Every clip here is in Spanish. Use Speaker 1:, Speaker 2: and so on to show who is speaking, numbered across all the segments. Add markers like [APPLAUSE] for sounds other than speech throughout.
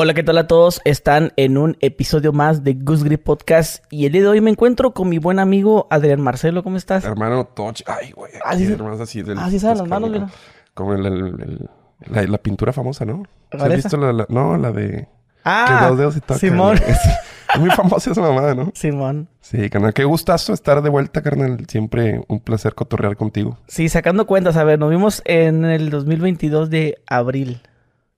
Speaker 1: Hola, ¿qué tal a todos? Están en un episodio más de Goose Grip Podcast y el día de hoy me encuentro con mi buen amigo Adrián Marcelo. ¿Cómo estás?
Speaker 2: Hermano Toch. Ay, güey.
Speaker 1: Ah, sí,
Speaker 2: aquí,
Speaker 1: sí.
Speaker 2: hermanos, así del-
Speaker 1: Ah, sí saben las manos, mira.
Speaker 2: Como el- el- el- la, la pintura famosa, ¿no? ¿Sí
Speaker 1: ¿Cuál
Speaker 2: ¿Has visto la, la- No, la de...
Speaker 1: Ah,
Speaker 2: que dos dedos y toca.
Speaker 1: Simón.
Speaker 2: Es, [LAUGHS] es muy famosa esa mamada, ¿no?
Speaker 1: Simón.
Speaker 2: Sí, carnal. Qué gustazo estar de vuelta, carnal. Siempre un placer cotorrear contigo.
Speaker 1: Sí, sacando cuentas, a ver, nos vimos en el 2022 de abril.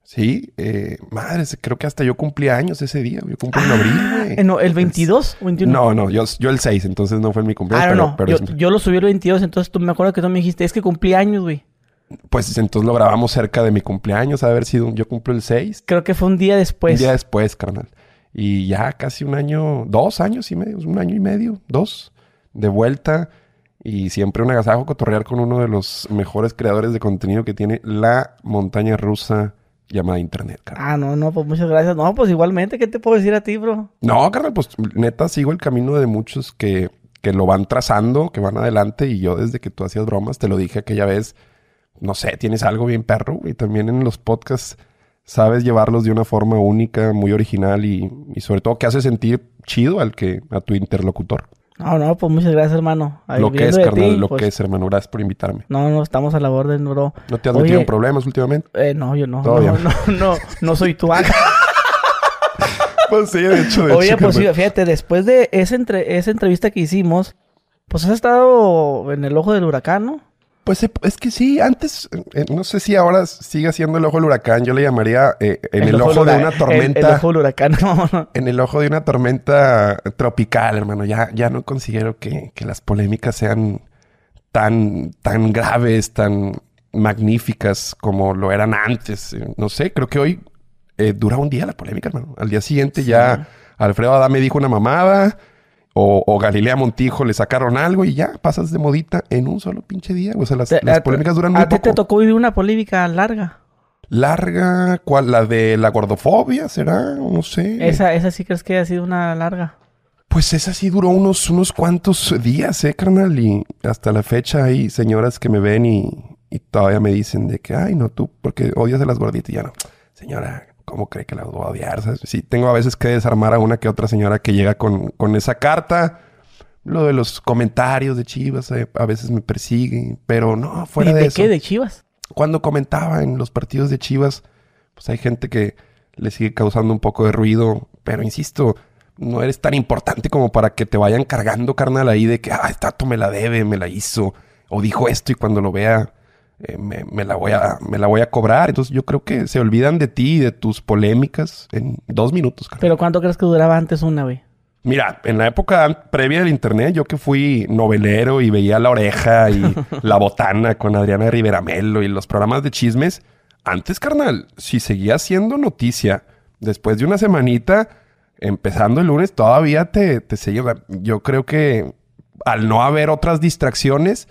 Speaker 2: Sí, eh, madre, creo que hasta yo cumplí años ese día. Yo cumplí en abril, güey.
Speaker 1: Eh, no, ¿El 22 o 21?
Speaker 2: No, no, yo, yo el 6, entonces no fue mi cumpleaños.
Speaker 1: Ah, no,
Speaker 2: pero,
Speaker 1: no.
Speaker 2: pero
Speaker 1: yo,
Speaker 2: es-
Speaker 1: yo lo subí el 22, entonces tú me acuerdo que tú me dijiste, es que cumplí años, güey.
Speaker 2: pues entonces lo grabamos cerca de mi cumpleaños. De haber sido, yo cumplo el 6.
Speaker 1: Creo que fue un día después.
Speaker 2: Un día después, carnal. Y ya casi un año, dos años y medio, un año y medio, dos, de vuelta. Y siempre un agasajo cotorrear con uno de los mejores creadores de contenido que tiene la montaña rusa llamada Internet, carnal.
Speaker 1: Ah, no, no, pues muchas gracias. No, pues igualmente, ¿qué te puedo decir a ti, bro?
Speaker 2: No, carnal, pues neta sigo el camino de muchos que, que lo van trazando, que van adelante. Y yo desde que tú hacías bromas, te lo dije aquella vez, no sé, tienes algo bien perro. Y también en los podcasts sabes llevarlos de una forma única, muy original y, y sobre todo que hace sentir chido al que, a tu interlocutor.
Speaker 1: No, no, pues muchas gracias, hermano.
Speaker 2: Lo que es, carnal,
Speaker 1: ti,
Speaker 2: lo
Speaker 1: pues,
Speaker 2: que es, hermano. Gracias por invitarme.
Speaker 1: No, no, estamos a la orden, bro.
Speaker 2: ¿No te has
Speaker 1: Oye,
Speaker 2: metido en problemas últimamente?
Speaker 1: Eh, no, yo no.
Speaker 2: Todavía.
Speaker 1: No, [LAUGHS] no, no, no soy tu. [LAUGHS]
Speaker 2: Pues sí, de hecho, de
Speaker 1: Oye,
Speaker 2: hecho,
Speaker 1: pues sí, fíjate, después de esa, entre- esa entrevista que hicimos, pues has estado en el ojo del huracán, ¿no?
Speaker 2: Pues eh, es que sí, antes, eh, no sé si ahora sigue siendo el ojo del huracán. Yo le llamaría eh, en el, ojo, de una tormenta.
Speaker 1: El, ojo del huracán, [LAUGHS] no, no.
Speaker 2: En el ojo de una tormenta tropical, hermano. Ya, ya no considero que, que las polémicas sean tan, tan graves, tan magníficas como lo eran antes. No sé, creo que hoy eh, dura un día la polémica, hermano. Al día siguiente
Speaker 1: Sí.
Speaker 2: ya Alfredo Adame dijo una mamada. O, o Galilea Montijo le sacaron algo y ya pasas de modita en un solo pinche día. O sea, las,
Speaker 1: Te-
Speaker 2: las
Speaker 1: a-
Speaker 2: polémicas duran muy
Speaker 1: A ti te
Speaker 2: poco.
Speaker 1: tocó vivir una polémica larga.
Speaker 2: Larga, ¿cuál? ¿La de la gordofobia será? No sé.
Speaker 1: Esa, esa sí crees que ha sido una larga.
Speaker 2: Pues esa sí duró unos, unos cuantos días, ¿eh, carnal? Y hasta la fecha hay señoras que me ven y, y todavía me dicen de que, ay, no, tú, porque odias a las gorditas. Y ya no, señora, ¿cómo cree que las voy a odiar? ¿Sabes? Sí, tengo a veces que desarmar a una que otra señora que llega con, con esa carta. Lo de los comentarios de Chivas eh, a veces me persiguen, pero no, fuera
Speaker 1: ¿De,
Speaker 2: de,
Speaker 1: de
Speaker 2: eso
Speaker 1: qué? ¿De Chivas?
Speaker 2: cuando comentaba en los partidos de Chivas, pues hay gente que le sigue causando un poco de ruido, pero insisto, no eres tan importante como para que te vayan cargando, carnal, ahí de que, ah, tato me la debe, me la hizo, o dijo esto y cuando lo vea eh, me, me la voy a, me la voy a cobrar. Entonces yo creo que se olvidan de ti y de tus polémicas en dos minutos.
Speaker 1: ¿Pero cuánto crees que duraba antes una, güey?
Speaker 2: Mira, en la época previa del internet, yo que fui novelero y veía La Oreja y [LAUGHS] La Botana con Adriana Riveramelo y los programas de chismes, antes, carnal, si seguía siendo noticia, después de una semanita, empezando el lunes, todavía te, te seguía. Yo creo que al no haber otras distracciones,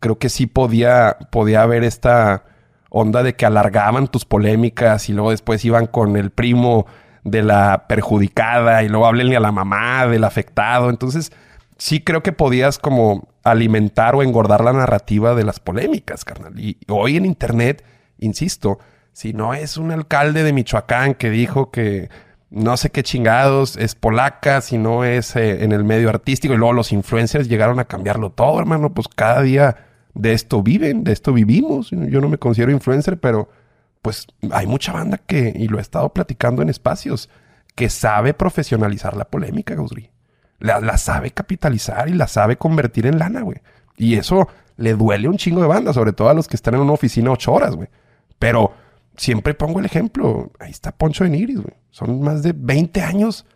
Speaker 2: creo que sí podía, podía haber esta onda de que alargaban tus polémicas y luego después iban con el primo de la perjudicada y luego háblenle a la mamá del afectado. Entonces, sí creo que podías como alimentar o engordar la narrativa de las polémicas, carnal. Y hoy en internet, insisto, si no es un alcalde de Michoacán que dijo que no sé qué chingados es polaca, si no es eh, en el medio artístico y luego los influencers llegaron a cambiarlo todo, hermano, pues cada día de esto viven, de esto vivimos. Yo no me considero influencer, pero pues hay mucha banda que, y lo he estado platicando en espacios, que sabe profesionalizar la polémica, Gausri. La, la sabe capitalizar y la sabe convertir en lana, güey. Y eso le duele un chingo de banda, sobre todo a los que están en una oficina ocho horas, güey. Pero siempre pongo el ejemplo. Ahí está Poncho de Nigris, güey. Son más de 20 años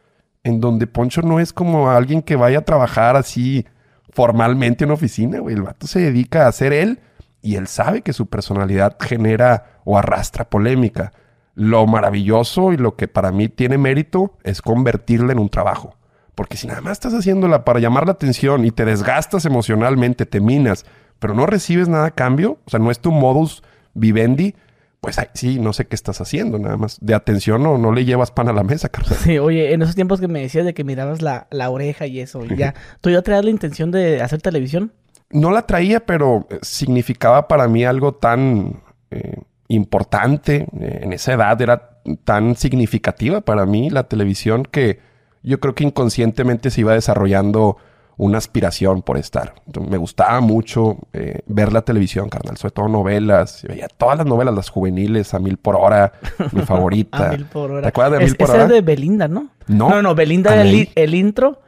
Speaker 2: en donde Poncho no es como alguien que vaya a trabajar así formalmente en una oficina, güey. El vato se dedica a ser él y él sabe que su personalidad genera o arrastra polémica. Lo maravilloso y lo que para mí tiene mérito es convertirla en un trabajo. Porque si nada más estás haciéndola para llamar la atención y te desgastas emocionalmente, te minas, pero no recibes nada a cambio, o sea, no es tu modus vivendi, pues ahí sí, no sé qué estás haciendo, nada más. De atención no, no le llevas pan a la mesa, [LAUGHS] Carlos.
Speaker 1: Sí, oye, en esos tiempos que me decías de que mirabas la, la oreja y eso, y ya, ¿tú ya traías la intención de hacer televisión?
Speaker 2: No la traía, pero eh, significaba para mí algo tan eh, importante. Eh, en esa edad era tan significativa para mí la televisión que yo creo que inconscientemente se iba desarrollando una aspiración por estar. Entonces, me gustaba mucho eh, ver la televisión, carnal, sobre todo novelas. Veía todas las novelas, las juveniles, a mil por hora, mi [LAUGHS] favorita.
Speaker 1: A mil por hora.
Speaker 2: ¿Te acuerdas de a
Speaker 1: Es-
Speaker 2: mil por
Speaker 1: esa
Speaker 2: hora?
Speaker 1: es de Belinda, ¿no?
Speaker 2: No.
Speaker 1: No, no, Belinda era el, intro.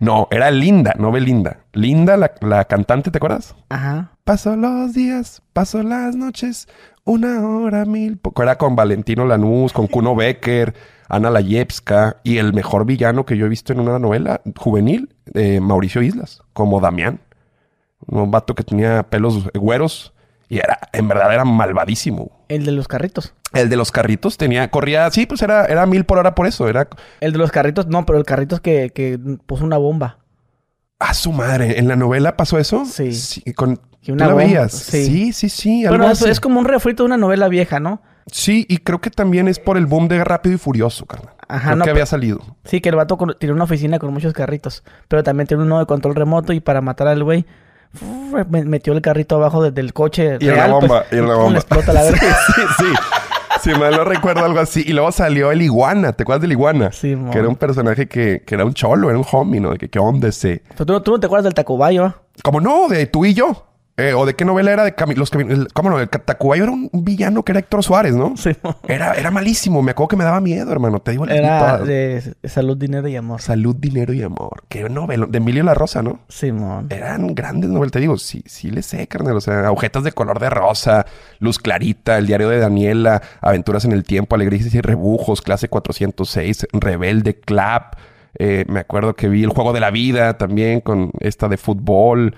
Speaker 2: No, era Linda, no Belinda. Linda, la, la cantante, ¿te acuerdas?
Speaker 1: Ajá.
Speaker 2: Paso los días, paso las noches, una hora, mil. Poco era con Valentino Lanús, con Kuno Becker, Ana Layevska y el mejor villano que yo he visto en una novela juvenil, eh, Mauricio Islas, como Damián. Un vato que tenía pelos güeros y era, en verdad, era malvadísimo.
Speaker 1: El de los carritos.
Speaker 2: El de los carritos tenía, corría, sí, pues era, era mil por hora por eso. Era
Speaker 1: El de los carritos, no, pero el carrito es que, que puso una bomba.
Speaker 2: a su madre. ¿En la novela pasó eso?
Speaker 1: Sí.
Speaker 2: con,
Speaker 1: Que
Speaker 2: ¿Tú
Speaker 1: una
Speaker 2: la
Speaker 1: bomba,
Speaker 2: veías?
Speaker 1: sí.
Speaker 2: Sí, sí, sí.
Speaker 1: Eso
Speaker 2: así.
Speaker 1: es como un refrito de una novela vieja, ¿no?
Speaker 2: Sí, y creo que también es por el boom de Rápido y Furioso, carnal.
Speaker 1: Ajá,
Speaker 2: creo
Speaker 1: no,
Speaker 2: que había salido.
Speaker 1: Sí, que el vato con- tiene una oficina con muchos carritos. Pero también tiene uno de control remoto y para matar al güey, metió el carrito abajo de- del coche
Speaker 2: Y
Speaker 1: real.
Speaker 2: la bomba,
Speaker 1: pues,
Speaker 2: y era la bomba.
Speaker 1: le explota la [LAUGHS] verga.
Speaker 2: sí, sí, sí. Si mal no recuerdo algo así. Y luego salió el iguana. ¿Te acuerdas del iguana?
Speaker 1: Sí, mo.
Speaker 2: Que era un personaje que, que era un cholo, era un homie, ¿no? De que qué onda ese.
Speaker 1: Pero tú, no- tú no te acuerdas del Tacubayo, ¿ah?
Speaker 2: ¿Cómo no? De tú y yo. Eh, ¿O de qué novela era? De Cami- los el- ¿Cómo no? El Tacubayo era un villano que era Héctor Suárez, ¿no?
Speaker 1: Sí.
Speaker 2: Era, era malísimo. Me acuerdo que me daba miedo, hermano. Te digo, vi
Speaker 1: Era de salud, dinero y amor.
Speaker 2: Salud, dinero y amor. Qué novela. De Emilio La Rosa, ¿no?
Speaker 1: Simón.
Speaker 2: Eran grandes novelas, te digo, sí, sí le sé, carnal. O sea, agujetas de color de rosa, Luz Clarita, El diario de Daniela, Aventuras en el tiempo, Alegrías y rebujos, Clase 406, Rebelde, Clap. Eh, me acuerdo que vi El juego de la vida también con esta de fútbol.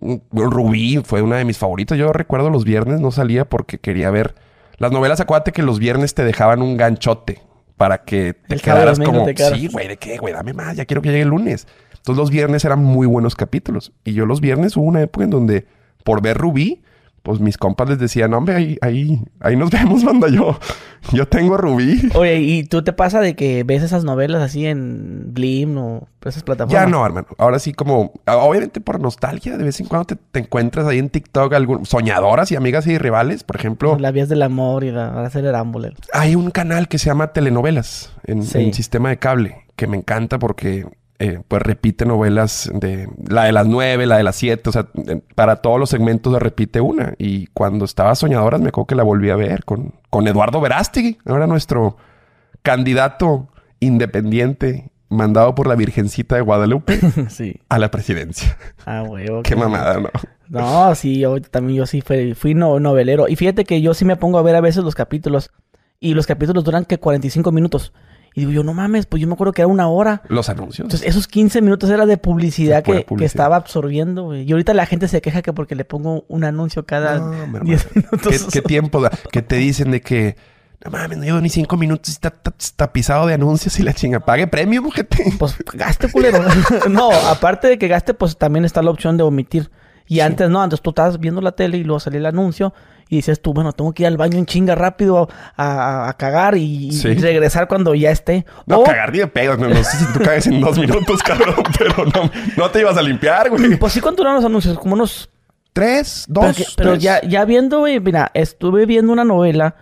Speaker 2: Rubí fue una de mis favoritas. Yo recuerdo los viernes no salía porque quería ver las novelas. Acuérdate que los viernes te dejaban un ganchote para que te
Speaker 1: El
Speaker 2: quedaras como,
Speaker 1: te
Speaker 2: sí, güey, ¿de qué, güey? Dame más, ya quiero que llegue el lunes. Entonces los viernes eran muy buenos capítulos. Y yo los viernes hubo una época en donde, por ver Rubí, pues mis compas les decían, hombre, ahí, ahí, ahí nos [LAUGHS] vemos, banda. Yo, yo tengo Rubí.
Speaker 1: Oye, ¿y tú te pasa de que ves esas novelas así en Blim o esas plataformas?
Speaker 2: Ya no, hermano. Ahora sí, como, obviamente por nostalgia, de vez en cuando te, te encuentras ahí en TikTok algún, soñadoras y amigas y rivales. Por ejemplo,
Speaker 1: Las vías del amor y la Ambulance.
Speaker 2: hay un canal que se llama Telenovelas en,
Speaker 1: Sí.
Speaker 2: en sistema de cable, que me encanta porque eh, pues repite novelas de la de las nueve, la de las siete, o sea, para todos los segmentos se repite una. Y cuando estaba Soñadoras me acuerdo que la volví a ver con, con Eduardo Verástegui, ahora nuestro candidato independiente mandado por la Virgencita de Guadalupe [LAUGHS]
Speaker 1: sí.
Speaker 2: a la presidencia.
Speaker 1: Ah, huevo.
Speaker 2: Qué mamada, ¿no?
Speaker 1: No, sí, yo también yo sí fui, fui no- novelero. Y fíjate que yo sí me pongo a ver a veces los capítulos. Y los capítulos duran que 45 minutos. Y digo yo, no mames, pues yo me acuerdo que era una hora.
Speaker 2: Los anuncios.
Speaker 1: Entonces, esos 15 minutos era de publicidad, que, estaba absorbiendo. Y ahorita la gente se queja que porque le pongo un anuncio cada
Speaker 2: No, mi hermano.
Speaker 1: 10 minutos.
Speaker 2: ¿Qué, qué [LAUGHS] tiempo da? Que te dicen de que no mames, no llevo ni cinco minutos y está, está tapizado de anuncios y la chinga. Pague premio, mujete.
Speaker 1: Pues gaste, culero. [LAUGHS] no, aparte de que gaste, pues también está la opción de omitir. Y antes no, antes tú estabas viendo la tele y luego salía el anuncio y dices tú, bueno, tengo que ir al baño en chinga rápido a, a- a cagar y, regresar cuando ya esté.
Speaker 2: No,
Speaker 1: O,
Speaker 2: cagar ni de pedo. No, no sé si tú cagas en dos minutos, [LAUGHS] cabrón, pero no, no te ibas a limpiar, güey.
Speaker 1: Pues sí, ¿cuánto duran los anuncios? Como unos...
Speaker 2: Tres, dos,
Speaker 1: pero
Speaker 2: tres.
Speaker 1: ya, ya viendo, güey, mira, estuve viendo una novela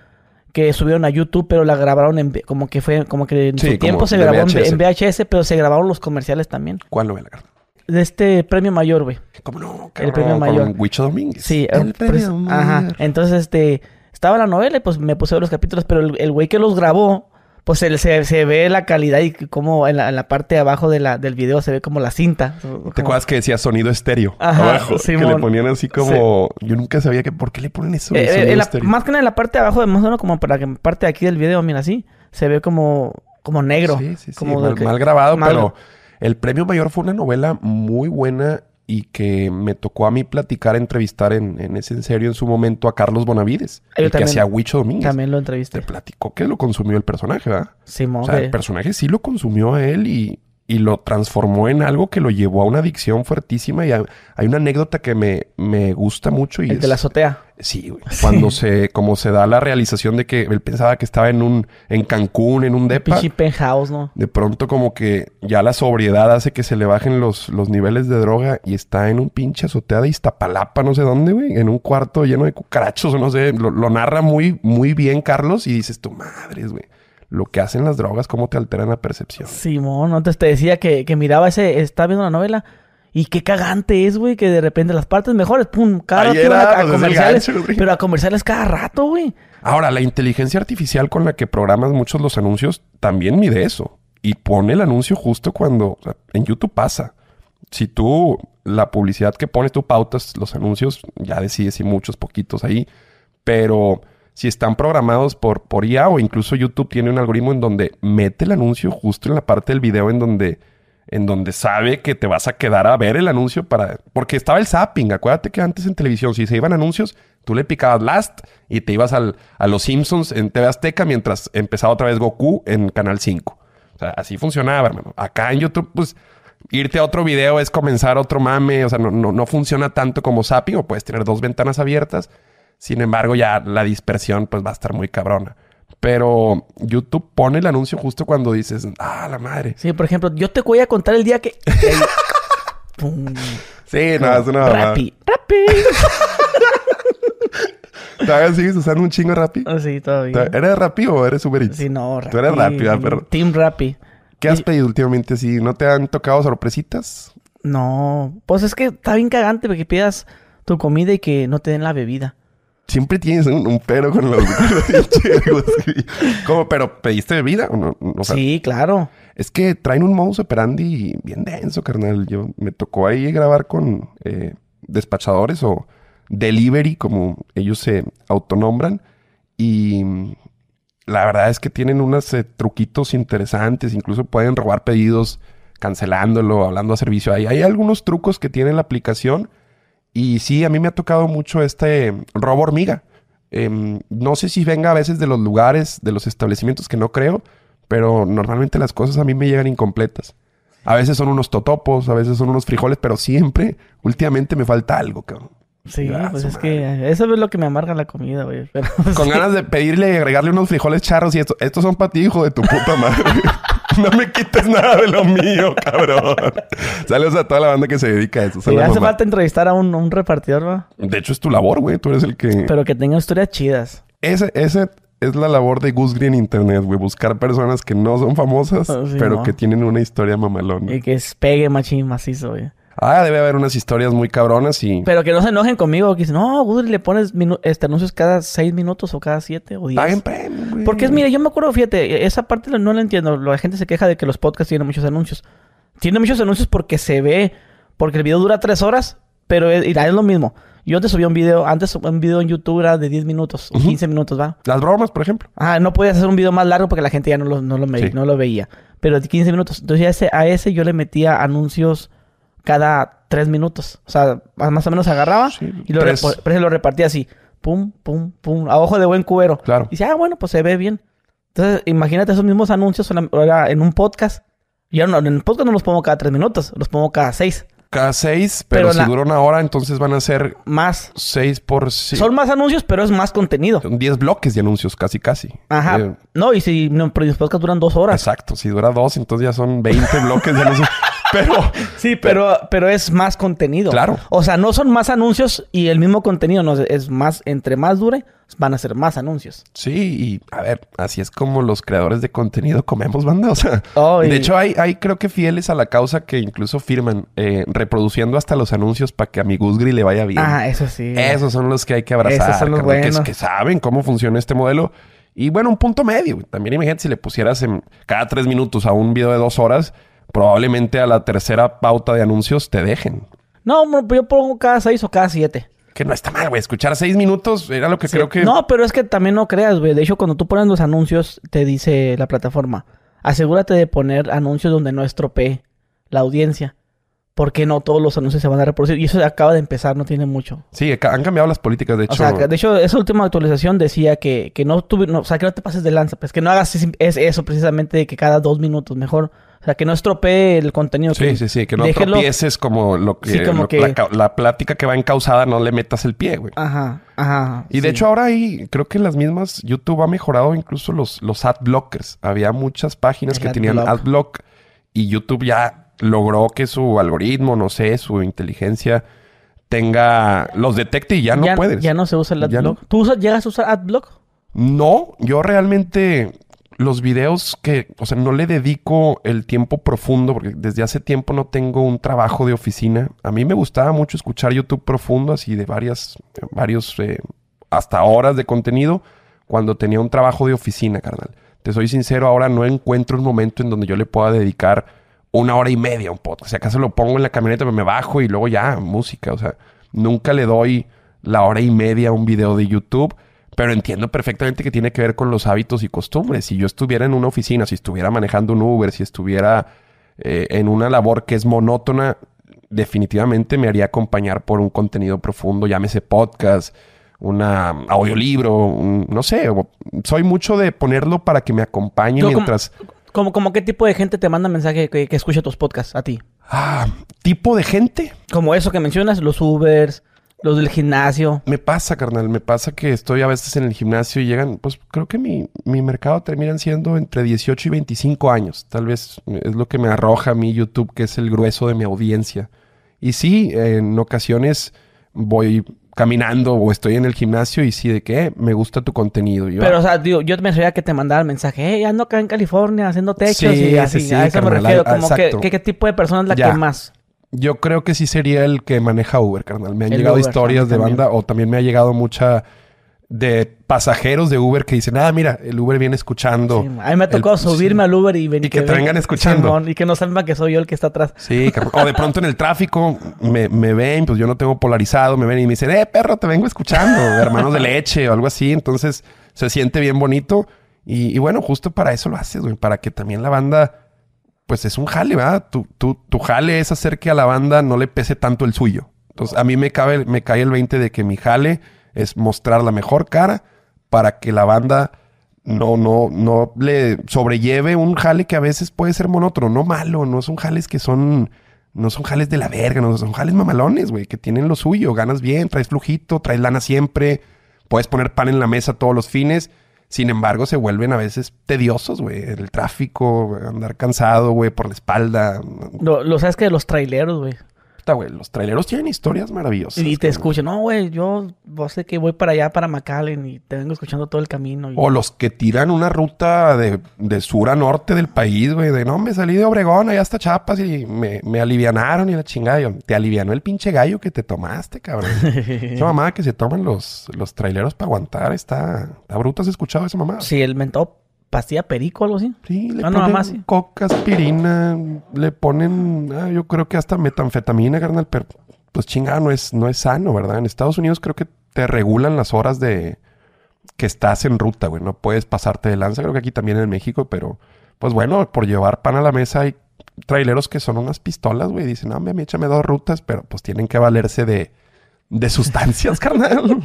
Speaker 1: que subieron a YouTube, pero la grabaron en... Como que fue... Como que en
Speaker 2: Sí,
Speaker 1: su tiempo se grabó en
Speaker 2: VHS.
Speaker 1: en VHS, pero se grabaron los comerciales también.
Speaker 2: ¿Cuál novela, carnal?
Speaker 1: De este premio mayor, güey.
Speaker 2: ¿Cómo no,
Speaker 1: El premio mayor.
Speaker 2: Con Huicho Domínguez.
Speaker 1: Sí,
Speaker 2: el
Speaker 1: eh,
Speaker 2: premio mayor.
Speaker 1: Ajá. Entonces, este, estaba la novela y pues me puse los capítulos, pero el el güey que los grabó, pues se, se, se ve la calidad y como en la, en la parte de abajo de la, del video se ve como la cinta.
Speaker 2: ¿Te acuerdas que decía sonido estéreo
Speaker 1: Ajá,
Speaker 2: abajo? que le ponían así como... Yo nunca sabía que... ¿Por qué le ponen eso? sonido
Speaker 1: Eh, la- más que nada en la parte de abajo, de más o menos como para que parte de aquí del video, mira así, se ve como, como negro.
Speaker 2: Sí, sí, sí.
Speaker 1: como de
Speaker 2: mal,
Speaker 1: que-
Speaker 2: mal grabado,
Speaker 1: mal-
Speaker 2: pero El Premio Mayor fue una novela muy buena y que me tocó a mí platicar, entrevistar en, en ese en serio en su momento a Carlos Bonavides,
Speaker 1: Ah, yo
Speaker 2: el que
Speaker 1: también-
Speaker 2: hacía Huicho Domínguez.
Speaker 1: También lo
Speaker 2: Te
Speaker 1: entrevisté.
Speaker 2: platicó que lo consumió el personaje, ¿verdad?
Speaker 1: Simón,
Speaker 2: O sea, el personaje sí lo consumió a él y, y lo transformó en algo que lo llevó a una adicción fuertísima. Y hay, hay una anécdota que me, me gusta mucho y
Speaker 1: el
Speaker 2: es-
Speaker 1: de la azotea.
Speaker 2: Sí, güey. Cuando se, como se da la realización de que él pensaba que estaba en un, en Cancún, en un depa.
Speaker 1: Pichi penthouse, ¿no?
Speaker 2: De pronto como que ya la sobriedad hace que se le bajen los, los niveles de droga y está en un pinche azotea de Iztapalapa, no sé dónde, güey, en un cuarto lleno de cucarachos no sé, lo, lo narra muy, muy bien Carlos y dices, tu madres, güey. Lo que hacen las drogas, cómo te alteran la percepción.
Speaker 1: Simón, antes te decía que, que miraba ese, estaba viendo la novela. Y qué cagante es, güey, que de repente las partes mejores, pum, cada
Speaker 2: Ahí
Speaker 1: rato
Speaker 2: era,
Speaker 1: a, a
Speaker 2: pues,
Speaker 1: comerciales.
Speaker 2: gancho,
Speaker 1: pero a comerciales cada rato, güey.
Speaker 2: Ahora, la inteligencia artificial con la que programas muchos los anuncios también mide eso. Y pone el anuncio justo cuando... o sea, en YouTube pasa. Si tú, la publicidad que pones, tú pautas los anuncios, ya decides si muchos, poquitos ahí. Pero si están programados por, por IA o incluso YouTube tiene un algoritmo en donde mete el anuncio justo en la parte del video en donde, en donde sabe que te vas a quedar a ver el anuncio para... Porque estaba el zapping. Acuérdate que antes en televisión, si se iban anuncios, tú le picabas last y te ibas al, a los Simpsons en TV Azteca mientras empezaba otra vez Goku en Canal 5. O sea, así funcionaba, hermano. Acá en YouTube, pues, irte a otro video es comenzar otro mame. O sea, no, no, no funciona tanto como zapping o puedes tener dos ventanas abiertas. Sin embargo, ya la dispersión, pues, va a estar muy cabrona. Pero YouTube pone el anuncio justo cuando dices, ah, la madre.
Speaker 1: Sí, por ejemplo, yo te voy a contar el día que... [LAUGHS] Pum.
Speaker 2: Sí, no, es una.
Speaker 1: Rappi, Rappi. [LAUGHS]
Speaker 2: ¿Todavía sigues usando un chingo Rappi?
Speaker 1: Ah, sí, todavía.
Speaker 2: ¿Eres Rappi o eres Uber Eats?
Speaker 1: Sí, no, Rappi.
Speaker 2: Tú eres Rappi, ¿verdad, perro?
Speaker 1: Team Rappi.
Speaker 2: ¿Qué has
Speaker 1: Y-
Speaker 2: pedido últimamente así? ¿No te han tocado sorpresitas?
Speaker 1: No, pues es que está bien cagante porque pidas tu comida y que no te den la bebida.
Speaker 2: Siempre tienes un, un pero con los, [LAUGHS] con los. ¿Cómo? ¿Pero pediste bebida o no? O sea,
Speaker 1: sí, claro.
Speaker 2: Es que traen un modus operandi bien denso, carnal. Yo me tocó ahí grabar con eh, despachadores o delivery, como ellos se autonombran. Y la verdad es que tienen unos eh, truquitos interesantes. Incluso pueden robar pedidos cancelándolo, hablando a servicio. Ahí hay algunos trucos que tiene la aplicación. Y sí, a mí me ha tocado mucho este robo hormiga. Em, no sé si venga a veces de los lugares, de los establecimientos que no creo, pero normalmente las cosas a mí me llegan incompletas. A veces son unos totopos, a veces son unos frijoles, pero siempre, últimamente me falta algo, cabrón.
Speaker 1: Sí,
Speaker 2: Ah,
Speaker 1: pues es que eso es lo que me amarga la comida, güey. Pero
Speaker 2: Con
Speaker 1: sí.
Speaker 2: ganas de pedirle y agregarle unos frijoles charros y esto. Estos son para ti, hijo de tu puta madre. [LAUGHS] no me quites nada de lo mío, cabrón. Saludos a toda la banda que se dedica a eso.
Speaker 1: Sí, hace falta entrevistar a un, repartidor, ¿va?
Speaker 2: De hecho, es tu labor, güey. Tú eres el que...
Speaker 1: Pero que tenga historias chidas.
Speaker 2: Ese, ese es la labor de Gus Green en Internet, güey. Buscar personas que no son famosas,
Speaker 1: Ah, sí,
Speaker 2: pero
Speaker 1: no.
Speaker 2: que tienen una historia mamalona.
Speaker 1: Y que es pegue machín macizo, güey.
Speaker 2: Ah, debe haber unas historias muy cabronas y...
Speaker 1: Pero que no se enojen conmigo. Que dicen, no, Gudri, le pones este, anuncios cada seis minutos o cada siete o diez.
Speaker 2: Paguen premio, güey.
Speaker 1: Porque es, mira, yo me acuerdo, fíjate, esa parte no la entiendo. La gente se queja de que los podcasts tienen muchos anuncios. Tiene muchos anuncios porque se ve, porque el video dura tres horas, pero es, es lo mismo. Yo antes subía un video, antes un video en YouTube era de 10 minutos, o 15 minutos, ¿va?
Speaker 2: Las bromas, por ejemplo.
Speaker 1: Ah, no podías hacer un video más largo porque la gente ya no lo, no lo,
Speaker 2: Sí.
Speaker 1: no lo veía. Pero de 15 minutos. Entonces a ese, a ese yo le metía anuncios cada 3 minutos. O sea, más o menos agarraba
Speaker 2: Sí,
Speaker 1: y lo,
Speaker 2: tres.
Speaker 1: lo repartía así. Pum, pum, pum. A ojo de buen cubero.
Speaker 2: Claro.
Speaker 1: Y dice, ah, bueno, pues se ve bien. Entonces, imagínate esos mismos anuncios en un podcast. Yo no, en el podcast no los pongo cada 3 minutos, los pongo cada 6.
Speaker 2: Cada seis, pero,
Speaker 1: Pero
Speaker 2: si
Speaker 1: la-
Speaker 2: dura una hora, entonces van a ser
Speaker 1: Más.
Speaker 2: seis por... Sí.
Speaker 1: Son más anuncios, pero es más contenido.
Speaker 2: Son 10 bloques de anuncios, casi, casi.
Speaker 1: Ajá.
Speaker 2: Eh,
Speaker 1: No, y si no, pero los podcasts duran dos horas.
Speaker 2: exacto. Si dura dos, entonces ya son 20 [LAUGHS] bloques de anuncios. Pero... [LAUGHS]
Speaker 1: Sí, pero, pero es más contenido.
Speaker 2: Claro.
Speaker 1: O sea, no son más anuncios y el mismo contenido, no es más, entre más dure, van a ser más anuncios.
Speaker 2: Sí, y a ver, así es como los creadores de contenido comemos banda. O sea,
Speaker 1: Oh, y-
Speaker 2: de hecho, hay, hay creo que fieles a la causa que incluso firman eh, reproduciendo hasta los anuncios para que a mi Gusgri le vaya bien.
Speaker 1: Ah, eso sí.
Speaker 2: Esos son los que hay que abrazar.
Speaker 1: Esos son los
Speaker 2: carnal, que,
Speaker 1: buenos.
Speaker 2: que saben cómo funciona este modelo. Y bueno, un punto medio. También imagínate si le pusieras en cada tres minutos a un video de dos horas, probablemente a la tercera pauta de anuncios te dejen.
Speaker 1: No, mo- yo pongo cada seis o cada siete.
Speaker 2: Que no está mal, güey. Escuchar seis minutos era lo que
Speaker 1: Sí.
Speaker 2: creo que...
Speaker 1: No, pero es que también no creas, güey. De hecho, cuando tú pones los anuncios, te dice la plataforma, asegúrate de poner anuncios donde no estropee la audiencia. Porque no todos los anuncios se van a reproducir. Y eso acaba de empezar, no tiene mucho.
Speaker 2: Sí, han cambiado las políticas, de hecho.
Speaker 1: O sea, que de hecho, esa última actualización decía que, que no tuvi- no, o sea, que no te pases de lanza, pues que no hagas es, es eso precisamente de que cada dos minutos mejor. O sea, que no estropee el contenido.
Speaker 2: Sí, sí, sí. Que no
Speaker 1: déjelo-
Speaker 2: tropieces como lo que...
Speaker 1: Sí, como
Speaker 2: lo-
Speaker 1: que-
Speaker 2: La, ca- la plática que va encausada no le metas el pie, güey.
Speaker 1: Ajá, ajá.
Speaker 2: Y de
Speaker 1: sí.
Speaker 2: hecho ahora hay, creo que las mismas, YouTube ha mejorado incluso los, los ad blockers. Había muchas páginas
Speaker 1: El
Speaker 2: que
Speaker 1: ad
Speaker 2: tenían
Speaker 1: block.
Speaker 2: adblock y YouTube ya logró que su algoritmo, no sé, su inteligencia tenga, los detecte y ya no puedes.
Speaker 1: Ya no se usa el adblock.
Speaker 2: no.
Speaker 1: ¿Tú usas, llegas a usar adblock?
Speaker 2: No, yo realmente los videos que, o sea, no le dedico el tiempo profundo, porque desde hace tiempo no tengo un trabajo de oficina. A mí me gustaba mucho escuchar YouTube profundo, así de varias, varios, eh, hasta horas de contenido, cuando tenía un trabajo de oficina, carnal. Te soy sincero, ahora no encuentro un momento en donde yo le pueda dedicar una hora y media un podcast. Si acaso lo pongo en la camioneta, me bajo y luego ya, música. O sea, nunca le doy la hora y media a un video de YouTube pero entiendo perfectamente que tiene que ver con los hábitos y costumbres. Si yo estuviera en una oficina, si estuviera manejando un Uber, si estuviera eh, en una labor que es monótona, definitivamente me haría acompañar por un contenido profundo, llámese podcast, un audiolibro, no sé. Soy mucho de ponerlo para que me acompañe mientras...
Speaker 1: Como, como, qué tipo de gente te manda mensaje que, que escuche tus podcasts a ti?
Speaker 2: Ah, ¿tipo de gente?
Speaker 1: Como eso que mencionas, los Ubers, los del gimnasio.
Speaker 2: Me pasa, carnal. Me pasa que estoy a veces en el gimnasio y llegan, pues creo que mi, mi mercado terminan siendo entre 18 y 25 años. Tal vez es lo que me arroja a mí YouTube, que es el grueso de mi audiencia. Y sí, en ocasiones voy caminando o estoy en el gimnasio y sí, de que me gusta tu contenido.
Speaker 1: Pero, o sea, digo, yo me refería que te mandara mensaje, hey, ando acá en California haciendo techos y así. Sí, a eso me refiero. Como que, ¿qué tipo de persona es la que más?
Speaker 2: Yo creo que sí sería el que maneja Uber, carnal. Me han llegado historias de banda o también me ha llegado mucha de pasajeros de Uber que dicen, ah, mira, el Uber viene escuchando.
Speaker 1: a mí me ha tocado subirme al Uber y venir.
Speaker 2: Y que, te vengan escuchando.
Speaker 1: y que no sepan que soy yo el que está atrás.
Speaker 2: Sí, o de pronto en el tráfico me, ven, pues yo no tengo polarizado, me ven y me dicen, eh, perro, te vengo escuchando, hermanos de leche o algo así. Entonces se siente bien bonito. Y, y bueno, justo para eso lo haces, güey, para que también la banda pues es un jale, ¿verdad? Tu, tu, tu, jale es hacer que a la banda no le pese tanto el suyo. Entonces, a mí me, cabe, me cae el 20 de que mi jale es mostrar la mejor cara para que la banda no, no, no le sobrelleve un jale que a veces puede ser monótono, no malo, no son jales que son, no son jales de la verga, no son jales mamalones, güey, que tienen lo suyo, ganas bien, traes flujito, traes lana siempre, puedes poner pan en la mesa todos los fines sin embargo, se vuelven a veces tediosos, güey. El tráfico, andar cansado, güey, por la espalda.
Speaker 1: Lo, lo sabes que de los traileros, güey
Speaker 2: los traileros tienen historias maravillosas.
Speaker 1: Y te escuchan, no, güey, yo sé que voy para allá, para McAllen, y te vengo escuchando todo el camino.
Speaker 2: O los que tiran una ruta de, sur a norte del país, güey, de no, me salí de Obregón, allá hasta Chiapas, y me, me alivianaron y la chingada. Yo, te alivianó el pinche gallo que te tomaste, cabrón. [LAUGHS] esa mamá que se toman los, los traileros para aguantar, está, está bruta, ¿has escuchado esa mamá?
Speaker 1: Sí, el mentop pastilla perico o algo así.
Speaker 2: Sí, le ah, ponen coca, aspirina, le ponen, ah, yo creo que hasta metanfetamina, carnal, pero pues chingada, no es, no es sano, ¿verdad? En Estados Unidos creo que te regulan las horas de que estás en ruta, güey, no puedes pasarte de lanza, creo que aquí también en México, pero pues bueno, por llevar pan a la mesa hay traileros que son unas pistolas, güey, dicen, no, me échame dos rutas, pero pues tienen que valerse de de sustancias, [LAUGHS] carnal.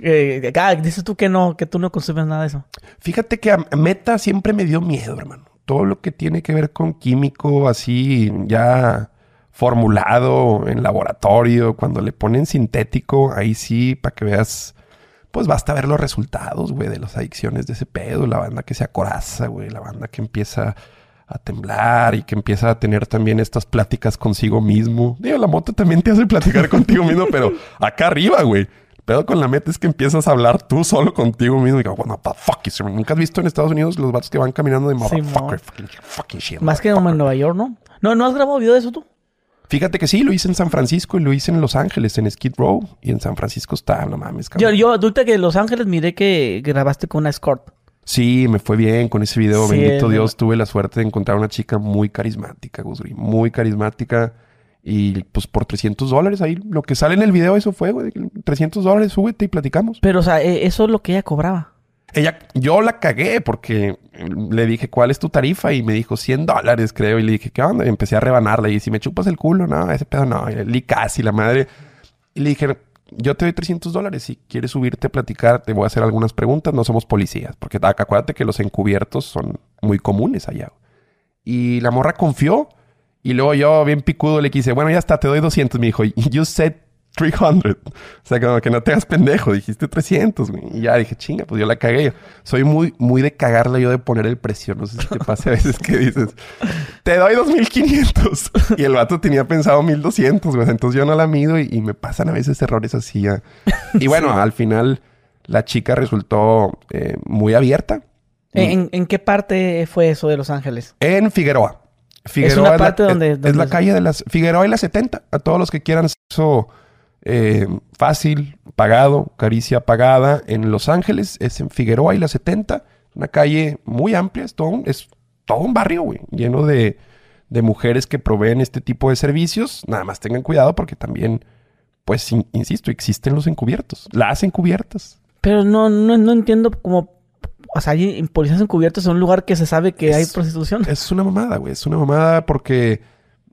Speaker 1: eh, ah, dices tú que no, que tú no consumes nada de eso.
Speaker 2: Fíjate que a Meta siempre me dio miedo, hermano. Todo lo que tiene que ver con químico, así ya formulado en laboratorio, cuando le ponen sintético, ahí sí, para que veas, pues basta ver los resultados, güey, de las adicciones de ese pedo, la banda que se acoraza, güey, la banda que empieza a temblar y que empieza a tener también estas pláticas consigo mismo. Digo, la moto también te hace platicar contigo mismo, pero acá arriba, güey. Pero con la meta es que empiezas a hablar tú solo contigo mismo. Y digo, bueno, the fuck Nunca has visto en Estados Unidos los vatos que van caminando de motherfucker,
Speaker 1: fucking, shit. Más que en Nueva York, ¿no? ¿no? ¿No has grabado video de eso tú?
Speaker 2: Fíjate que sí, lo hice en San Francisco y lo hice en Los Ángeles, en Skid Row. Y en San Francisco está, no mames,
Speaker 1: cabrón. Yo, yo, adulta que en Los Ángeles miré que grabaste con una escort.
Speaker 2: Sí, me fue bien con ese video. Bendito Dios, tuve la suerte de encontrar una chica muy carismática, Gusri. Muy carismática. Y pues por 300 dólares ahí, lo que sale en el video, eso fue, güey. 300 dólares, súbete y platicamos.
Speaker 1: Pero, o sea, e, eso es lo que ella cobraba.
Speaker 2: Ella, yo la cagué porque le dije, ¿cuál es tu tarifa? Y me dijo 100 dólares, creo. Y le dije, ¿qué onda? Y empecé a rebanarla. Y si me chupas el culo, no, ese pedo no. Y casi la madre. Y le dije, yo te doy 300 dólares. Si quieres subirte a platicar, te voy a hacer algunas preguntas. No somos policías, porque acuérdate que los encubiertos son muy comunes allá. Y la morra confió. Y luego yo, bien picudo, le quise, bueno, ya está, te doy 200. Me dijo, you said 300. O sea, como que no te hagas pendejo. Dijiste 300, güey. Y ya dije, chinga, pues yo la cagué. Soy muy, muy de cagarla yo de poner el precio. No sé si te pasa a veces que dices, te doy 2500. [LAUGHS] Y el vato tenía pensado 1200, güey. Entonces yo no la mido y, me pasan a veces errores así. Y bueno, al final la chica resultó eh, muy abierta.
Speaker 1: ¿En, en qué parte fue eso de Los Ángeles?
Speaker 2: En Figueroa.
Speaker 1: es una parte
Speaker 2: la,
Speaker 1: donde,
Speaker 2: es,
Speaker 1: donde
Speaker 2: es la calle de las Figueroa y la 70. A todos los que quieran eso eh, fácil, pagado, caricia pagada en Los Ángeles, es en Figueroa y la 70. Una calle muy amplia, es todo un, es todo un barrio, güey, lleno de, de mujeres que proveen este tipo de servicios. Nada más tengan cuidado porque también, pues, in- insisto, existen los encubiertos, las encubiertas.
Speaker 1: Pero no, no, no entiendo cómo... O sea, hay policías encubiertos en un lugar que se sabe que hay prostitución.
Speaker 2: Es una mamada, güey. Es una mamada porque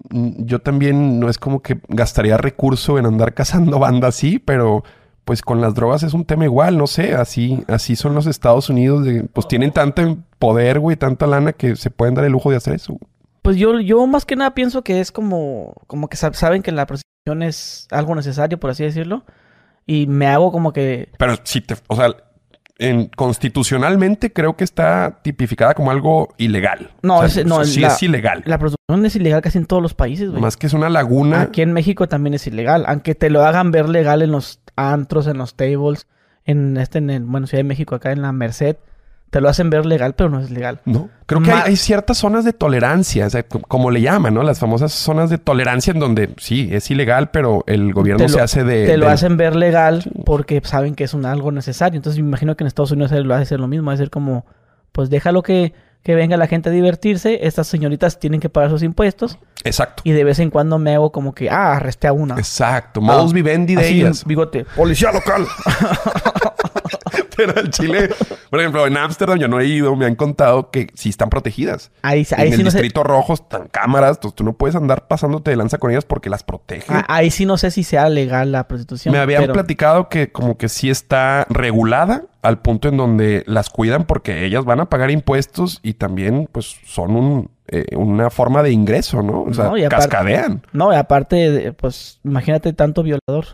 Speaker 2: yo también no es como que gastaría recurso en andar [LAUGHS] cazando banda así, pero pues con las drogas es un tema igual, no sé, así, así son los Estados Unidos, de- pues tienen tanto poder, güey, tanta lana que se pueden dar el lujo de hacer eso.
Speaker 1: Pues yo, yo más que nada pienso que es como, como que sab- saben que la prostitución es algo necesario, por así decirlo. Y me hago como que...
Speaker 2: Pero si te, o sea, en, constitucionalmente creo que está tipificada como algo ilegal.
Speaker 1: No,
Speaker 2: O sea,
Speaker 1: es- no,
Speaker 2: sí
Speaker 1: la-
Speaker 2: es ilegal.
Speaker 1: La prostitución es ilegal casi en todos los países, güey.
Speaker 2: Más que es una laguna.
Speaker 1: Aquí en México también es ilegal. Aunque te lo hagan ver legal en los antros, en los tables, en este, en el, bueno, Ciudad de México, acá en la Merced. Te lo hacen ver legal, pero no es legal.
Speaker 2: No, creo que hay, hay ciertas zonas de tolerancia, o sea, co- como le llaman, ¿no? Las famosas zonas de tolerancia en donde sí, es ilegal, pero el gobierno
Speaker 1: lo-
Speaker 2: se hace de...
Speaker 1: te lo hacen ver legal porque saben que es un algo necesario. Entonces me imagino que en Estados Unidos lo hace lo mismo. Va a ser como, pues déjalo que, que venga la gente a divertirse. Estas señoritas tienen que pagar sus impuestos.
Speaker 2: Exacto.
Speaker 1: Y de vez en cuando me hago como que, ah, arresté a una.
Speaker 2: Exacto. Modus
Speaker 1: Ah,
Speaker 2: vivendi de
Speaker 1: Así,
Speaker 2: ellas.
Speaker 1: bigote.
Speaker 2: Policía local. [LAUGHS] [LAUGHS] pero en Chile, por ejemplo, en Ámsterdam yo no he ido, me han contado que sí están protegidas.
Speaker 1: Ahí, ahí
Speaker 2: en el
Speaker 1: sí no sé.
Speaker 2: distrito rojo están cámaras, entonces tú no puedes andar pasándote de lanza con ellas porque las protegen.
Speaker 1: Ah, Ahí sí no sé si sea legal la prostitución.
Speaker 2: Me habían
Speaker 1: pero-
Speaker 2: platicado que como que sí está regulada al punto en donde las cuidan porque ellas van a pagar impuestos y también pues son un, eh, una forma de ingreso, ¿no? O sea,
Speaker 1: No, aparte-
Speaker 2: cascadean.
Speaker 1: No, y aparte, pues, imagínate tanto violador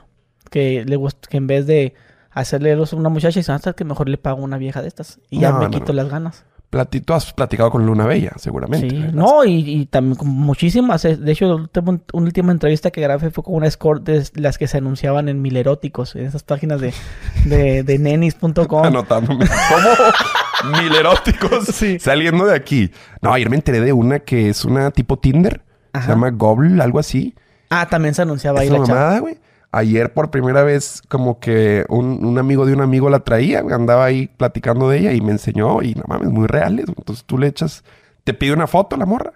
Speaker 1: que le que en vez de hacerle a una muchacha, dice, hasta que mejor le pago una vieja de estas. Y ya
Speaker 2: No,
Speaker 1: me
Speaker 2: no,
Speaker 1: quito
Speaker 2: no.
Speaker 1: las ganas.
Speaker 2: Platito has platicado con Luna Bella, seguramente.
Speaker 1: Sí, no, y, y también con muchísimas. eh, De hecho, una última entrevista que grabé fue con una escort de las que se anunciaban en Mileróticos, en esas páginas de, de, de [LAUGHS] nenis.com.
Speaker 2: Anotándome. ¿Cómo? Mileróticos.
Speaker 1: Sí.
Speaker 2: Saliendo de aquí. No, ayer me enteré de una que es una tipo Tinder.
Speaker 1: Ajá.
Speaker 2: Se llama Gobble, algo así.
Speaker 1: Ah, también se anunciaba ahí la
Speaker 2: mamada, güey. Ayer por primera vez como que un, un amigo de un amigo la traía, andaba ahí platicando de ella y me enseñó y no mames, muy reales. Entonces tú le echas, te pide una foto la morra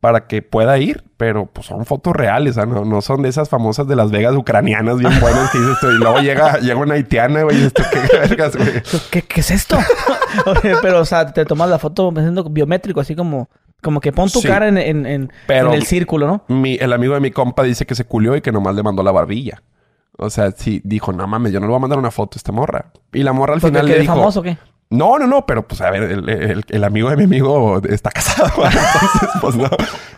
Speaker 2: para que pueda ir, pero pues son fotos reales, sea, no, no son de esas famosas de Las Vegas ucranianas bien buenas que dices tú. Y luego llega, llega una haitiana, güey, y esto qué [LAUGHS] vergas, güey.
Speaker 1: ¿Qué, qué es esto? [LAUGHS] Oye, Pero, o sea, te tomas la foto haciendo biométrico, así como, como que pon tu
Speaker 2: Sí.
Speaker 1: cara en, en, en-
Speaker 2: Pero-
Speaker 1: en el círculo, ¿no?
Speaker 2: Mi, el amigo de mi compa dice que se culió y que nomás le mandó la barbilla. O sea, sí, dijo, no mames, yo no le voy a mandar una foto a esta morra. Y la morra al final le dijo...
Speaker 1: famoso, o ¿qué?
Speaker 2: No, no, no, pero pues a ver, el, el- el amigo de mi amigo está [LAUGHS] casado. Entonces, pues no.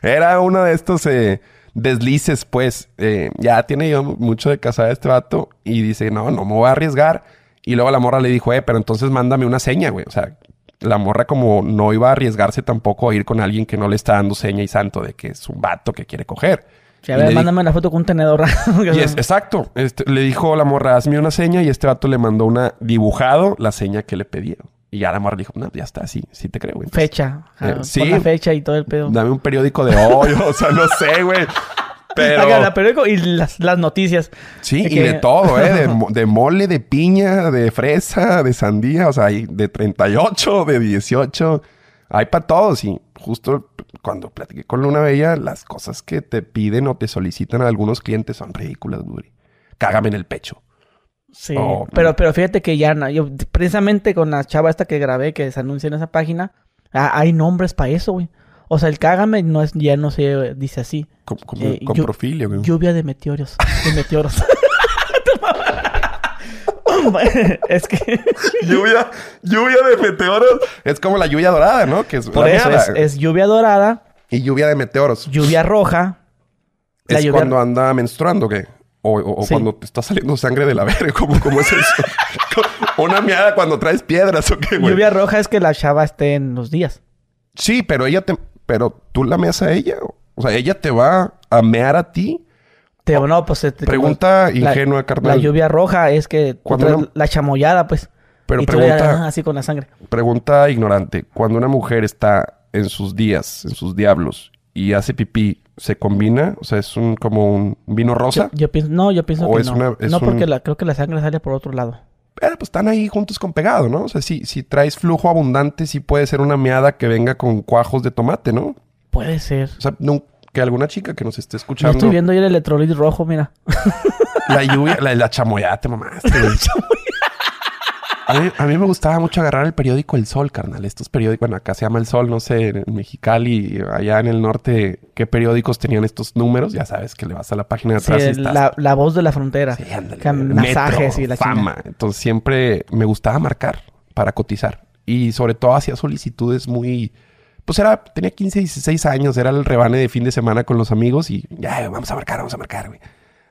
Speaker 2: Era uno de estos eh, deslices, pues. Eh, ya tiene yo mucho de casada este vato. Y dice, no, no me voy a arriesgar. Y luego la morra le dijo, eh, pero entonces mándame una seña, güey. O sea, la morra como no iba a arriesgarse tampoco a ir con alguien que no le está dando seña y santo de que es un vato que quiere coger.
Speaker 1: Sí, a ver, mándame la foto con un tenedor. [LAUGHS]
Speaker 2: y es, exacto. Este, le dijo la morra, hazme una seña y este vato le mandó una dibujado la seña que le pedía. Y ya la morra dijo, no, ya está, sí, sí te creo, güey.
Speaker 1: fecha.
Speaker 2: Eh, sí.
Speaker 1: pon la fecha y todo el pedo.
Speaker 2: Dame un periódico de hoy, o sea, no sé, güey. [LAUGHS] Pero
Speaker 1: Haga la periódico y las, las noticias.
Speaker 2: sí,
Speaker 1: de
Speaker 2: y de todo, ¿eh? De, [LAUGHS] de mole, de piña, de fresa, de sandía, o sea, hay de 38, de 18. Hay para todos. Y justo cuando platiqué con Luna Bella, las cosas que te piden o te solicitan a algunos clientes son ridículas, güey. Cágame en el pecho.
Speaker 1: Sí.
Speaker 2: Oh,
Speaker 1: pero, pero fíjate que ya, no- yo precisamente con la chava esta que grabé, que se anuncia en esa página, hay nombres para eso, güey. O sea, el cágame no es, ya no se dice así.
Speaker 2: Con, con,
Speaker 1: Eh,
Speaker 2: con profilio, güey.
Speaker 1: Lluvia de meteoros. De meteoros. [LAUGHS] [LAUGHS] es que [LAUGHS]
Speaker 2: lluvia, lluvia de meteoros. Es como la lluvia dorada, ¿no? Que es
Speaker 1: por eso es, es lluvia dorada,
Speaker 2: Y lluvia de meteoros.
Speaker 1: lluvia roja. La
Speaker 2: es
Speaker 1: lluvia-
Speaker 2: cuando anda menstruando, ¿qué? O, o- o
Speaker 1: Sí.
Speaker 2: cuando te está saliendo sangre de la verga. [LAUGHS] ¿Cómo, cómo es eso? Una meada cuando traes piedras, ¿o qué, güey?
Speaker 1: Lluvia roja es que la chava esté en los días.
Speaker 2: Sí, pero ella te... Pero tú la meas a ella. O sea, ella te va a mear a ti.
Speaker 1: Te, no, pues... este,
Speaker 2: Pregunta
Speaker 1: como- la-
Speaker 2: ingenua,
Speaker 1: La,
Speaker 2: carnal.
Speaker 1: lluvia roja es que
Speaker 2: Cuando una-
Speaker 1: la chamoyada, pues.
Speaker 2: Pero
Speaker 1: y tú le-
Speaker 2: pregunta-
Speaker 1: así con la sangre.
Speaker 2: Pregunta ignorante. Cuando una mujer está en sus días, en sus diablos, y hace pipí, ¿se combina? O sea, es un como un vino rosa.
Speaker 1: Yo, yo pienso, no, yo pienso
Speaker 2: ¿O
Speaker 1: que
Speaker 2: es
Speaker 1: no.
Speaker 2: una- es
Speaker 1: no, porque
Speaker 2: un-
Speaker 1: la, creo que la sangre sale por otro lado.
Speaker 2: Eh, pues están ahí juntos con pegado, ¿no? O sea, si, si traes flujo abundante, sí puede ser una meada que venga con cuajos de tomate, ¿no?
Speaker 1: Puede ser.
Speaker 2: O sea, no- que alguna chica que nos esté
Speaker 1: Yo
Speaker 2: escuchando,
Speaker 1: estoy viendo ahí el electrolit rojo, mira.
Speaker 2: la lluvia, la, la chamoyada, te mamaste, güey. [LAUGHS] A mí, a mí me gustaba mucho agarrar el periódico El Sol, carnal. Estos periódicos, bueno, acá se llama El Sol, no sé, en Mexicali, allá en el norte, qué periódicos tenían estos números. Ya sabes que le vas a la página de
Speaker 1: Sí,
Speaker 2: atrás y
Speaker 1: el-
Speaker 2: estás
Speaker 1: la, la voz de la frontera.
Speaker 2: Sí, ándale.
Speaker 1: Masajes y la
Speaker 2: fama. Entonces siempre me gustaba marcar para cotizar. Y sobre todo hacía solicitudes muy... Pues era... Tenía 15, 16 años. Era el rebane de fin de semana con los amigos. Y ya, vamos a marcar, vamos a marcar, güey.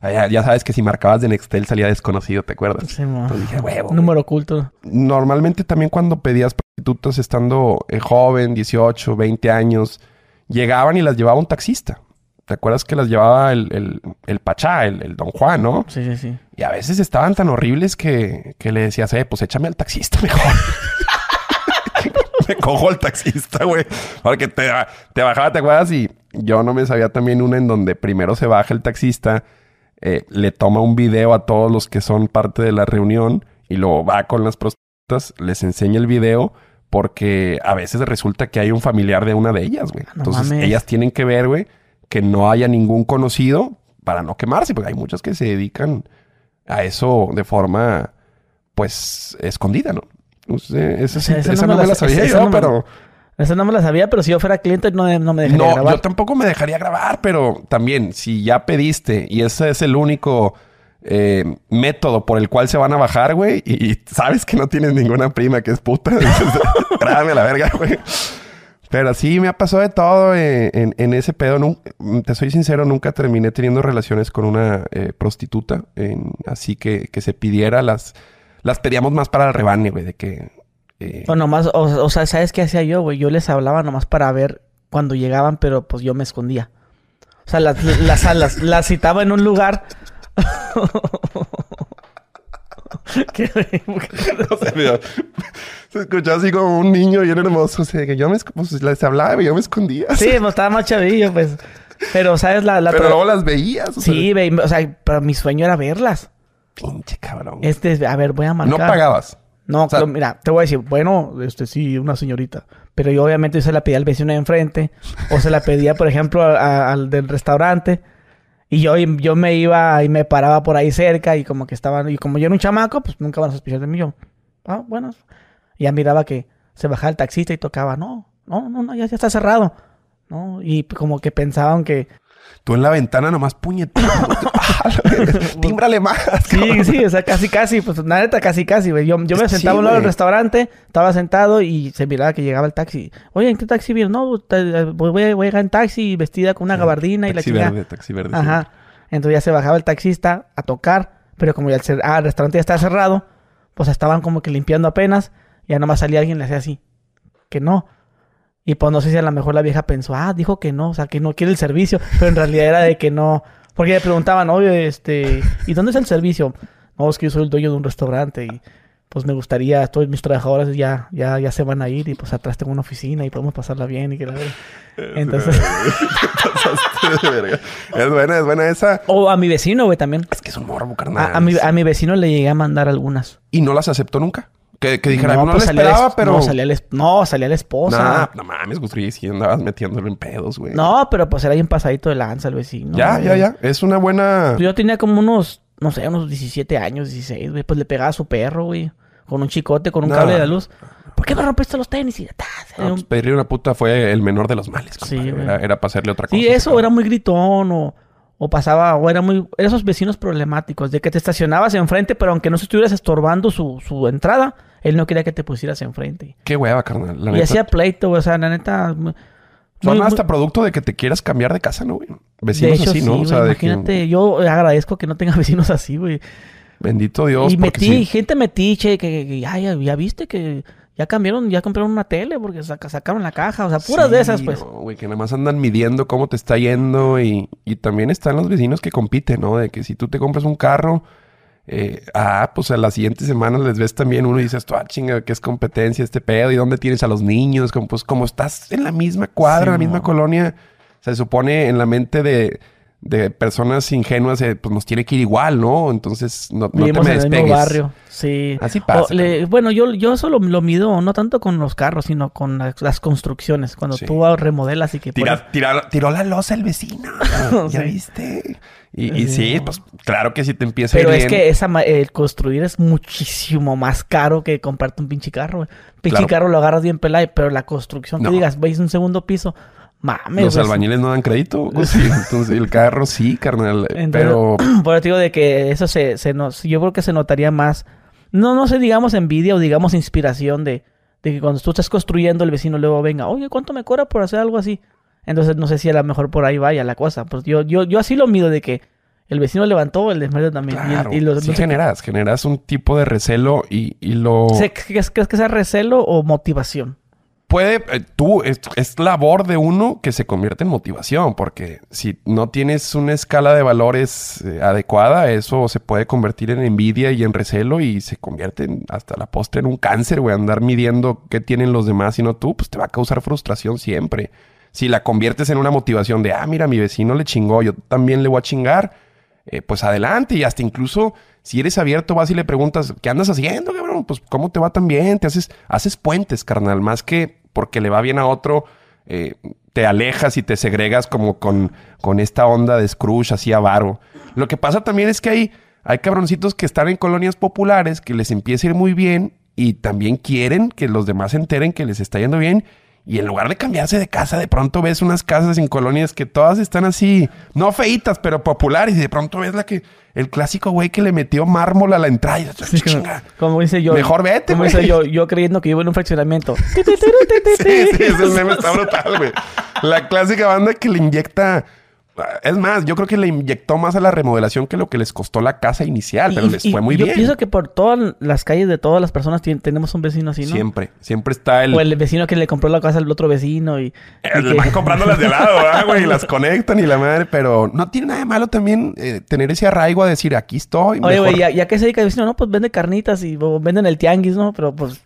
Speaker 2: Ah, Ya, ya sabes que si marcabas de Nextel salía desconocido, ¿te acuerdas?
Speaker 1: Sí.
Speaker 2: Entonces dije, huevo. güey.
Speaker 1: Número oculto.
Speaker 2: Normalmente también cuando pedías prostitutas estando eh, joven, 18, 20 años, llegaban y las llevaba un taxista. ¿Te acuerdas que las llevaba el, el, el Pachá, el, el Don Juan, no?
Speaker 1: Sí, sí, sí.
Speaker 2: Y a veces estaban tan horribles que, que le decías, eh, pues échame al taxista mejor. [LAUGHS] me [LAUGHS] cojo al taxista, güey. Porque te, te bajaba, ¿te acuerdas? Y yo no me sabía también una en donde primero se baja el taxista, eh, le toma un video a todos los que son parte de la reunión y luego va con las prostitutas, les enseña el video porque a veces resulta que hay un familiar de una de ellas, güey.
Speaker 1: Ah, no
Speaker 2: Entonces
Speaker 1: mames.
Speaker 2: ellas tienen que ver, güey, que no haya ningún conocido para no quemarse, porque hay muchas que se dedican a eso de forma, pues, escondida, ¿no? No sé, esa,
Speaker 1: O sea,
Speaker 2: sí-
Speaker 1: esa
Speaker 2: esa
Speaker 1: no me la-
Speaker 2: la sabía
Speaker 1: esa-
Speaker 2: yo,
Speaker 1: no me-
Speaker 2: pero...
Speaker 1: Esa no me la sabía, pero si yo fuera cliente no, no me dejaría
Speaker 2: No,
Speaker 1: grabar.
Speaker 2: yo tampoco me dejaría grabar, pero también, si ya pediste y ese es el único eh, método por el cual se van a bajar, güey, y, y sabes que no tienes ninguna prima que es puta, [LAUGHS] grábame a la verga, güey. Pero sí, me ha pasado de todo eh, en, en ese pedo. Te soy sincero, nunca terminé teniendo relaciones con una eh, prostituta. en- así que que se pidiera las... Las pedíamos más para el rebane, güey, de que... eh,
Speaker 1: O nomás, o, o sea, ¿sabes qué hacía yo, güey? Yo les hablaba nomás para ver cuando llegaban, pero pues yo me escondía. O sea, las, las, las, las citaba en un lugar. [LAUGHS] ¿Qué? [LAUGHS]
Speaker 2: O sea, se escuchaba así como un niño bien hermoso. O sea, que yo me... Pues les hablaba y yo me escondía.
Speaker 1: Sí, pues estaba más chavillo, pues. Pero, ¿sabes? La, la
Speaker 2: Pero luego las veías. o sea,
Speaker 1: Sí, güey. O sea, pero mi sueño era verlas.
Speaker 2: Pinche cabrón.
Speaker 1: Este, es- a ver, voy a marcar.
Speaker 2: no pagabas.
Speaker 1: No,
Speaker 2: O sea-
Speaker 1: pero mira, te voy a decir, bueno, este sí, una señorita. Pero yo obviamente se la pedía al vecino de enfrente. O se la pedía, por ejemplo, a- a- al del restaurante. Y yo, yo me iba y me paraba por ahí cerca y como que estaban... Y como yo era un chamaco, pues nunca van a sospechar de mí. Yo, ah, bueno. Y ya miraba que se bajaba el taxista y tocaba. No, no, no, no ya, ya está cerrado. No, y como que pensaban que...
Speaker 2: Tú en la ventana nomás puñetito. [LAUGHS] [LAUGHS] Tímbrale más.
Speaker 1: Sí, sí, o sea, casi, casi, pues la neta, casi, casi, güey. Yo, yo me sentaba a
Speaker 2: sí,
Speaker 1: un lado del restaurante, estaba sentado y se miraba que llegaba el taxi. Oye, ¿en qué taxi vienes? No, te- voy, voy, a llegar en taxi vestida con una gabardina y la
Speaker 2: Taxi
Speaker 1: chingada.
Speaker 2: verde, taxi verde.
Speaker 1: Ajá. Entonces ya se bajaba el taxista a tocar, pero como ya el, ah, el restaurante ya estaba cerrado, pues estaban como que limpiando apenas, ya nomás salía alguien y le hacía así, que no. Y pues no sé si a lo mejor la vieja pensó, ah, dijo que no, o sea, que no quiere el servicio, pero en realidad era de que no, porque le preguntaban, oye, este, ¿y dónde es el servicio? No, es que yo soy el dueño de un restaurante y pues me gustaría, todos mis trabajadores ya, ya, ya se van a ir y pues atrás tengo una oficina y podemos pasarla bien y que la verdad. Entonces, [LAUGHS] [LAUGHS]
Speaker 2: Pasaste de verga. Es buena, es buena esa.
Speaker 1: o a mi vecino, güey, también.
Speaker 2: Es que es un morbo, carnal.
Speaker 1: A, a mi, a mi vecino le llegué a mandar algunas.
Speaker 2: Y no las aceptó nunca. Que, que dijera, no,
Speaker 1: pues
Speaker 2: le
Speaker 1: salía la
Speaker 2: esperaba,
Speaker 1: es-
Speaker 2: pero...
Speaker 1: No, salía la, no, salía la esposa.
Speaker 2: Nah, no mames, Gustri, si andabas metiéndolo en pedos, güey.
Speaker 1: No, pero pues era bien pasadito de lanza el vecino.
Speaker 2: ya,
Speaker 1: güey.
Speaker 2: ya, ya. Es una buena...
Speaker 1: Yo tenía como unos, no sé, unos 17 años, 16, güey. Pues le pegaba a su perro, güey. Con un chicote, con un
Speaker 2: No.
Speaker 1: cable de la luz. ¿Por qué me rompiste los tenis? Y ta,
Speaker 2: Ah, pues pedirle una puta fue el menor de los males,
Speaker 1: Sí, güey.
Speaker 2: era, era para hacerle otra cosa.
Speaker 1: Sí, eso era muy gritón o, o pasaba, o era muy... Esos vecinos problemáticos, de que te estacionabas enfrente, pero aunque no se estuvieras estorbando su, su entrada, él no quería que te pusieras enfrente.
Speaker 2: Qué hueva, carnal. La
Speaker 1: y
Speaker 2: neta.
Speaker 1: hacía pleito, güey, o sea, la neta...
Speaker 2: Son
Speaker 1: muy-
Speaker 2: hasta producto de que te quieras cambiar de casa, ¿no, güey? Vecinos
Speaker 1: hecho,
Speaker 2: así,
Speaker 1: sí,
Speaker 2: ¿no?
Speaker 1: güey,
Speaker 2: o sea, de que...
Speaker 1: imagínate, yo agradezco que no tenga [LAUGHS] vecinos así, güey.
Speaker 2: Bendito Dios,
Speaker 1: y metí,
Speaker 2: sí.
Speaker 1: gente metiche, que, que ya, ya, ya viste que ya cambiaron, ya compraron una tele porque saca- sacaron la caja, o sea, puras
Speaker 2: Sí,
Speaker 1: de esas, pues.
Speaker 2: no, güey, que nada más andan midiendo cómo te está yendo y, y también están los vecinos que compiten, ¿no? De que si tú te compras un carro, eh, ah, pues a las siguientes semanas les ves también uno y dices, ah, chinga, ¿qué es competencia este pedo? ¿Y dónde tienes a los niños? Como, pues como estás en la misma cuadra, en la misma colonia, se supone en la mente de, de personas ingenuas, eh, pues nos tiene que ir igual, ¿no? Entonces, no, no te me
Speaker 1: en el mismo barrio. Sí.
Speaker 2: Así pasa.
Speaker 1: Le- bueno, yo, yo solo lo mido no tanto con los carros, sino con las, las construcciones. Cuando
Speaker 2: Sí.
Speaker 1: tú remodelas y que pones-
Speaker 2: Tira- tiró la losa el vecino. [LAUGHS] ¿Ya
Speaker 1: Sí.
Speaker 2: viste? Y, y
Speaker 1: Sí.
Speaker 2: sí, pues claro que si te empieza a ir
Speaker 1: Pero es
Speaker 2: bien-
Speaker 1: que esa el construir es muchísimo más caro que comprarte un pinche carro, güey. Pinche
Speaker 2: Claro.
Speaker 1: carro lo agarras bien pelado, pero la construcción
Speaker 2: No.
Speaker 1: que digas, veis un segundo piso, mames.
Speaker 2: Los albañiles no dan crédito. [LAUGHS] Sí, entonces el carro sí, carnal.
Speaker 1: Entonces,
Speaker 2: pero [CLEARS THROAT]
Speaker 1: Por eso te digo de que eso se, se nos... Yo creo que se notaría más... No, no sé, digamos envidia o digamos inspiración de, de que cuando tú estás construyendo el vecino luego venga, oye, ¿cuánto me cobra por hacer algo así? Entonces no sé si a lo mejor por ahí vaya la cosa. Pues yo, yo, yo así lo mido de que el vecino levantó, el desmadre también. Y el-
Speaker 2: claro,
Speaker 1: y los-
Speaker 2: sí
Speaker 1: no sé-
Speaker 2: generas, generas un tipo de recelo y, y lo
Speaker 1: ¿Crees, crees que sea recelo o motivación?
Speaker 2: puede, eh, tú, es, es labor de uno que se convierte en motivación, porque si no tienes una escala de valores eh, adecuada, eso se puede convertir en envidia y en recelo y se convierte en- hasta la postre en un cáncer, güey, andar midiendo qué tienen los demás y no tú, pues te va a causar frustración siempre. Si la conviertes en una motivación de, ah, mira, mi vecino le chingó, yo también le voy a chingar, eh, pues adelante y hasta incluso si eres abierto vas y le preguntas, ¿qué andas haciendo, cabrón? Pues cómo te va tan bien, te haces, haces puentes, carnal, más que porque le va bien a otro, eh, te alejas y te segregas como con, con esta onda de Scrooge así avaro. Lo que pasa también es que hay, hay cabroncitos que están en colonias populares que les empieza a ir muy bien y también quieren que los demás se enteren que les está yendo bien. Y en lugar de cambiarse de casa, de pronto ves unas casas en colonias que todas están así, no feitas, pero populares. Y de pronto ves la que, el clásico güey que le metió mármol a la entrada. Y dices, "Chinga".
Speaker 1: Como dice yo.
Speaker 2: Mejor vete,
Speaker 1: Como
Speaker 2: güey.
Speaker 1: dice yo, yo creyendo que vivo en un fraccionamiento. [LAUGHS]
Speaker 2: Sí, sí, ese meme está brutal, güey. La clásica banda que le inyecta. Es más, yo creo que le inyectó más a la remodelación que lo que les costó la casa inicial, pero les
Speaker 1: y
Speaker 2: fue muy
Speaker 1: yo
Speaker 2: bien.
Speaker 1: pienso que por todas las calles de todas las personas tenemos un vecino así, ¿no?
Speaker 2: Siempre, siempre está el.
Speaker 1: O el vecino que le compró la casa al otro vecino y... y
Speaker 2: Eh,
Speaker 1: que-
Speaker 2: Van comprando las de lado, ¿verdad, güey? Y las [LAUGHS] conectan y la madre, pero no tiene nada de malo también eh, tener ese arraigo a decir, aquí estoy.
Speaker 1: Oye, güey, ya, ya que se dedica el vecino, no, pues vende carnitas y o venden el tianguis, ¿no? Pero pues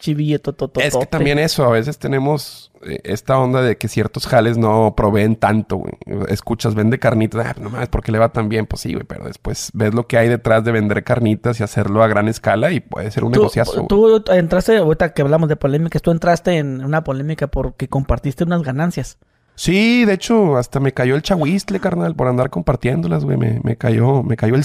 Speaker 1: chivillo.
Speaker 2: Es que también eso, a veces tenemos eh, esta onda de que ciertos jales no proveen tanto, güey. Escuchas, vende carnitas, ah, no mames, porque le va tan bien? Pues sí, güey, pero después ves lo que hay detrás de vender carnitas y hacerlo a gran escala y puede ser un
Speaker 1: Tú,
Speaker 2: negociazo. güey.
Speaker 1: tú entraste, ahorita que hablamos de polémicas, tú entraste en una polémica porque compartiste unas ganancias.
Speaker 2: Sí, de hecho, hasta me cayó el chahuistle, carnal, por andar compartiéndolas, güey. Me, me cayó, me cayó el...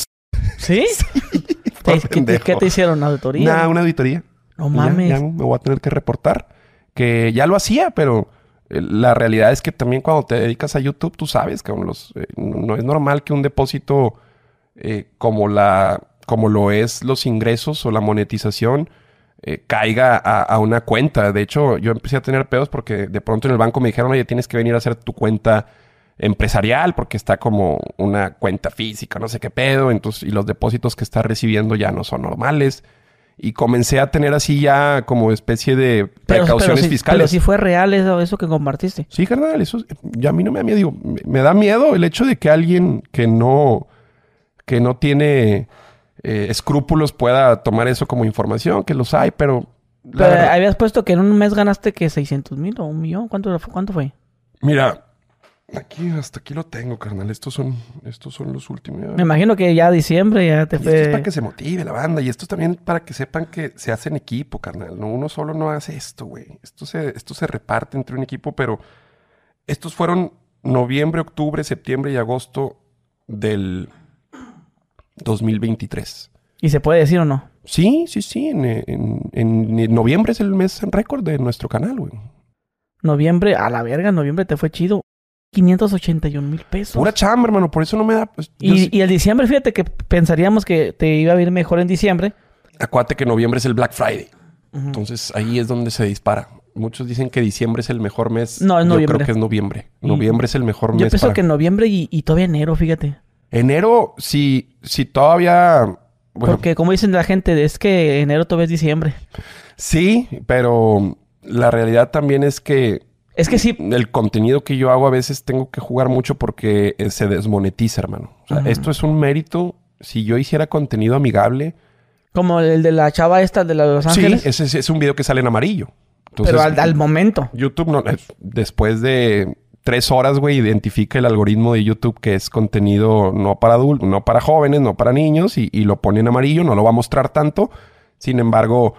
Speaker 1: ¿Sí? [LAUGHS]
Speaker 2: por
Speaker 1: ¿Qué, qué te, qué hicieron? ¿Auditoría?
Speaker 2: Nah, una auditoría.
Speaker 1: No
Speaker 2: ya-
Speaker 1: mames.
Speaker 2: Ya, me voy a tener que reportar. Que ya lo hacía, pero eh, la realidad es que también cuando te dedicas a YouTube, tú sabes que los, eh, no es normal que un depósito eh, como, la, como lo es los ingresos o la monetización eh, caiga a, a una cuenta. De hecho, yo empecé a tener pedos porque de pronto en el banco me dijeron, oye, tienes que venir a hacer tu cuenta empresarial porque está como una cuenta física, no sé qué pedo, entonces y los depósitos que está recibiendo ya no son normales y comencé a tener así ya como especie de precauciones
Speaker 1: pero
Speaker 2: fiscales.
Speaker 1: pero sí fue real eso, eso que compartiste.
Speaker 2: Sí, carnal, eso es- ya a mí no me da miedo. Digo, me, da miedo el hecho de que alguien que no, que no tiene eh, escrúpulos pueda tomar eso como información, que los hay, pero...
Speaker 1: Pero
Speaker 2: verdad-
Speaker 1: habías puesto que en un mes ganaste que 600 mil o un millón. ¿Cuánto, ¿Cuánto fue?
Speaker 2: Mira, aquí hasta aquí lo tengo, carnal. Estos son, estos son los últimos.
Speaker 1: Me imagino que ya diciembre ya te
Speaker 2: Y esto es para
Speaker 1: fue...
Speaker 2: que se motive la banda. Y esto es también para que sepan que se hace en equipo, carnal. No, uno solo no hace esto, güey. Esto se, esto se reparte entre un equipo, pero estos fueron noviembre, octubre, septiembre y agosto del 2023.
Speaker 1: ¿Y se puede decir o no?
Speaker 2: Sí, sí, sí. En, en- en noviembre es el mes en récord de nuestro canal, güey.
Speaker 1: Noviembre, a la verga, noviembre te fue chido. 581 mil pesos.
Speaker 2: Pura chamba, hermano. Por eso no me da... pues, yo sí-
Speaker 1: Y, el diciembre, fíjate que pensaríamos que te iba a ir mejor en diciembre.
Speaker 2: Acuérdate que noviembre es el Black Friday. Entonces ahí es donde se dispara. Muchos dicen que diciembre es el mejor mes.
Speaker 1: No, es
Speaker 2: Yo
Speaker 1: noviembre.
Speaker 2: creo que es noviembre. Noviembre es el mejor
Speaker 1: Yo
Speaker 2: mes.
Speaker 1: pienso
Speaker 2: para-
Speaker 1: que noviembre y, y todavía enero, fíjate.
Speaker 2: Enero, si, si todavía. Bueno,
Speaker 1: Porque como dicen la gente, es que enero todavía es diciembre.
Speaker 2: sí, pero la realidad también es que
Speaker 1: Es que sí,
Speaker 2: el contenido que yo hago a veces tengo que jugar mucho porque eh, se desmonetiza, hermano. O sea, esto es un mérito si yo hiciera contenido amigable.
Speaker 1: Como el de la chava esta de la Los Ángeles.
Speaker 2: Sí, ese es, un video que sale en amarillo.
Speaker 1: Pero al, al momento.
Speaker 2: YouTube, no, es- después de tres horas, güey, identifica el algoritmo de YouTube que es contenido no para adultos, no para jóvenes, no para niños, y, y lo pone en amarillo, no lo va a mostrar tanto. Sin embargo,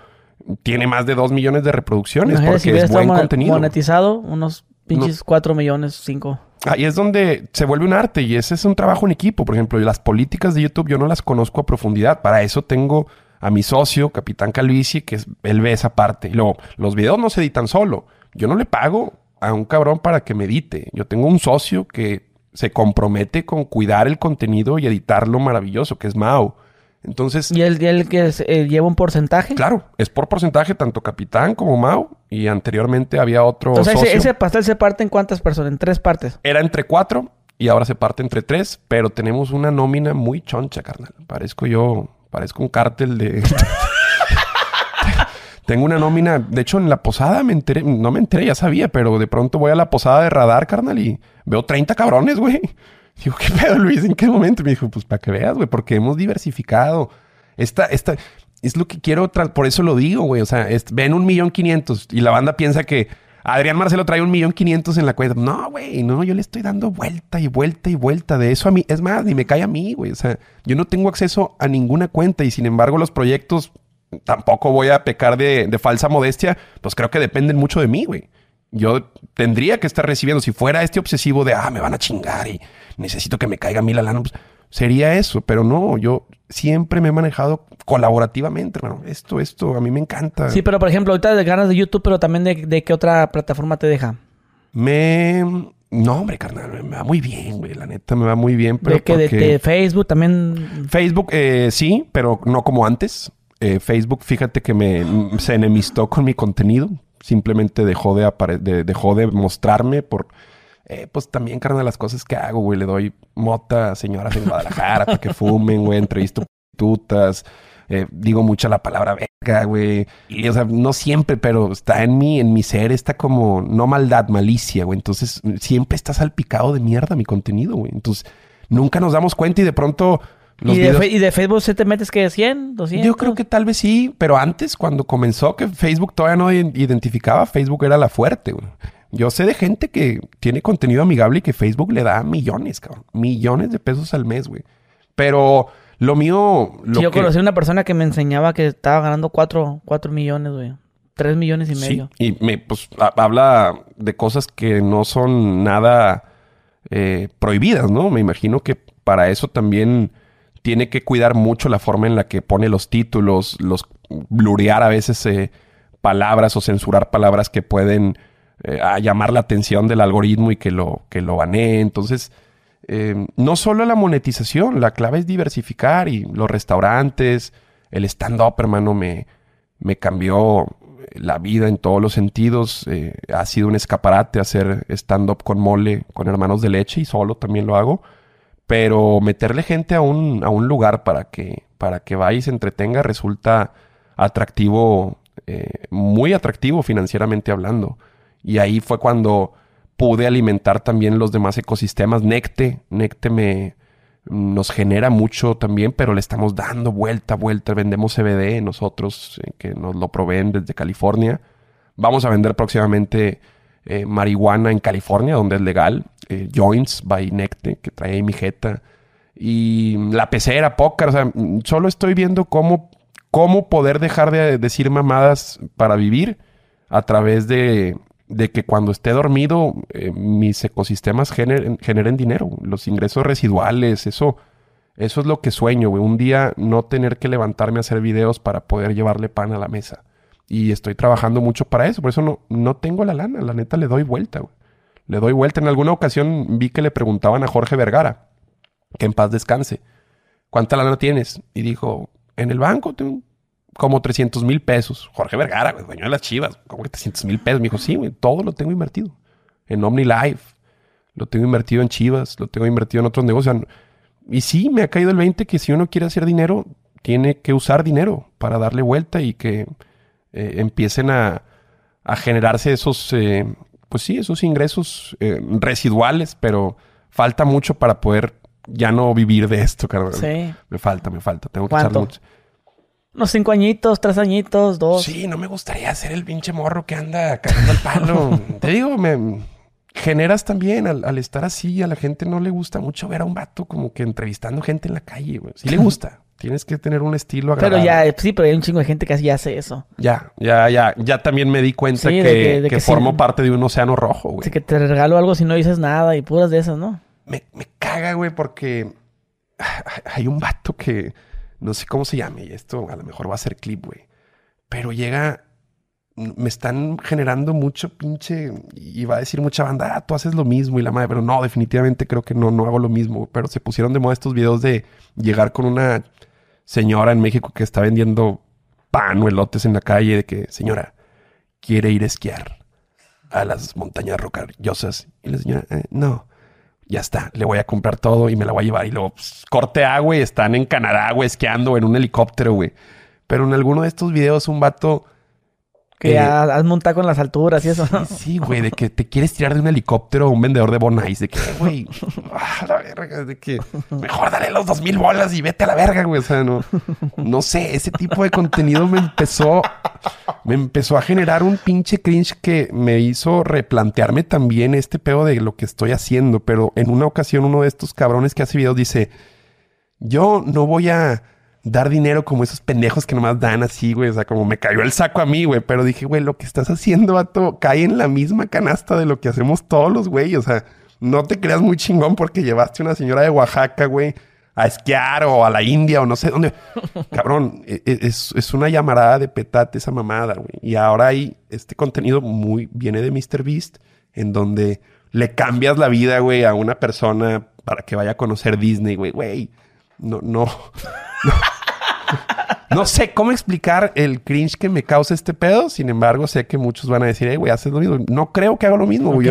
Speaker 2: tiene más de dos millones de reproducciones
Speaker 1: Imagínate
Speaker 2: porque
Speaker 1: si
Speaker 2: es buen contenido.
Speaker 1: monetizado, unos pinches 4 millones, 5.
Speaker 2: Ahí es donde se vuelve un arte y ese es un trabajo en equipo. Por ejemplo, las políticas de YouTube yo no las conozco a profundidad. Para eso tengo a mi socio, Capitán Calvici, que es, él ve esa parte. Y luego, los videos no se editan solo. Yo no le pago a un cabrón para que me edite. Yo tengo un socio que se compromete con cuidar el contenido y editarlo maravilloso, que es Mao. Entonces,
Speaker 1: ¿Y él que es- eh, lleva un porcentaje?
Speaker 2: claro, es por porcentaje tanto Capitán como Mao. Y anteriormente había otro
Speaker 1: Entonces,
Speaker 2: socio.
Speaker 1: ese, ese pastel se parte en cuántas personas? En tres partes.
Speaker 2: Era entre cuatro y ahora se parte entre tres, pero tenemos una nómina muy choncha, carnal. Parezco yo, parezco un cártel de... [LAUGHS] Tengo una nómina, de hecho en la posada me enteré, no me enteré, ya sabía, pero de pronto voy a la posada de radar, carnal, y veo 30 cabrones, güey. Digo, ¿qué pedo, Luis? ¿En qué momento? Me dijo, pues para que veas, güey, porque hemos diversificado. Esta, esta, es lo que quiero, por eso lo digo, güey. O sea, es- ven un millón quinientos y la banda piensa que Adrián Marcelo trae un millón quinientos en la cuenta. No, güey, no, yo le estoy dando vuelta y vuelta y vuelta de eso a mí. Es más, ni me cae a mí, güey. O sea, yo no tengo acceso a ninguna cuenta y sin embargo los proyectos tampoco voy a pecar de, de falsa modestia, pues creo que dependen mucho de mí, güey. Yo tendría que estar recibiendo, si fuera este obsesivo de, ah, me van a chingar y necesito que me caiga a mí la lana, pues sería eso, pero no, yo siempre me he manejado colaborativamente, hermano. Esto, esto, a mí me encanta.
Speaker 1: Sí, pero por ejemplo, ahorita de ganas de YouTube, pero también de, de qué otra plataforma te deja.
Speaker 2: Me... No, hombre, carnal, me va muy bien, güey. La neta me va muy bien, pero
Speaker 1: de que de,
Speaker 2: porque-
Speaker 1: de Facebook también.
Speaker 2: Facebook, eh, sí, pero no como antes. Eh, Facebook, fíjate que me se enemistó con mi contenido. Simplemente dejó de, de- dejó de mostrarme por... eh, pues también, carnal, las cosas que hago, güey. Le doy mota a señoras en Guadalajara para que fumen, güey. Entrevisto tutas. Eh, digo mucho la palabra verga, güey. Y, o sea, no siempre, pero está en mí, en mi ser, está como, no maldad, malicia, güey. Entonces, siempre está salpicado de mierda mi contenido, güey. Entonces, nunca nos damos cuenta y de pronto... los
Speaker 1: ¿Y de,
Speaker 2: videos-
Speaker 1: fe- y de Facebook se te metes que 100, 200.
Speaker 2: yo creo que tal vez sí, pero antes, cuando comenzó, que Facebook todavía no identificaba, Facebook era la fuerte, güey. Yo sé de gente que tiene contenido amigable y que Facebook le da millones, cabrón. Millones de pesos al mes, güey. Pero lo mío... Lo
Speaker 1: Sí, yo
Speaker 2: que-
Speaker 1: conocí una persona que me enseñaba que estaba ganando 4, millones, güey. 3 millones y
Speaker 2: Sí,
Speaker 1: medio.
Speaker 2: y me, pues, ha- habla de cosas que no son nada eh, prohibidas, ¿no? Me imagino que para eso también tiene que cuidar mucho la forma en la que pone los títulos, los blurear a veces eh, palabras o censurar palabras que pueden eh, llamar la atención del algoritmo y que lo, que lo banee. Entonces, eh, no solo la monetización, la clave es diversificar y los restaurantes, el stand-up, hermano, me, me cambió la vida en todos los sentidos. Eh, ha sido un escaparate hacer stand-up con mole, con hermanos de leche y solo también lo hago. Pero meterle gente a un, a un lugar para que, para que vaya y se entretenga resulta atractivo, eh, muy atractivo financieramente hablando. Y ahí fue cuando pude alimentar también los demás ecosistemas. Necte, Necte me nos genera mucho también, pero le estamos dando vuelta, vuelta. Vendemos CBD nosotros, eh, que nos lo proveen desde California. Vamos a vender próximamente eh, marihuana en California, donde es legal. eh, Joints by Necte, que trae mi jeta. Y la pecera, pócar. O sea, solo estoy viendo cómo, cómo poder dejar de decir mamadas para vivir a través de, de que cuando esté dormido eh, mis ecosistemas generen, generen dinero. Los ingresos residuales, eso, eso es lo que sueño, güey. Un día no tener que levantarme a hacer videos para poder llevarle pan a la mesa. Y estoy trabajando mucho para eso. Por eso no, no tengo la lana. La neta le doy vuelta. Le doy vuelta. En alguna ocasión vi que le preguntaban a Jorge Vergara, que en paz descanse, ¿cuánta lana tienes? Y dijo, en el banco tengo como 300 mil pesos. Jorge Vergara, güey, dueño de las chivas. ¿Cómo que 300 mil pesos? Me dijo, sí, güey, todo lo tengo invertido. En OmniLife, lo tengo invertido en chivas, lo tengo invertido en otros negocios. Y sí, me ha caído el 20 que si uno quiere hacer dinero, tiene que usar dinero para darle vuelta y que eh, empiecen a, a generarse esos, eh, pues sí, esos ingresos eh, residuales, pero falta mucho para poder ya no vivir de esto, carnal.
Speaker 1: Sí.
Speaker 2: Me falta, me falta. Tengo que echarle mucho.
Speaker 1: Unos cinco añitos, tres añitos, dos.
Speaker 2: Sí, no me gustaría ser el pinche morro que anda cagando el palo. [LAUGHS] Te digo, me generas también al, al estar así. A la gente no le gusta mucho ver a un vato como que entrevistando gente en la calle, güey. Sí le [LAUGHS] gusta. Tienes que tener un estilo
Speaker 1: Pero
Speaker 2: agradable.
Speaker 1: ya, eh, sí, pero hay un chingo de gente que así hace eso.
Speaker 2: Ya, ya, ya. Ya también me di cuenta
Speaker 1: Sí,
Speaker 2: que,
Speaker 1: de que- de
Speaker 2: que
Speaker 1: que sí.
Speaker 2: formo parte de un océano rojo, güey.
Speaker 1: Así que te regalo algo si no dices nada y puras de esas, ¿no?
Speaker 2: me, me caga, güey, porque [SIGHS] hay un vato que no sé cómo se llame y esto a lo mejor va a ser clip, güey. Pero llega, me están generando mucho pinche y va a decir mucha banda, ah, tú haces lo mismo y la madre, pero no, definitivamente creo que no, no hago lo mismo. Pero se pusieron de moda estos videos de llegar con una señora en México que está vendiendo pan o elotes en la calle de que, señora, quiere ir a esquiar a las montañas rocallosas. Y la señora, "Eh, no ya está, le voy a comprar todo y me la voy a llevar. Y luego, pues, corte A, güey, están en Canadá, güey, esquiando en un helicóptero, güey. Pero en alguno de estos videos, un vato.
Speaker 1: Que
Speaker 2: eh,
Speaker 1: has montado con las alturas y eso.
Speaker 2: Sí, sí, güey, de que te quieres tirar de un helicóptero a un vendedor de Bonais, de que, güey, [LAUGHS] ah, la verga, de que mejor dale los dos mil bolas y vete a la verga, güey. O sea, no, no sé, ese tipo de contenido me empezó, me empezó a generar un pinche cringe que me hizo replantearme también este pedo de lo que estoy haciendo. Pero en una ocasión, uno de estos cabrones que hace videos dice: Yo no voy a dar dinero como esos pendejos que nomás dan así, güey. O sea, como me cayó el saco a mí, güey. Pero dije, güey, lo que estás haciendo, vato, cae en la misma canasta de lo que hacemos todos los güeyes. O sea, no te creas muy chingón porque llevaste una señora de Oaxaca, güey, a esquiar o a la India o no sé dónde. [LAUGHS] Cabrón, e- e- es, es una llamarada de petate esa mamada, güey. Y ahora hay este contenido muy, viene de MrBeast, en donde le cambias la vida, güey, a una persona para que vaya a conocer Disney, güey. Güey, no, no. [LAUGHS] No sé cómo explicar el cringe que me causa este pedo. Sin embargo, sé que muchos van a decir, hey, güey, haces lo mismo. No creo que haga lo mismo, güey.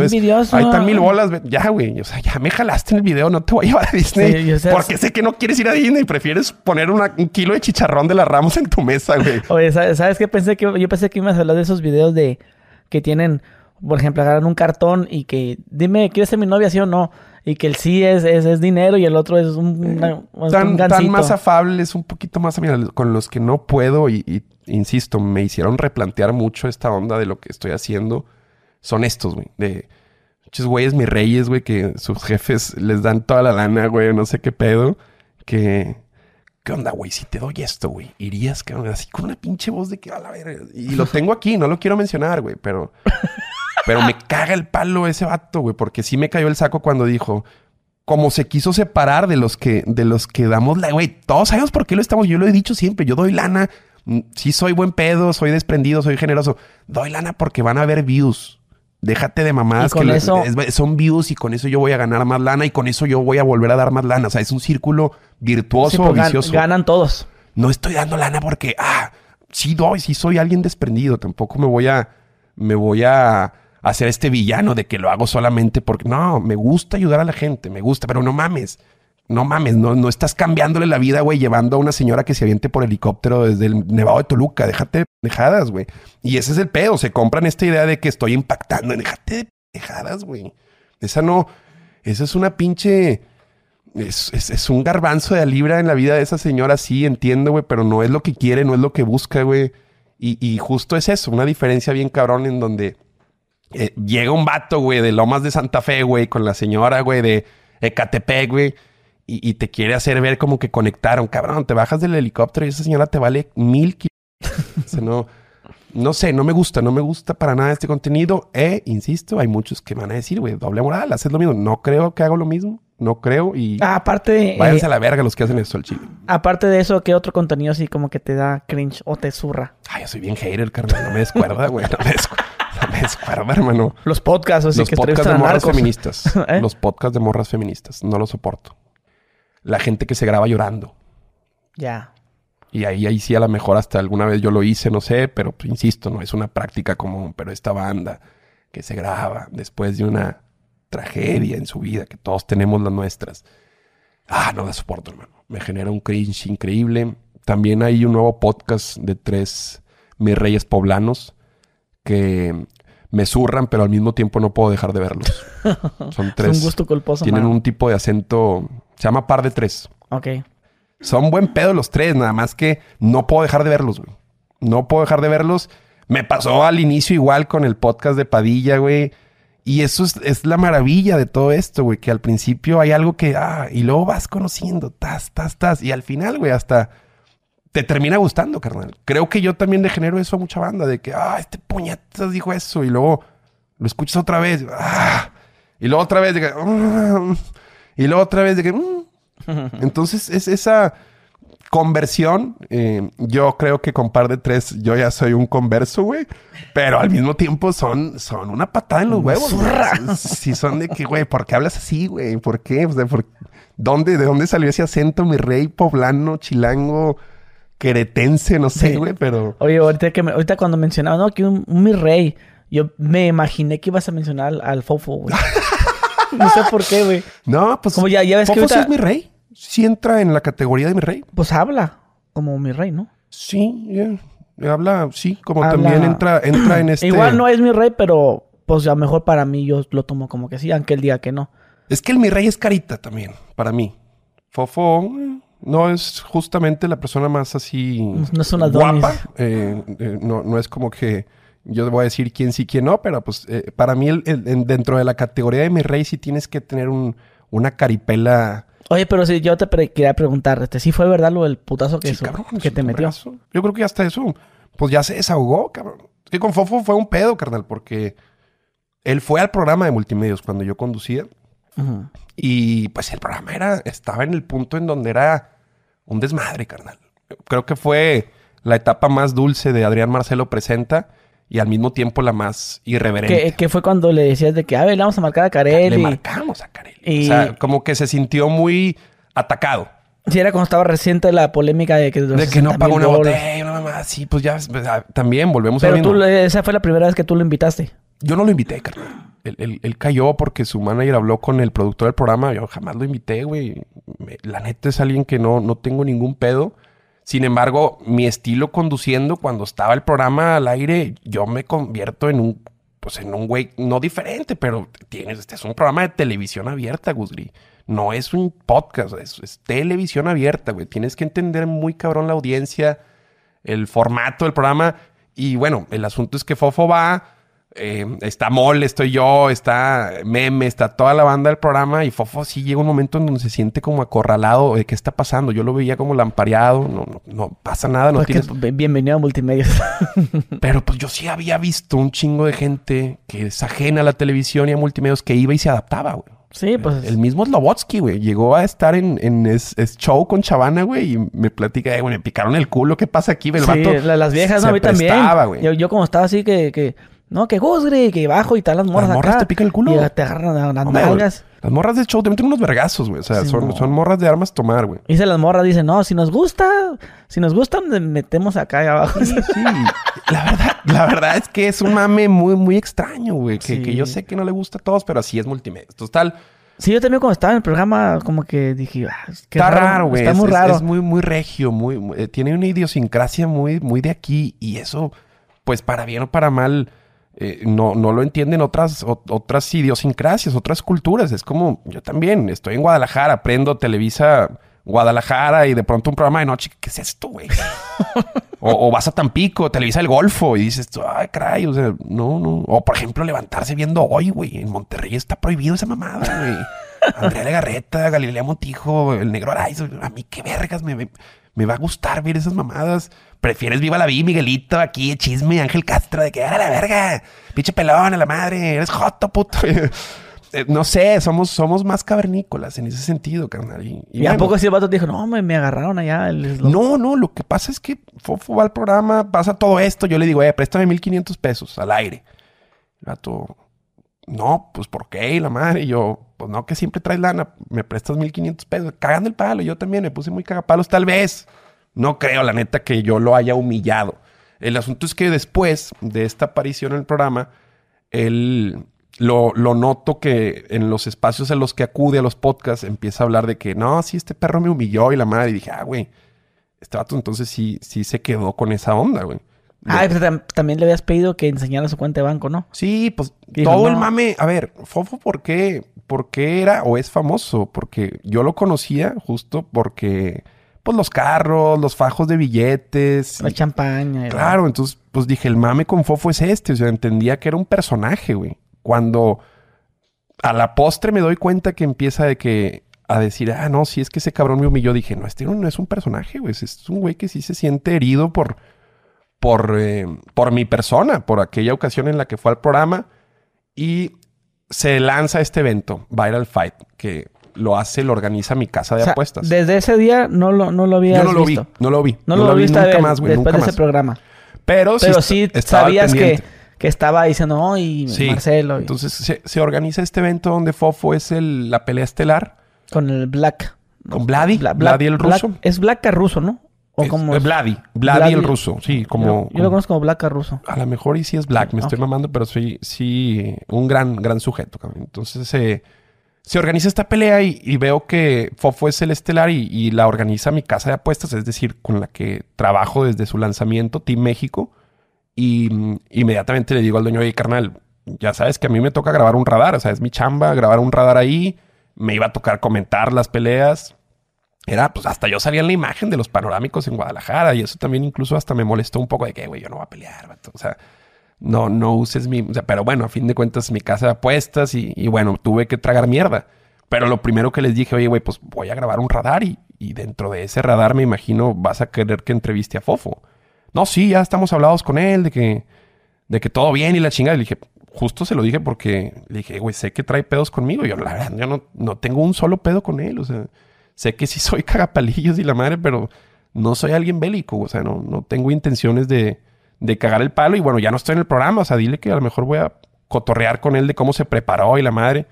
Speaker 2: Ahí están mil bolas. Ya, güey. O sea, ya me jalaste en el video. No te voy a llevar a Disney.
Speaker 1: Sí, yo sé-
Speaker 2: porque sé que no quieres ir a Disney. Prefieres poner una- un kilo de chicharrón de las Ramos en tu mesa, güey. [LAUGHS]
Speaker 1: Oye, ¿sabes, ¿sabes qué? Pensé que yo pensé que ibas a hablar de esos videos de que tienen, por ejemplo, agarran un cartón y que dime, ¿quieres ser mi novia, sí o no? Y que el sí es, es, es dinero y el otro es un, una- es un
Speaker 2: tan, tan más afables, un poquito más mira, con los que no puedo y, y, insisto, me hicieron replantear mucho esta onda de lo que estoy haciendo. Son estos, güey, de muchos güeyes, mis reyes, güey, que sus jefes les dan toda la lana, güey, no sé qué pedo, que ¿Qué onda, güey? Si te doy esto, güey, irías, cabrón, así con una pinche voz de que a la verga. Y lo tengo aquí, no lo quiero mencionar, güey, pero. Pero me caga el palo ese vato, güey, porque sí me cayó el saco cuando dijo. Como se quiso separar de los que, de los que damos la, güey, todos sabemos por qué lo estamos. Yo lo he dicho siempre, yo doy lana. mm, Sí soy buen pedo, soy desprendido, soy generoso. Doy lana porque van a haber views. Déjate de mamadas que
Speaker 1: eso-
Speaker 2: es- son views y con eso yo voy a ganar más lana y con eso yo voy a volver a dar más lana. O sea, es un círculo virtuoso
Speaker 1: Sí, pues,
Speaker 2: vicioso
Speaker 1: ganan todos.
Speaker 2: no estoy dando lana porque, ah, sí doy, sí soy alguien desprendido. Tampoco me voy a, me voy a hacer este villano de que lo hago solamente porque, no, me gusta ayudar a la gente, me gusta, pero no mames. No mames, no, no estás cambiándole la vida, güey, llevando a una señora que se aviente por helicóptero desde el Nevado de Toluca. Déjate de pendejadas, güey. Y ese es el pedo. Se compran esta idea de que estoy impactando. Déjate de pendejadas, güey. Esa no, esa es una pinche es, es- un garbanzo de libra en la vida de esa señora, sí, entiendo, güey, pero no es lo que quiere, no es lo que busca, güey. Y, y justo es eso, una diferencia bien cabrón en donde eh, llega un vato, güey, de Lomas de Santa Fe, güey, con la señora, güey, de Ecatepec, güey, y, y te quiere hacer ver como que conectaron. Cabrón, te bajas del helicóptero y esa señora te vale mil kilómetros. [LAUGHS] O sea, no, no sé, no me gusta, no me gusta para nada este contenido. E, insisto, hay muchos que van a decir, güey, doble moral, haces lo mismo. No creo que hago lo mismo, no creo y
Speaker 1: Ah, aparte,
Speaker 2: váyanse
Speaker 1: eh,
Speaker 2: a la verga los que hacen eso al chile.
Speaker 1: aparte de eso, ¿qué otro contenido así como que te da cringe o te zurra?
Speaker 2: Ay, yo soy bien hater, carnal, no me descuerda, güey, no me descuerda, [LAUGHS] hermano.
Speaker 1: Los podcasts, así
Speaker 2: Los
Speaker 1: que
Speaker 2: podcasts de morras feministas. [LAUGHS]
Speaker 1: ¿Eh?
Speaker 2: Los podcasts de morras feministas. No lo soporto. La gente que se graba llorando.
Speaker 1: Ya.
Speaker 2: Y ahí, ahí sí a lo mejor hasta alguna vez yo lo hice, no sé, pero pues, insisto, no es una práctica común. Pero esta banda que se graba después de una tragedia en su vida, que todos tenemos las nuestras. Ah, no la soporto, hermano. Me genera un cringe increíble. También hay un nuevo podcast de tres mis reyes poblanos que me zurran, pero al mismo tiempo no puedo dejar de verlos. [LAUGHS] Son tres.
Speaker 1: Es un gusto culposo.
Speaker 2: Tienen un tipo de acento Se llama Par de Tres.
Speaker 1: Ok.
Speaker 2: Son buen pedo los tres, nada más que no puedo dejar de verlos, güey. No puedo dejar de verlos. Me pasó al inicio igual con el podcast de Padilla, güey. Y eso es, es la maravilla de todo esto, güey, que al principio hay algo que, ah, y luego vas conociendo, tas, tas, tas, y al final, güey, hasta te termina gustando, carnal. Creo que yo también le genero eso a mucha banda, de que, ah, este puñetas dijo eso, y luego lo escuchas otra vez, ah, y luego otra vez, de que, "Mm", y luego otra vez, de que, "Mm". [LAUGHS] entonces es esa conversión. eh, yo creo que con par de tres yo ya soy un converso, güey. Pero al mismo tiempo son, son una patada en los huevos. Sí, [LAUGHS] son de que, güey, ¿por qué hablas así, güey? ¿Por qué? O sea, ¿por- ¿dónde, ¿De dónde salió ese acento, mi rey poblano, chilango, queretense? No sé,
Speaker 1: Sí.
Speaker 2: güey, pero...
Speaker 1: Oye, ahorita, que me- ahorita cuando mencionaba, no, que un, un mi rey, yo me imaginé que ibas a mencionar al, al Fofo, güey. [LAUGHS] no sé por qué, güey.
Speaker 2: No, pues...
Speaker 1: Como ya- ya ves que
Speaker 2: Fofo sí
Speaker 1: ahorita-
Speaker 2: es mi rey. Sí entra en la categoría de mi rey.
Speaker 1: Pues habla como mi rey, ¿no?
Speaker 2: Sí, ya. Habla, sí, como
Speaker 1: Habla-
Speaker 2: también entra, entra en [CLEARS THROAT] este...
Speaker 1: Igual no es mi rey, pero pues a lo mejor para mí yo lo tomo como que sí, aunque él diga que no.
Speaker 2: Es que el mi rey es carita también, para mí. Fofo eh, no es justamente la persona más así
Speaker 1: No es un Adonis.
Speaker 2: guapa. Eh, eh, no, no es como que yo voy a decir quién sí, quién no, pero pues eh, para mí el- el- en- dentro de la categoría de mi rey sí tienes que tener un, una caripela.
Speaker 1: Oye, pero si yo te pre- quería preguntar, este, ¿sí fue verdad lo del putazo que,
Speaker 2: Sí,
Speaker 1: eso-
Speaker 2: cabrón,
Speaker 1: que te metió?
Speaker 2: Yo creo que hasta eso, pues ya se desahogó, cabrón. Es que con Fofo fue un pedo, carnal, porque él fue al programa de multimedios cuando yo conducía. Y pues el programa era, estaba en el punto en donde era un desmadre, carnal. Creo que fue la etapa más dulce de Adrián Marcelo Presenta y al mismo tiempo la más irreverente.
Speaker 1: Que, fue cuando le decías de que, a ver, le vamos a marcar a Karel.
Speaker 2: Le marcamos a Carelli.
Speaker 1: y-
Speaker 2: O sea, como que se sintió muy atacado.
Speaker 1: Sí, era cuando estaba reciente la polémica de que...
Speaker 2: De que no
Speaker 1: 60,000
Speaker 2: pagó una
Speaker 1: dólares.
Speaker 2: botella, una mamá así, pues ya, pues, ah, también volvemos a
Speaker 1: Pero tú, esa fue la primera vez que tú lo invitaste.
Speaker 2: Yo no lo invité, carnal. Él, cayó porque su manager habló con el productor del programa. Yo jamás lo invité, güey. La neta es alguien que no, no tengo ningún pedo. Sin embargo, mi estilo conduciendo, cuando estaba el programa al aire, yo me convierto en un, pues en un güey, no diferente, pero tienes, este es un programa de televisión abierta, Gusgri. No es un podcast, es, es televisión abierta, güey. Tienes que entender muy cabrón la audiencia, el formato del programa. Y bueno, el asunto es que Fofo va, eh, está Mole, estoy yo, está Meme, está toda la banda del programa. Y Fofo sí llega un momento en donde se siente como acorralado de qué está pasando. Yo lo veía como lampareado, no, no, no pasa nada, no
Speaker 1: Pues
Speaker 2: tienes...
Speaker 1: bienvenido a Multimedia. [LAUGHS]
Speaker 2: Pero pues yo sí había visto un chingo de gente que es ajena a la televisión y a multimedios que iba y se adaptaba, güey.
Speaker 1: sí, pues...
Speaker 2: El mismo Slobotsky, güey, llegó a estar en, en es, es show con Chavana, güey, y me platica, eh, güey, me picaron el culo, ¿qué pasa aquí? El
Speaker 1: sí,
Speaker 2: vato
Speaker 1: las viejas,
Speaker 2: se
Speaker 1: no, a mí también.
Speaker 2: prestaba.
Speaker 1: Yo, yo como estaba así que... que no, que Gusgri, que bajo y tal las morras
Speaker 2: morras
Speaker 1: acá.
Speaker 2: te pican el culo.
Speaker 1: Y te agarran a las
Speaker 2: Hombre, güey,
Speaker 1: nalgas.
Speaker 2: Las morras de show te meten unos vergazos, güey. O sea,
Speaker 1: Sí,
Speaker 2: son,
Speaker 1: no.
Speaker 2: son morras de armas tomar, güey.
Speaker 1: Dice las morras, dicen, no, si nos gusta, si nos gusta, me- metemos acá y abajo.
Speaker 2: Sí, la verdad, la verdad es que es un mame muy, muy extraño, güey. Que,
Speaker 1: Sí.
Speaker 2: que yo sé que no le gusta a todos, pero así es multimedia. Total,
Speaker 1: Sí, yo también cuando estaba en el programa, como que dije, ah, qué
Speaker 2: está raro, güey.
Speaker 1: Está
Speaker 2: Es-
Speaker 1: muy
Speaker 2: es-
Speaker 1: raro.
Speaker 2: Es, muy, muy regio, muy, muy- eh, tiene una idiosincrasia muy, muy de aquí. Y eso, pues para bien o para mal, eh, no, no lo entienden otras, otras idiosincrasias, otras culturas. Es como, yo también, estoy en Guadalajara, aprendo Televisa Guadalajara y de pronto un programa de noche. ¿Qué es esto, güey? o, vas a Tampico, Televisa el Golfo y dices, ay, caray, o sea, no, no. O por ejemplo, levantarse viendo hoy, güey. En Monterrey está prohibido esa mamada, güey. Andrea Legarreta, Galilea Montijo, el Negro Araiza. A mí qué vergas me, me, va a gustar ver esas mamadas. Prefieres Viva la Vi, Miguelito, aquí, chisme, Ángel Castro, de que, a la verga, pinche pelón, a la madre, eres joto, puto. [LAUGHS] Eh, no sé, somos, somos más cavernícolas en ese sentido, carnal. Y,
Speaker 1: Y a poco si el vato dijo, no, me, me agarraron allá. El,
Speaker 2: no, no, lo que pasa es que Fofo va al programa, pasa todo esto. Yo le digo, eh, préstame 1500 pesos al aire. El vato, no, pues ¿por qué? Y la madre, yo, pues no, que siempre traes lana, me prestas 1500 pesos. Cagando el palo, yo también me puse muy cagapalos, tal vez. No creo, la neta, que yo lo haya humillado. El asunto es que después de esta aparición en el programa, él lo, lo noto que en los espacios en los que acude a los podcasts empieza a hablar de que no, sí, este perro me humilló y la madre. Y dije, ah, güey, este vato entonces sí, sí se quedó con esa onda, güey.
Speaker 1: Pues tam- también le habías pedido que enseñara su cuenta de banco, ¿no?
Speaker 2: Sí, pues
Speaker 1: Dijo,
Speaker 2: todo el mame. A ver, Fofo, ¿por qué? por qué era o es famoso, porque yo lo conocía justo porque, pues los carros, los fajos de billetes.
Speaker 1: La champaña. y-
Speaker 2: Claro, entonces, pues dije, el mame con Fofo es este. O sea, entendía que era un personaje, güey. Cuando a la postre me doy cuenta que empieza de que a decir, ah, no, si es que ese cabrón me humilló, dije, no, este no es un personaje, güey. Es un güey que sí se siente herido por, por, eh, por mi persona, por aquella ocasión en la que fue al programa. Y se lanza este evento, Viral Fight, que lo hace, lo organiza mi casa de
Speaker 1: O sea,
Speaker 2: apuestas.
Speaker 1: Desde ese día no lo, no lo habías
Speaker 2: Yo no lo
Speaker 1: visto.
Speaker 2: vi, no lo vi.
Speaker 1: No, lo,
Speaker 2: vi
Speaker 1: viste
Speaker 2: nunca
Speaker 1: ver
Speaker 2: más, güey,
Speaker 1: después
Speaker 2: nunca
Speaker 1: de ese
Speaker 2: más.
Speaker 1: programa.
Speaker 2: Pero,
Speaker 1: Pero
Speaker 2: sí,
Speaker 1: sí sabías que, que estaba diciendo, no, y
Speaker 2: Sí.
Speaker 1: Marcelo. y-
Speaker 2: Entonces se, se organiza este evento donde Fofo es el- la pelea estelar.
Speaker 1: con el Black.
Speaker 2: ¿Con Vladi?
Speaker 1: Bla-
Speaker 2: ¿Vladi el
Speaker 1: Black-
Speaker 2: ruso?
Speaker 1: es Black ruso, ¿no? O
Speaker 2: Es-
Speaker 1: como
Speaker 2: Vladi. Vladi el ruso. Sí, como...
Speaker 1: Yo, yo lo conozco como Black ruso.
Speaker 2: a lo mejor y sí es Black. Me estoy
Speaker 1: Ok.
Speaker 2: mamando, pero soy sí un gran, gran sujeto. Entonces se se organiza esta pelea y, y veo que Fofo es el estelar y, y la organiza mi casa de apuestas, es decir, con la que trabajo desde su lanzamiento, Team México. Y mm, inmediatamente le digo al dueño, oye, carnal, ya sabes que a mí me toca grabar un radar, o sea, es mi chamba grabar un radar ahí. Me iba a tocar comentar las peleas. Era, pues hasta yo salía en la imagen de los panorámicos en Guadalajara y eso también incluso hasta me molestó un poco de que, güey, yo no voy a pelear, vato. O sea, no, no uses mi... Pero bueno, a fin de cuentas mi casa de apuestas y, y bueno, tuve que tragar mierda. Pero lo primero que les dije, oye, güey, pues voy a grabar un radar y, y dentro de ese radar me imagino vas a querer que entreviste a Fofo. No, sí, ya estamos hablados con él de que, de que todo bien y la chingada. Le dije, justo se lo dije porque le dije, güey, sé que trae pedos conmigo. Yo, la verdad, yo no, no tengo un solo pedo con él. O sea, sé que sí soy [LAUGHS] cagapalillos y la madre, pero no soy alguien bélico. O sea, no, no tengo intenciones de, de cagar el palo. Y bueno, ya no estoy en el programa. O sea, dile que a lo mejor voy a cotorrear con él de cómo se preparó y la madre.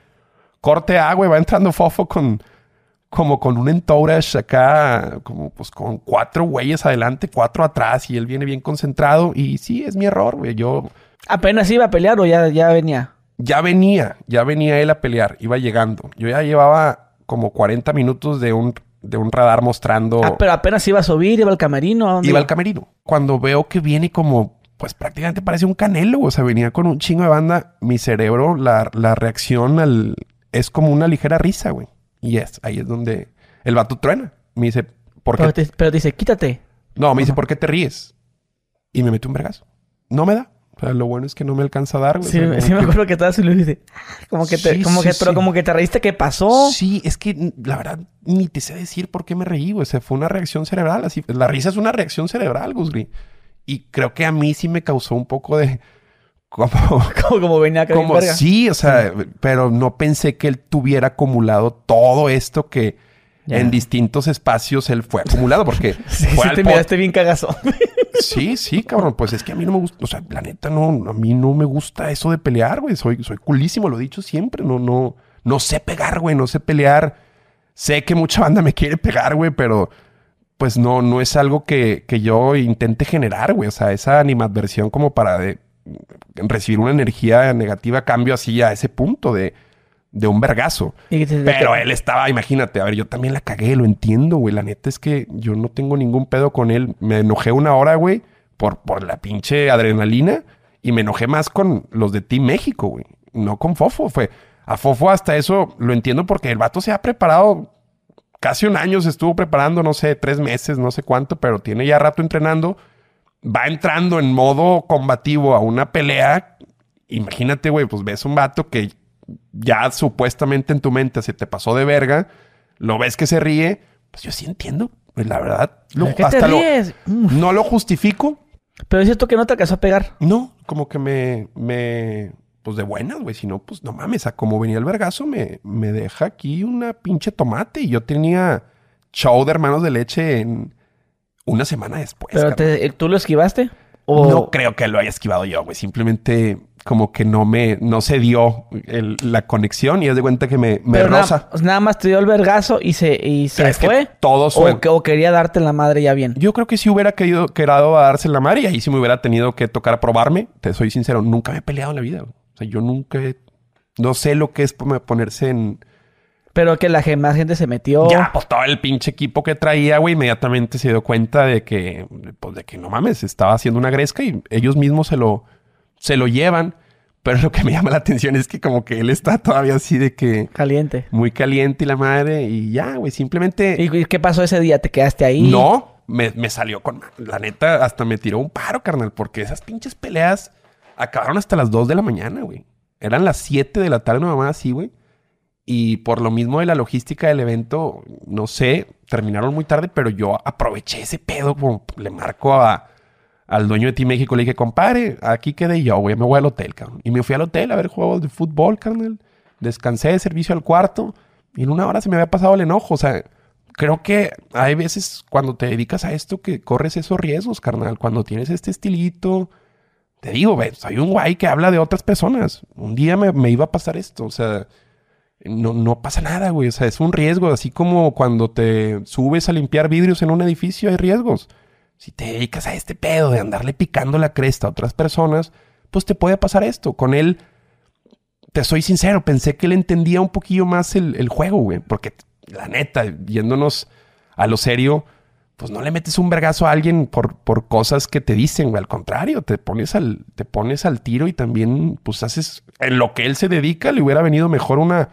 Speaker 2: Corte agua y va entrando Fofo con como con un entourage acá, como pues con cuatro güeyes adelante, cuatro atrás y él viene bien concentrado y sí, es mi error, güey. Yo
Speaker 1: ¿Apenas iba a pelear o ya, ya venía?
Speaker 2: ya venía, ya venía él a pelear, iba llegando. Yo ya llevaba como 40 minutos de un, de un radar mostrando...
Speaker 1: Ah, pero apenas iba a subir, iba al camerino. ¿a dónde
Speaker 2: Iba al camerino. Cuando veo que viene como, pues prácticamente parece un canelo, o sea, venía con un chingo de banda, mi cerebro, la, la reacción al, es como una ligera risa, güey. Y es, ahí es donde el vato truena. Me dice, ¿por qué?
Speaker 1: Pero, te, pero dice, quítate.
Speaker 2: No, me dice, ¿por qué te ríes? Y me mete un vergazo. No me da. O sea, lo bueno es que no me alcanza a dar, güey.
Speaker 1: Sí,
Speaker 2: O sea,
Speaker 1: sí me
Speaker 2: que-
Speaker 1: acuerdo que estabas y dice. Como que te,
Speaker 2: Sí,
Speaker 1: como
Speaker 2: sí,
Speaker 1: que, pero
Speaker 2: sí.
Speaker 1: como que te reíste, ¿qué pasó?
Speaker 2: Sí, es que la verdad ni te sé decir por qué me reí, güey. O sea, fue una reacción cerebral. Así, la risa es una reacción cerebral, Gusgri. Y creo que a mí sí me causó un poco de. [LAUGHS] Como, [LAUGHS]
Speaker 1: Como, como venía acá
Speaker 2: como sí, o sea, pero no pensé que él tuviera acumulado todo esto que
Speaker 1: Ya.
Speaker 2: en distintos espacios él fue acumulado, porque [LAUGHS]
Speaker 1: Sí,
Speaker 2: fue
Speaker 1: sí te miraste bien cagazo.
Speaker 2: Sí, sí, cabrón. Pues es que a mí no me gusta, o sea, la neta no, a mí no me gusta eso de pelear, güey. Soy, soy culísimo, lo he dicho siempre. No, no, no sé pegar, güey, no sé pelear. Sé que mucha banda me quiere pegar, güey, pero pues no, no es algo que, que yo intente generar, güey. O sea, esa animadversión como para recibir una energía negativa cambio así a ese punto de, de un vergazo. Pero él estaba, imagínate, a ver, yo también la cagué, lo entiendo, güey. La neta es que yo no tengo ningún pedo con él. Me enojé una hora, güey, por, por la pinche adrenalina. Y me enojé más con los de Team México, güey. No con Fofo. Fue a Fofo hasta eso lo entiendo porque el vato se ha preparado casi un año, se estuvo preparando, no sé, tres meses, no sé cuánto, pero tiene ya rato entrenando. Va entrando en modo combativo a una pelea. Imagínate, güey, pues ves un vato que ya supuestamente en tu mente se te pasó de verga, lo ves que se ríe, pues yo sí entiendo, pues la verdad, lo-
Speaker 1: ¿De qué te
Speaker 2: hasta lo-?
Speaker 1: Mm.
Speaker 2: no lo justifico,
Speaker 1: Pero es cierto que no te alcanzó a pegar.
Speaker 2: no, como que me, me, pues de buenas, güey, si no, pues no mames, a como venía el vergazo, me, me deja aquí una pinche tomate y yo tenía show de hermanos de leche en una semana después.
Speaker 1: Pero te- ¿tú lo esquivaste? ¿O
Speaker 2: No creo que lo haya esquivado yo, güey. Simplemente como que no me, no se dio el- la conexión y haz de cuenta que me, me rosa.
Speaker 1: nada, nada más te dio el vergazo y se, y se
Speaker 2: Es
Speaker 1: fue.
Speaker 2: todo
Speaker 1: o, que- o quería darte la madre ya bien.
Speaker 2: Yo creo que si hubiera querido, querido darse la madre y ahí sí me hubiera tenido que tocar a probarme. Te soy sincero, nunca me he peleado en la vida. güey. O sea, yo nunca he- no sé lo que es pon- ponerse en...
Speaker 1: Pero que la más gente se metió.
Speaker 2: Ya, pues todo el pinche equipo que traía, güey, inmediatamente se dio cuenta de que, pues de que no mames, estaba haciendo una gresca y ellos mismos se lo, se lo llevan. Pero lo que me llama la atención es que como que él está todavía así de que...
Speaker 1: Caliente.
Speaker 2: Muy caliente y la madre. Y ya, güey, simplemente...
Speaker 1: ¿Y qué pasó ese día? ¿Te quedaste ahí?
Speaker 2: No, me, me salió con... La neta, hasta me tiró un paro, carnal. Porque esas pinches peleas acabaron hasta las 2 de la mañana, güey. Eran las 7 de la tarde, una mamá así, güey. Y por lo mismo de la logística del evento, no sé, terminaron muy tarde, pero yo aproveché ese pedo, le marco al dueño de Team México, le dije, compadre, aquí quedé yo, güey, me voy al hotel, cabrón. Y me fui al hotel a ver juegos de fútbol, carnal. Descansé de servicio al cuarto y en una hora se me había pasado el enojo. O sea, creo que hay veces cuando te dedicas a esto que corres esos riesgos, carnal. Cuando tienes este estilito, te digo, güey, soy un guay que habla de otras personas. Un día me, me iba a pasar esto, o sea no, no pasa nada, güey. O sea, es un riesgo. Así como cuando te subes a limpiar vidrios en un edificio, hay riesgos. Si te dedicas a este pedo de andarle picando la cresta a otras personas, pues te puede pasar esto. Con él, te soy sincero, pensé que él entendía un poquillo más el, el juego, güey. Porque la neta, yéndonos a lo serio, pues no le metes un vergazo a alguien por, por cosas que te dicen, güey. Al contrario, te pones al, te pones al tiro y también, pues haces, en lo que él se dedica, le hubiera venido mejor una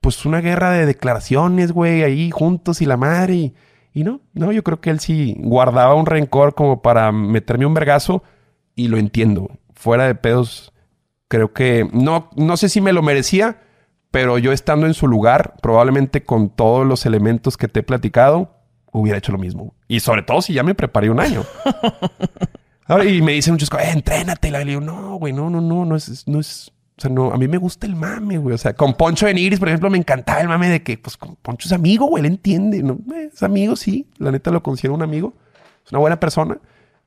Speaker 2: pues una guerra de declaraciones, güey, ahí juntos y la madre. Y, no, no, yo creo que él sí guardaba un rencor como para meterme un vergazo y lo entiendo. Fuera de pedos, creo que no, no sé si me lo merecía, pero yo estando en su lugar, probablemente con todos los elementos que te he platicado, hubiera hecho lo mismo. Y sobre todo si ya me preparé un año. [LAUGHS] Ahora, y me dicen muchos, eh, entrénate. Y le digo, no, güey, no, no, no, no es, no es, o sea, no, a mí me gusta el mame, güey. O sea, con Poncho de Nigris, por ejemplo, me encantaba el mame de que, pues, con Poncho es amigo, güey, él entiende, ¿no? Eh, es amigo, sí. La neta lo considero un amigo. Es una buena persona.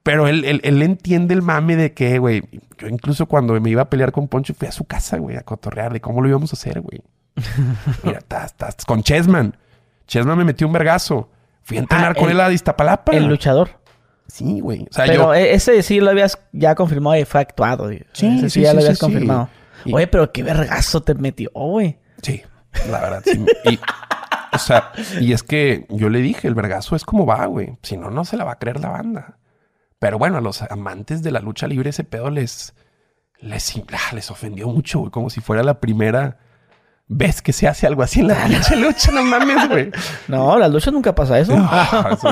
Speaker 2: Pero él, él, él entiende el mame de que, güey, yo incluso cuando me iba a pelear con Poncho, fui a su casa, güey, a cotorrear de cómo lo íbamos a hacer, güey. [LAUGHS] Mira, estás, estás con Chessman. Chessman me metió un vergazo. Fui a entrenar
Speaker 1: Ah,
Speaker 2: con
Speaker 1: el-
Speaker 2: él a Iztapalapa.
Speaker 1: El luchador.
Speaker 2: Sí, güey. O sea,
Speaker 1: Pero
Speaker 2: yo...
Speaker 1: e- ese sí lo habías ya confirmado y fue actuado. güey.
Speaker 2: Sí,
Speaker 1: Ese
Speaker 2: sí,
Speaker 1: ya
Speaker 2: sí,
Speaker 1: lo
Speaker 2: sí,
Speaker 1: habías
Speaker 2: sí.
Speaker 1: confirmado.
Speaker 2: Y-
Speaker 1: Oye, pero qué vergazo te metió, güey.
Speaker 2: Sí, la verdad, sí. Y, o sea, y es que yo le dije, el vergazo es como va, güey. Si no, no se la va a creer la banda. Pero bueno, a los amantes de la lucha libre ese pedo les, les, ah, les ofendió mucho, güey. Como si fuera la primera vez que se hace algo así en la pinche lucha. No mames, güey.
Speaker 1: No, las luchas nunca pasa eso.
Speaker 2: Ah, sí.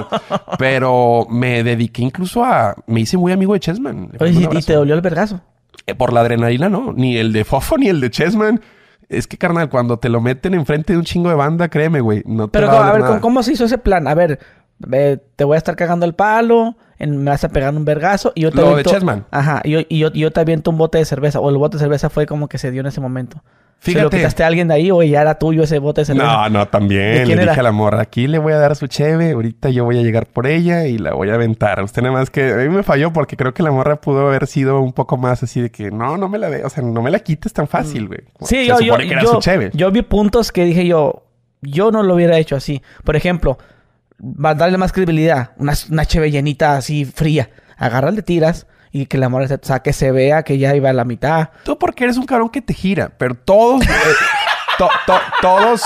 Speaker 2: Pero me dediqué incluso a... Me hice muy amigo de Chessman.
Speaker 1: Oye, ¿y- ¿y
Speaker 2: abrazo.
Speaker 1: te dolió el vergazo?
Speaker 2: Eh, Por la adrenalina, no. Ni el de Fofo ni el de Chessman. Es que, carnal, cuando te lo meten enfrente de un chingo de banda, créeme, güey, no te
Speaker 1: Pero,
Speaker 2: va a
Speaker 1: ver,
Speaker 2: nada.
Speaker 1: ¿cómo, cómo se hizo ese plan? A ver, eh, te voy a estar cagando el palo, en- me vas a pegar un vergazo y yo te
Speaker 2: Lo de
Speaker 1: aviento-
Speaker 2: Chessman.
Speaker 1: Ajá, y yo, y, yo, yo te aviento un bote de cerveza. O el bote de cerveza fue como que se dio en ese momento. ¿Se lo
Speaker 2: Fíjate.
Speaker 1: quitaste a alguien de ahí o ya era tuyo ese bote de cerveza?
Speaker 2: No, no,
Speaker 1: ¿De
Speaker 2: también. Le dije a la morra, aquí le voy a dar su cheve, ahorita yo voy a llegar por ella y la voy a aventar. Usted nada más que a mí me falló porque creo que la morra pudo haber sido un poco más así de que no, no me la de, o sea, no me la quites tan fácil, güey.
Speaker 1: Mm. Sí,
Speaker 2: Se
Speaker 1: yo, yo,
Speaker 2: que era
Speaker 1: yo,
Speaker 2: su
Speaker 1: yo vi puntos que dije yo, yo no lo hubiera hecho así. Por ejemplo, va a darle más credibilidad, una, una cheve llenita así fría. Agarrarle tiras y que la morra, se- o sea, que se vea que ya iba a la mitad.
Speaker 2: Tú porque eres un cabrón que te gira, pero todos, eh, to- to- todos,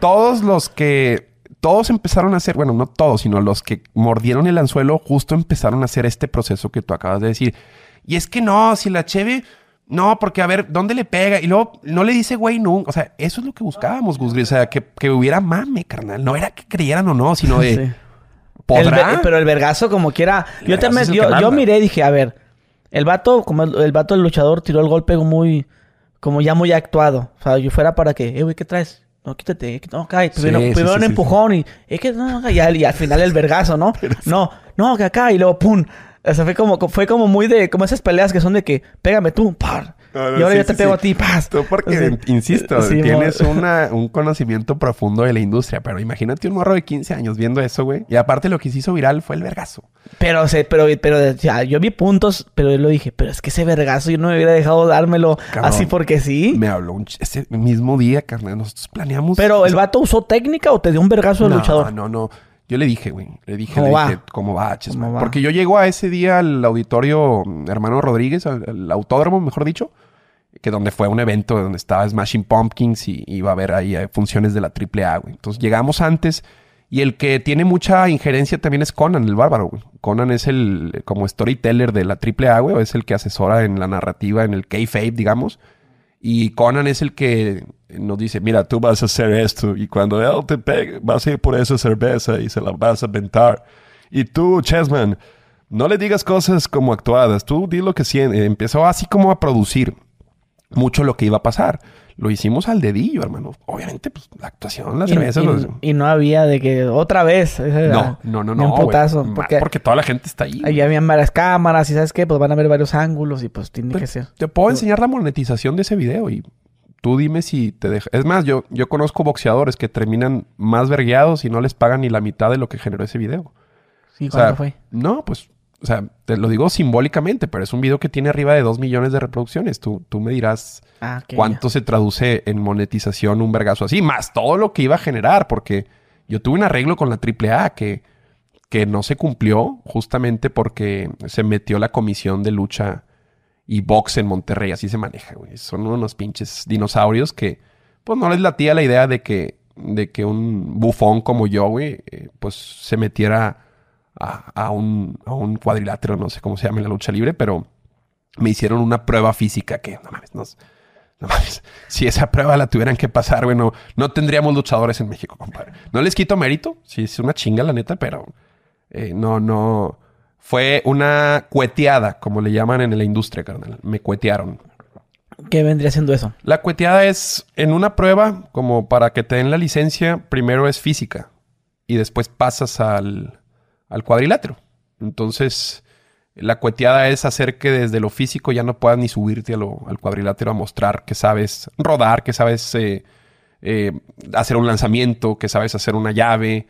Speaker 2: todos los que, todos empezaron a hacer, bueno, no todos, sino los que mordieron el anzuelo, justo empezaron a hacer este proceso que tú acabas de decir. Y es que no, si la cheve, no, porque a ver, ¿dónde le pega? Y luego no le dice güey nunca. O sea, eso es lo que buscábamos, Gus Gris. O sea, que, que hubiera mame, carnal. No era que creyeran o no, sino de, [LAUGHS]
Speaker 1: Sí. El
Speaker 2: ¿podrá?
Speaker 1: pero el vergazo como quiera.
Speaker 2: El
Speaker 1: Yo,
Speaker 2: el
Speaker 1: yo,
Speaker 2: que
Speaker 1: yo miré y dije, a ver, el vato, como el, el vato del luchador tiró el golpe muy, como ya muy actuado. O sea, yo fuera para que, eh, güey, ¿qué traes? No, quítate, que- no, cae. Primero,
Speaker 2: sí,
Speaker 1: primero
Speaker 2: sí,
Speaker 1: un empujón y, es que no, no, y, al, y al final el vergazo, ¿no? [LAUGHS] No, no, que acá y luego pum. O sea, fue como, fue como muy de, como esas peleas que son de que, pégame tú, par.
Speaker 2: No, no,
Speaker 1: y ahora
Speaker 2: sí,
Speaker 1: yo te
Speaker 2: sí,
Speaker 1: pego
Speaker 2: sí.
Speaker 1: a ti, paz.
Speaker 2: Tú porque, insisto, tienes [LAUGHS] una, un conocimiento profundo de la industria, pero imagínate un morro de 15 años viendo eso, güey. Y aparte lo que se hizo viral fue el vergazo.
Speaker 1: Pero, se, pero, pero, o sea, yo vi puntos, pero yo lo dije, pero es que ese vergazo yo no me hubiera dejado dármelo
Speaker 2: Cabrón.
Speaker 1: así porque sí.
Speaker 2: Me habló un ese mismo día, carnal. Nosotros planeamos.
Speaker 1: Pero el vato usó técnica o te dio un vergazo
Speaker 2: no,
Speaker 1: luchador.
Speaker 2: No, no, Yo le dije, güey. Le dije,
Speaker 1: ¿Cómo
Speaker 2: le
Speaker 1: va?
Speaker 2: dije, ¿cómo va, Chessman?
Speaker 1: ¿Cómo va?
Speaker 2: Porque yo llego a ese día al auditorio mm, Hermano Rodríguez, al, al autódromo, mejor dicho, que donde fue un evento donde estaba Smashing Pumpkins y iba a haber ahí eh, funciones de la AAA, güey. Entonces llegamos antes Y el que tiene mucha injerencia también es Conan, el bárbaro, güey. Conan es el, como storyteller de la AAA, güey. Es el que asesora en la narrativa, en el kayfabe, digamos. Y Conan es el que nos dice, mira, tú vas a hacer esto. Y cuando él te pegue, vas a ir por esa cerveza y se la vas a aventar. Y tú, Chessman, no le digas cosas como actuadas. Tú di lo que sientes. Empezó así como a producir mucho lo que iba a pasar. Lo hicimos al dedillo, hermano. Obviamente, pues la actuación, las
Speaker 1: Y,
Speaker 2: cervezas.
Speaker 1: y-
Speaker 2: los-
Speaker 1: y no había de que otra vez.
Speaker 2: No, no, no, no.
Speaker 1: Un putazo.
Speaker 2: güey.
Speaker 1: porque
Speaker 2: Porque toda la gente está ahí.
Speaker 1: ahí habían varias cámaras y ¿sabes qué? Pues van a ver varios ángulos y pues tiene que ser.
Speaker 2: Te puedo enseñar la monetización de ese video y tú dime si te deja. Es más, yo, yo conozco boxeadores que terminan más vergueados y no les pagan ni la mitad de lo que generó ese video.
Speaker 1: Sí,
Speaker 2: O sea,
Speaker 1: ¿cuánto fue?
Speaker 2: No, pues, o sea, te lo digo simbólicamente, pero es un video que tiene arriba de 2 millones de reproducciones. Tú, tú me dirás
Speaker 1: Ah,
Speaker 2: cuánto se traduce en monetización un vergazo así, más todo lo que iba a generar, porque yo tuve un arreglo con la AAA que, que no se cumplió justamente porque se metió la comisión de lucha y box en Monterrey, así se maneja, güey. Son unos pinches dinosaurios que, pues no les latía la idea de que, de que un bufón como yo, güey, eh, pues se metiera a, a un, a un cuadrilátero, no sé cómo se llama en la lucha libre, pero me hicieron una prueba física que, no mames, nos- no mames, [LAUGHS] si esa prueba la tuvieran que pasar, güey, no, no tendríamos luchadores en México, compadre. No les quito mérito, sí, es una chinga, la neta, pero eh, no, no. Fue una cueteada, como le llaman en la industria, carnal. Me cuetearon.
Speaker 1: ¿Qué vendría siendo eso?
Speaker 2: La cueteada es en una prueba, como para que te den la licencia, primero es física y después pasas al, al cuadrilátero. Entonces, la cueteada es hacer que desde lo físico ya no puedas ni subirte al cuadrilátero a mostrar que sabes rodar, que sabes eh, eh, hacer un lanzamiento, que sabes hacer una llave,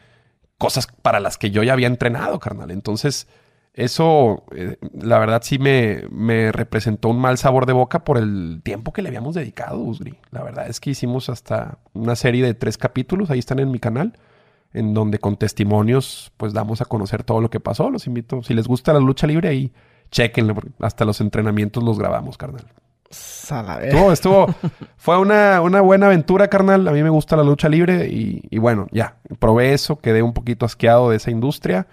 Speaker 2: cosas para las que yo ya había entrenado, carnal. Entonces, eso, eh, la verdad, sí me, me representó un mal sabor de boca por el tiempo que le habíamos dedicado, Usgri. La verdad es que hicimos hasta una serie de tres capítulos, ahí están en mi canal, en donde con testimonios, pues damos a conocer todo lo que pasó. Los invito, si les gusta la lucha libre, ahí chequenlo, porque hasta los entrenamientos los grabamos, carnal. Estuvo, estuvo, [LAUGHS] fue una, una buena aventura, carnal. A mí me gusta la lucha libre y, y bueno, ya, probé eso, quedé un poquito asqueado de esa industria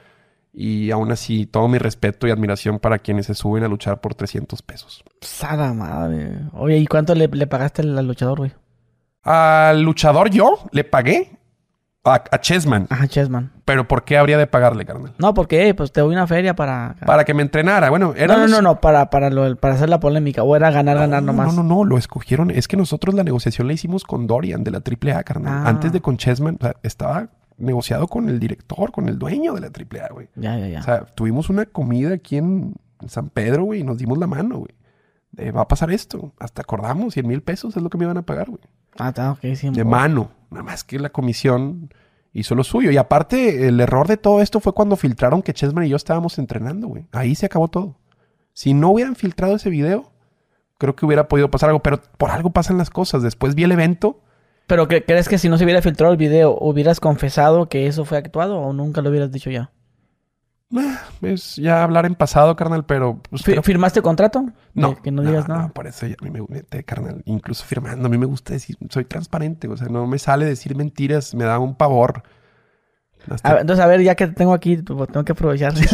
Speaker 2: y aún así todo mi respeto y admiración para quienes se suben a luchar por 300 pesos.
Speaker 1: A la madre. Oye, ¿y cuánto le, le pagaste al luchador, güey?
Speaker 2: Al luchador yo le pagué a, a Chessman,
Speaker 1: Ajá, Chessman.
Speaker 2: pero ¿por qué habría de pagarle, carnal?
Speaker 1: No, porque eh, pues te doy una feria para...
Speaker 2: Para que me entrenara. Bueno, era
Speaker 1: No, no, no, no, para, para, lo, para hacer la polémica. O era ganar, ganar
Speaker 2: No,
Speaker 1: nomás.
Speaker 2: No, no, no, lo escogieron. Es que nosotros la negociación la hicimos con Dorian de la AAA, carnal.
Speaker 1: Ah.
Speaker 2: Antes de con Chessman, o sea, estaba negociado con el director, con el dueño de la AAA, güey.
Speaker 1: Ya, ya, ya.
Speaker 2: O sea, tuvimos una comida aquí en San Pedro, güey, y nos dimos la mano, güey. Eh, va a pasar esto. Hasta acordamos, 100 mil pesos es lo que me iban a pagar, güey.
Speaker 1: ah, está, ok, sí.
Speaker 2: De mano. Nada más que la comisión hizo lo suyo. Y aparte, el error de todo esto fue cuando filtraron que Chessman y yo estábamos entrenando, güey. Ahí se acabó todo. Si no hubieran filtrado ese video, creo que hubiera podido pasar algo. Pero por algo pasan las cosas. Después vi el evento.
Speaker 1: Pero ¿qué- ¿crees que si no se hubiera filtrado el video, hubieras confesado que eso fue actuado o nunca lo hubieras dicho ya?
Speaker 2: Ah, Es ya hablar en pasado, carnal, pero... pues, creo-
Speaker 1: ¿Firmaste contrato?
Speaker 2: No,
Speaker 1: que no digas nada.
Speaker 2: por eso ya a mí me mete, carnal. Incluso firmando, a mí me gusta decir, soy transparente, o sea, no me sale decir mentiras, me da un pavor. Hasta-
Speaker 1: A ver, entonces, a ver, ya que te tengo aquí, pues, tengo que aprovechar.
Speaker 2: Sí,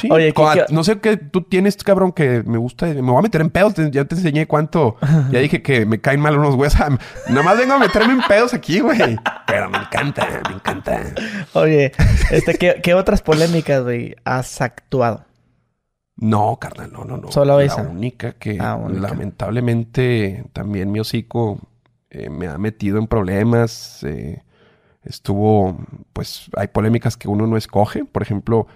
Speaker 2: sí. [LAUGHS]
Speaker 1: Oye, ¿qué-
Speaker 2: Con-
Speaker 1: qué-
Speaker 2: no sé qué tú tienes, cabrón, que me gusta. Me voy a meter en pedos. Ya te enseñé cuánto. Ya dije que me caen mal unos güeyes. [LAUGHS] Nada más vengo a meterme en pedos aquí, güey. Pero me encanta, me encanta.
Speaker 1: Oye, este, ¿qué, qué otras polémicas, güey, has actuado?
Speaker 2: No, carnal, no, no, no.
Speaker 1: Solo
Speaker 2: La
Speaker 1: esa.
Speaker 2: única que
Speaker 1: Ah, única.
Speaker 2: lamentablemente también mi hocico eh, me ha metido en problemas. eh, estuvo, pues, hay polémicas que uno no escoge. Por ejemplo,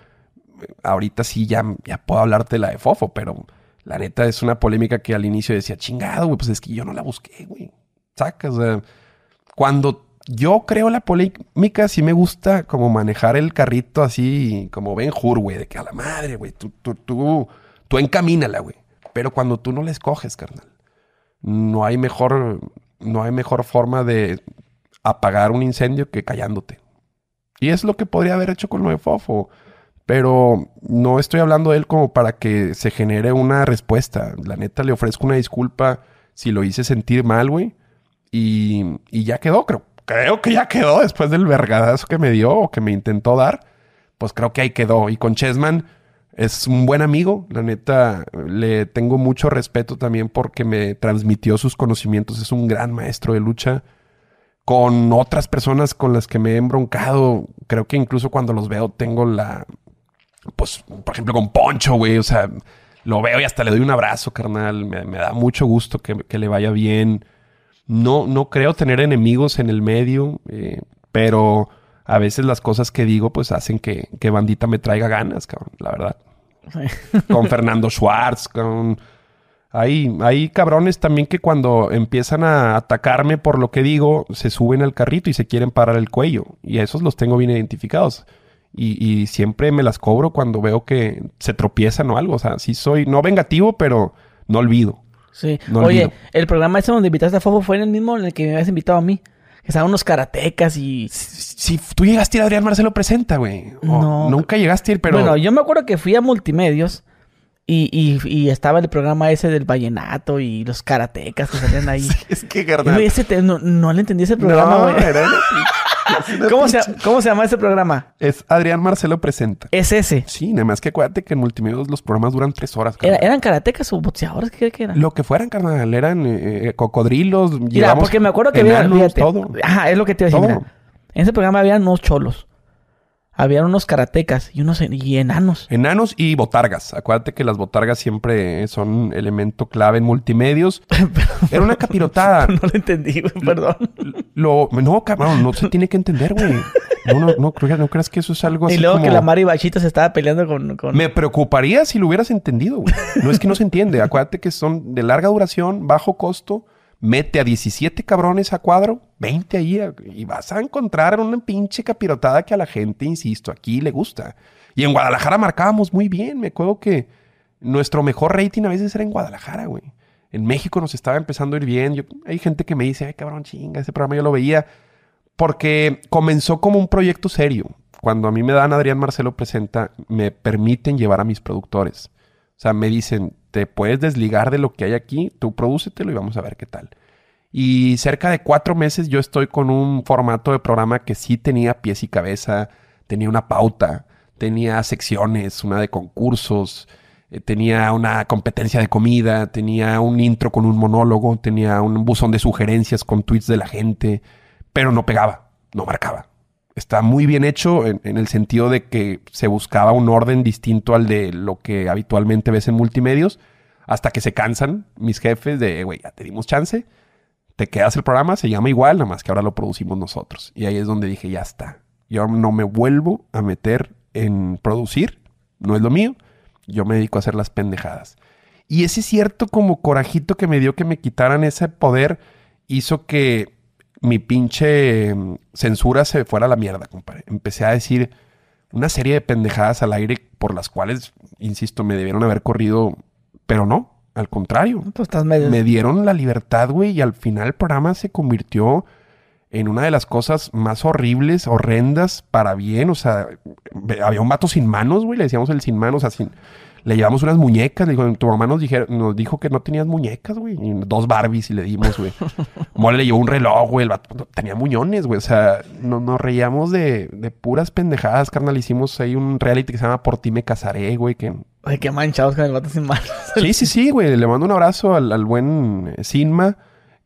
Speaker 2: ahorita sí ya, ya puedo hablarte de la de Fofo, pero la neta es una polémica que al inicio decía, chingado, güey, pues es que yo no la busqué, güey. Sacas, o sea, cuando yo creo la polémica, sí me gusta como manejar el carrito así, como Ben Hur, güey, de que a la madre, güey, tú, tú, tú, tú encamínala, güey. Pero cuando tú no la escoges, carnal, no hay mejor, no hay mejor forma de apagar un incendio que callándote. Y es lo que podría haber hecho con lo de Fofo. Pero no estoy hablando de él como para que se genere una respuesta. La neta le ofrezco una disculpa si lo hice sentir mal, güey. Y, y ya quedó. Creo, creo que ya quedó después del vergadazo que me dio o que me intentó dar. Pues creo que ahí quedó. Y con Chessman es un buen amigo. La neta, le tengo mucho respeto también porque me transmitió sus conocimientos. Es un gran maestro de lucha. Con otras personas con las que me he embroncado, creo que incluso cuando los veo tengo la... Pues, por ejemplo, con Poncho, güey. O sea, lo veo y hasta le doy un abrazo, carnal. Me, me da mucho gusto que, que, le vaya bien. No, no creo tener enemigos en el medio, eh, pero a veces las cosas que digo pues hacen que, que Bandita me traiga ganas, cabrón, la verdad. [LAUGHS] con Fernando Schwartz, con... Hay, hay cabrones también que cuando empiezan a atacarme por lo que digo, se suben al carrito y se quieren parar el cuello. Y a esos los tengo bien identificados. Y, y, siempre me las cobro cuando veo que se tropiezan o algo. O sea, sí soy, no vengativo, pero no olvido.
Speaker 1: Sí. No Oye, olvido. el programa ese donde invitaste a Fofo fue en el mismo en el que me habías invitado a mí. Que estaban unos karatecas y...
Speaker 2: Si, tú llegaste a ir a Adrián Marcelo Presenta, güey. No. Nunca llegaste a ir, pero...
Speaker 1: Bueno, yo me acuerdo que fui a Multimedios y, y, y, estaba el programa ese del vallenato y los karatecas que salían ahí. [LAUGHS]
Speaker 2: es que, carnal.
Speaker 1: Ese te, no, no, le entendí ese programa, güey. No, [LAUGHS] ¿Cómo, se, ¿Cómo se llama ese programa?
Speaker 2: Es Adrián Marcelo Presenta.
Speaker 1: ¿Es ese?
Speaker 2: Sí, nada más que acuérdate que en Multimedios los programas duran tres horas.
Speaker 1: ¿Era, ¿Eran karatecas o boxeadores? ¿Qué, qué eran?
Speaker 2: Lo que fueran, carnal. Eran eh, cocodrilos.
Speaker 1: Mira, porque me acuerdo que había... todo. Ajá, es lo que te iba a decir. En ese programa había unos cholos. Habían unos karatecas y unos y enanos.
Speaker 2: Enanos y botargas. Acuérdate que las botargas siempre son elemento clave en multimedios. [LAUGHS] Era una capirotada. [LAUGHS]
Speaker 1: no lo entendí, güey, perdón.
Speaker 2: Lo, no, cabrón, no se tiene que entender, güey. No, no, no, no, creas que eso es algo así.
Speaker 1: Y luego que la Mari Bachita se estaba peleando con, con,
Speaker 2: Me preocuparía si lo hubieras entendido, güey. No es que no se entiende. Acuérdate que son de larga duración, bajo costo mete a 17 cabrones a cuadro, 20 ahí, y vas a encontrar una pinche capirotada que a la gente, insisto, aquí le gusta. Y en Guadalajara marcábamos muy bien. Me acuerdo que nuestro mejor rating a veces era en Guadalajara, güey. En México nos estaba empezando a ir bien. Hay gente que me dice, ay, cabrón, chinga, ese programa yo lo veía. Porque comenzó como un proyecto serio. Cuando a mí me dan Adrián Marcelo Presenta, me permiten llevar a mis productores. O sea, me dicen, te puedes desligar de lo que hay aquí, tú prodúcetelo y vamos a ver qué tal. Y cerca de cuatro meses yo estoy con un formato de programa que sí tenía pies y cabeza, tenía una pauta, tenía secciones, una de concursos, eh, tenía una competencia de comida, tenía un intro con un monólogo, tenía un buzón de sugerencias con tweets de la gente, pero no pegaba, no marcaba está muy bien hecho en, el sentido de que se buscaba un orden distinto al de lo que habitualmente ves en multimedios, hasta que se cansan mis jefes de, güey, ya te dimos chance, te quedas el programa, se llama igual, nada más que ahora lo producimos nosotros. Y ahí es donde dije, ya está. Yo no me vuelvo a meter en producir, no es lo mío, yo me dedico a hacer las pendejadas. Y ese cierto como corajito que me dio que me quitaran ese poder hizo que mi pinche mm, censura se fuera a la mierda, compadre. Empecé a decir una serie de pendejadas al aire por las cuales, insisto, me debieron haber corrido, pero no, al contrario. Me dieron la libertad, güey, y al final el programa se convirtió en una de las cosas más horribles, horrendas, para bien. O sea, había un vato sin manos, güey, le decíamos el sin manos, así le llevamos unas muñecas. Le dijo, tu mamá nos, nos dijo que no tenías muñecas, güey. Dos Barbies y le dimos, güey. [LAUGHS] Mole le llevó un reloj, güey. tenía muñones, güey. O sea, nos reíamos de, de, puras pendejadas, carnal. Hicimos ahí un reality que se llama Por ti me casaré, güey. Que...
Speaker 1: Ay, qué manchados con el vato sin manos.
Speaker 2: sí, sí, sí, güey. Le mando un abrazo al, al buen Sinma.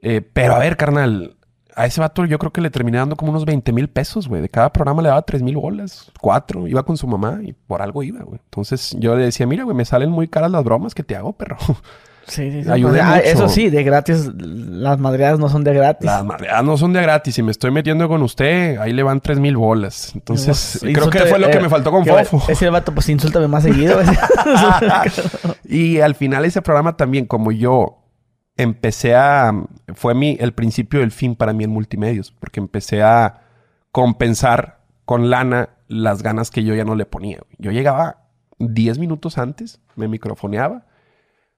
Speaker 2: Eh, pero a ver, carnal a ese vato yo creo que le terminé dando como unos 20 mil pesos, güey. De cada programa le daba 3 mil bolas, cuatro. Iba con su mamá y por algo iba, güey. Entonces yo le decía, mira, güey, me salen muy caras las bromas que te hago, perro. [LAUGHS]
Speaker 1: Sí, sí, sí. Ayude pues, ah, eso sí, de gratis. Las madreadas no son de gratis.
Speaker 2: Las madreadas no son de gratis. Si me estoy metiendo con usted, ahí le van 3 mil bolas. Entonces, pues, creo que fue lo que me faltó con Fofo.
Speaker 1: Ese vato, pues insúltame más seguido. [LAUGHS] [LAUGHS]
Speaker 2: y al final ese programa también, como yo empecé a... Fue mi, el principio del fin para mí en multimedios, porque empecé a compensar con lana las ganas que yo ya no le ponía. Yo llegaba 10 minutos antes, me microfoneaba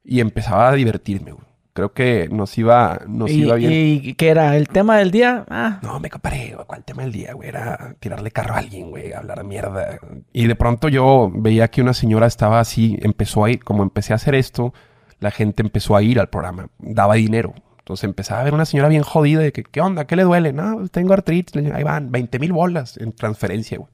Speaker 2: y empezaba a divertirme. Creo que nos iba, nos iba bien.
Speaker 1: ¿Y qué era? ¿El tema del día? Ah.
Speaker 2: No, me comparé, ¿cuál tema del día, güey? Era tirarle carro a alguien, güey, hablar mierda. Y de pronto yo veía que una señora estaba así, empezó ahí, como empecé a hacer esto, la gente empezó a ir al programa, daba dinero. Entonces empezaba a ver una señora bien jodida de que, ¿qué onda? ¿Qué le duele? No, pues, tengo artritis. Ahí van, 20 mil bolas en transferencia, güey.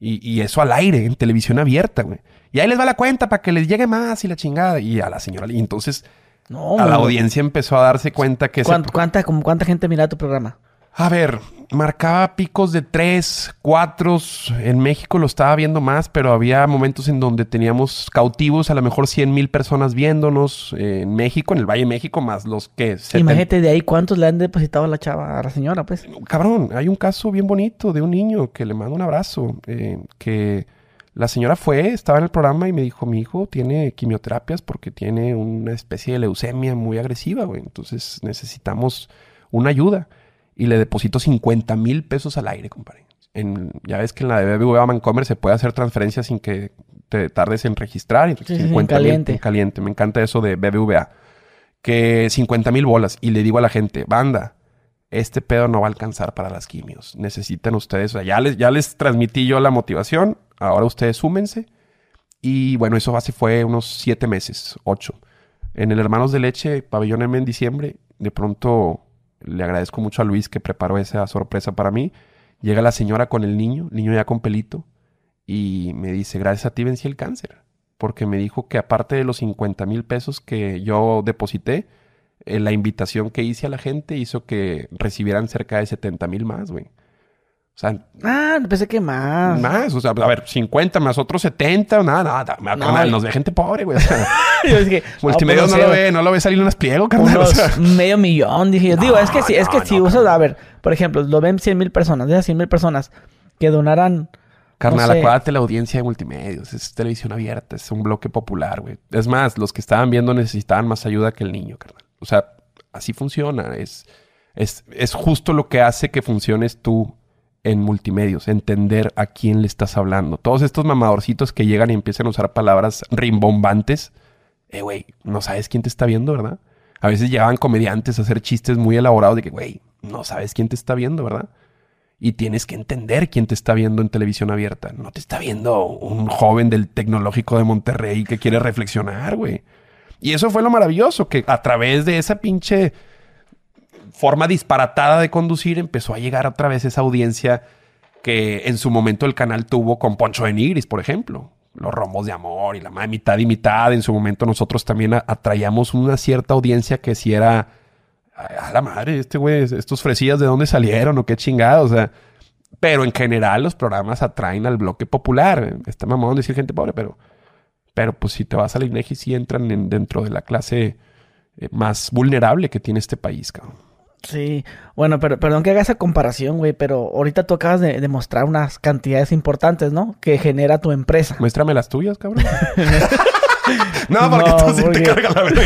Speaker 2: Y, y eso al aire, en televisión abierta, güey. Y ahí les va la cuenta para que les llegue más y la chingada. Y a la señora, y entonces
Speaker 1: No,
Speaker 2: a la audiencia empezó a darse cuenta que... ese-
Speaker 1: ¿Cuánta, cuánta, como cuánta gente mira tu programa?
Speaker 2: A ver, marcaba picos de tres, cuatro. En México lo estaba viendo más, pero había momentos en donde teníamos cautivos, a lo mejor 100 mil personas viéndonos eh, en México, en el Valle de México, más los que... 70.
Speaker 1: Imagínate de ahí cuántos le han depositado a la chava, a la señora, pues.
Speaker 2: Cabrón, hay un caso bien bonito de un niño que le mando un abrazo, eh, que la señora fue, estaba en el programa y me dijo, mi hijo tiene quimioterapias porque tiene una especie de leucemia muy agresiva, güey. Entonces necesitamos una ayuda. Y le deposito 50 mil pesos al aire, compadre. En, ya ves que en la de BBVA Mancomer se puede hacer transferencias sin que te tardes en registrar. Y
Speaker 1: sí, sí,
Speaker 2: 50 mil
Speaker 1: caliente.
Speaker 2: en caliente. Me encanta eso de BBVA. Que 50 mil bolas. Y le digo a la gente, banda, este pedo no va a alcanzar para las quimios. Necesitan ustedes, o sea, ya les, ya les transmití yo la motivación, ahora ustedes súmense. Y bueno, eso hace fue unos siete meses, ocho. En el Hermanos de Leche, Pabellón M en diciembre, de pronto le agradezco mucho a Luis que preparó esa sorpresa para mí. Llega la señora con el niño, niño ya con pelito, y me dice, gracias a ti vencí el cáncer. Porque me dijo que aparte de los 50 mil pesos que yo deposité, eh, la invitación que hice a la gente hizo que recibieran cerca de 70 mil más, güey. O sea,
Speaker 1: Ah, pensé que más.
Speaker 2: más, o sea, a ver, 50 más otros 70, nada, nada,
Speaker 1: No,
Speaker 2: carnal, nos ve gente pobre, güey. O sea, [LAUGHS]
Speaker 1: Yo dije, [LAUGHS]
Speaker 2: multimedios
Speaker 1: pues,
Speaker 2: no,
Speaker 1: sé,
Speaker 2: lo ve, no lo ve salir en unas pliego, carnal. o
Speaker 1: Unos
Speaker 2: sea.
Speaker 1: medio millón, dije yo. Digo, es que si, es que si usas, a ver, por ejemplo, lo ven 100 mil personas, de esas 100 mil personas que donaran.
Speaker 2: Carnal,
Speaker 1: sé.
Speaker 2: acuérdate la audiencia de multimedios, es televisión abierta, es un bloque popular, güey. Es más, los que estaban viendo necesitaban más ayuda que el niño, carnal. O sea, así funciona, es, es, es justo lo que hace que funciones tú en multimedios, entender a quién le estás hablando. Todos estos mamadorcitos que llegan y empiezan a usar palabras rimbombantes, eh, güey, no sabes quién te está viendo, ¿verdad? A veces llegaban comediantes a hacer chistes muy elaborados de que, güey, no sabes quién te está viendo, ¿verdad? Y tienes que entender quién te está viendo en televisión abierta. No te está viendo un joven del tecnológico de Monterrey que quiere reflexionar, güey. Y eso fue lo maravilloso, que a través de esa pinche forma disparatada de conducir empezó a llegar otra vez esa audiencia que en su momento el canal tuvo con Poncho de Nigris, por ejemplo. Los rombos de amor y la madre mitad y mitad. En su momento nosotros también atraíamos una cierta audiencia que si era... A la madre, este güey, estos fresillas de dónde salieron o qué chingados, o sea... Pero en general los programas atraen al bloque popular. Está mamón decir gente pobre, pero... Pero pues si te vas al INEGI sí entran en- dentro de la clase eh, más vulnerable que tiene este país, cabrón.
Speaker 1: Sí, bueno, pero perdón que haga esa comparación, güey, pero ahorita tú acabas de, de mostrar unas cantidades importantes, ¿no? Que genera tu empresa.
Speaker 2: Muéstrame las tuyas, cabrón. [LAUGHS] no, porque
Speaker 1: No,
Speaker 2: tú sí
Speaker 1: porque-
Speaker 2: te cargas la verga.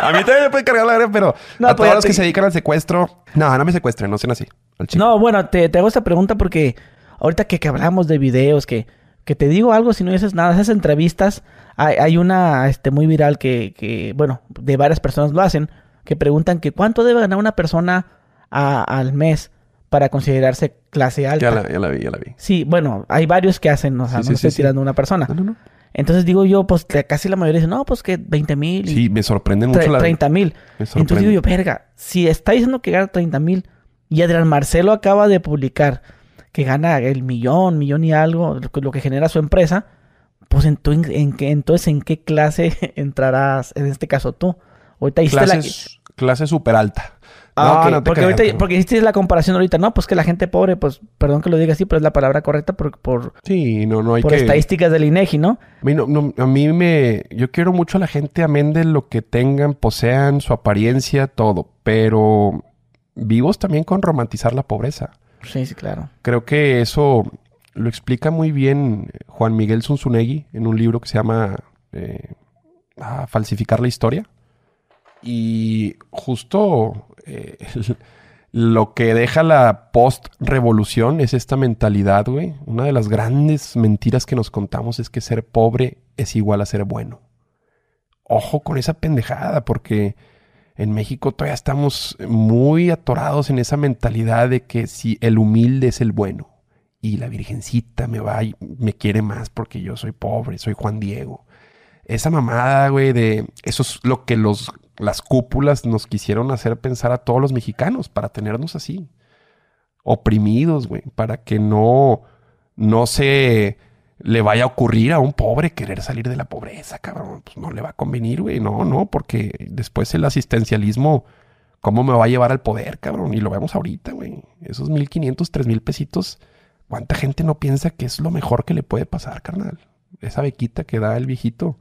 Speaker 2: A mí también me puede cargar la verga, pero
Speaker 1: No,
Speaker 2: a
Speaker 1: pues
Speaker 2: todos los
Speaker 1: te-
Speaker 2: que se dedican al secuestro, no, no me secuestren, no sean así. Al.
Speaker 1: No, bueno, te, te hago esta pregunta porque ahorita que, que hablamos de videos, que, que te digo algo si no dices nada, esas entrevistas, hay, hay una este, muy viral que, que, bueno, de varias personas lo hacen, que preguntan que cuánto debe ganar una persona a- al mes para considerarse clase alta.
Speaker 2: ya, la, ya la vi, ya la vi.
Speaker 1: Sí, bueno, hay varios que hacen, o sea,
Speaker 2: Sí,
Speaker 1: no
Speaker 2: sí,
Speaker 1: estoy
Speaker 2: sí,
Speaker 1: tirando a una persona.
Speaker 2: No, no, no.
Speaker 1: Entonces digo yo, pues casi la mayoría dice, no, pues que 20 mil
Speaker 2: Sí, me sorprende mucho la...
Speaker 1: 30 mil. Entonces digo yo, verga, si está diciendo que gana 30 mil y Adrián Marcelo acaba de publicar que gana el millón, millón y algo, lo que, genera su empresa, pues en, tu- en, en entonces en qué clase [LAUGHS] entrarás, en este caso tú. Ahorita hiciste la...
Speaker 2: Clase, súper alta.
Speaker 1: Ah,
Speaker 2: no,
Speaker 1: ok,
Speaker 2: no te
Speaker 1: porque,
Speaker 2: creas,
Speaker 1: ahorita, porque hiciste la comparación ahorita, no, pues que la gente pobre, pues perdón que lo diga así, pero es la palabra correcta por, por,
Speaker 2: Sí, no, no hay
Speaker 1: por
Speaker 2: que...
Speaker 1: estadísticas del INEGI, ¿no?
Speaker 2: A mí, no- no- a mí me... Yo quiero mucho a la gente, amén de lo que tengan, posean, su apariencia, todo. Pero vivos también con romantizar la pobreza.
Speaker 1: Sí, sí, claro.
Speaker 2: Creo que eso lo explica muy bien Juan Miguel Zunzunegui en un libro que se llama eh, ah, Falsificar la historia. Y justo eh, [LAUGHS] lo que deja la post-revolución es esta mentalidad, güey. Una de las grandes mentiras que nos contamos es que ser pobre es igual a ser bueno. Ojo con esa pendejada, porque en México todavía estamos muy atorados en esa mentalidad de que si el humilde es el bueno y la virgencita me va y me quiere más porque yo soy pobre, soy Juan Diego. Esa mamada, güey, de eso es lo que los las cúpulas nos quisieron hacer pensar a todos los mexicanos para tenernos así, oprimidos, güey, para que no, no se le vaya a ocurrir a un pobre querer salir de la pobreza, cabrón. Pues no le va a convenir, güey. No, no, porque después el asistencialismo, ¿cómo me va a llevar al poder, cabrón? Y lo vemos ahorita, güey. Esos 1500, 3000 pesitos, ¿cuánta gente no piensa que es lo mejor que le puede pasar, carnal? Esa bequita que da el viejito.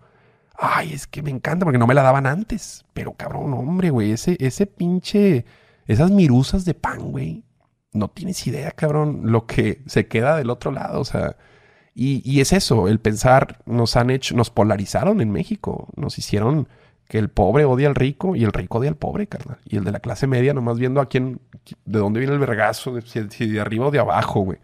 Speaker 2: Ay, es que me encanta porque no me la daban antes. Pero cabrón, hombre, güey, ese, ese pinche, esas mirusas de pan, güey. No tienes idea, cabrón, lo que se queda del otro lado. O sea, y, es eso, el pensar, nos han hecho, nos polarizaron en México, nos hicieron que el pobre odia al rico y el rico odia al pobre, carnal. Y el de la clase media, nomás viendo a quién, de dónde viene el vergazo, si, de arriba o de abajo, güey.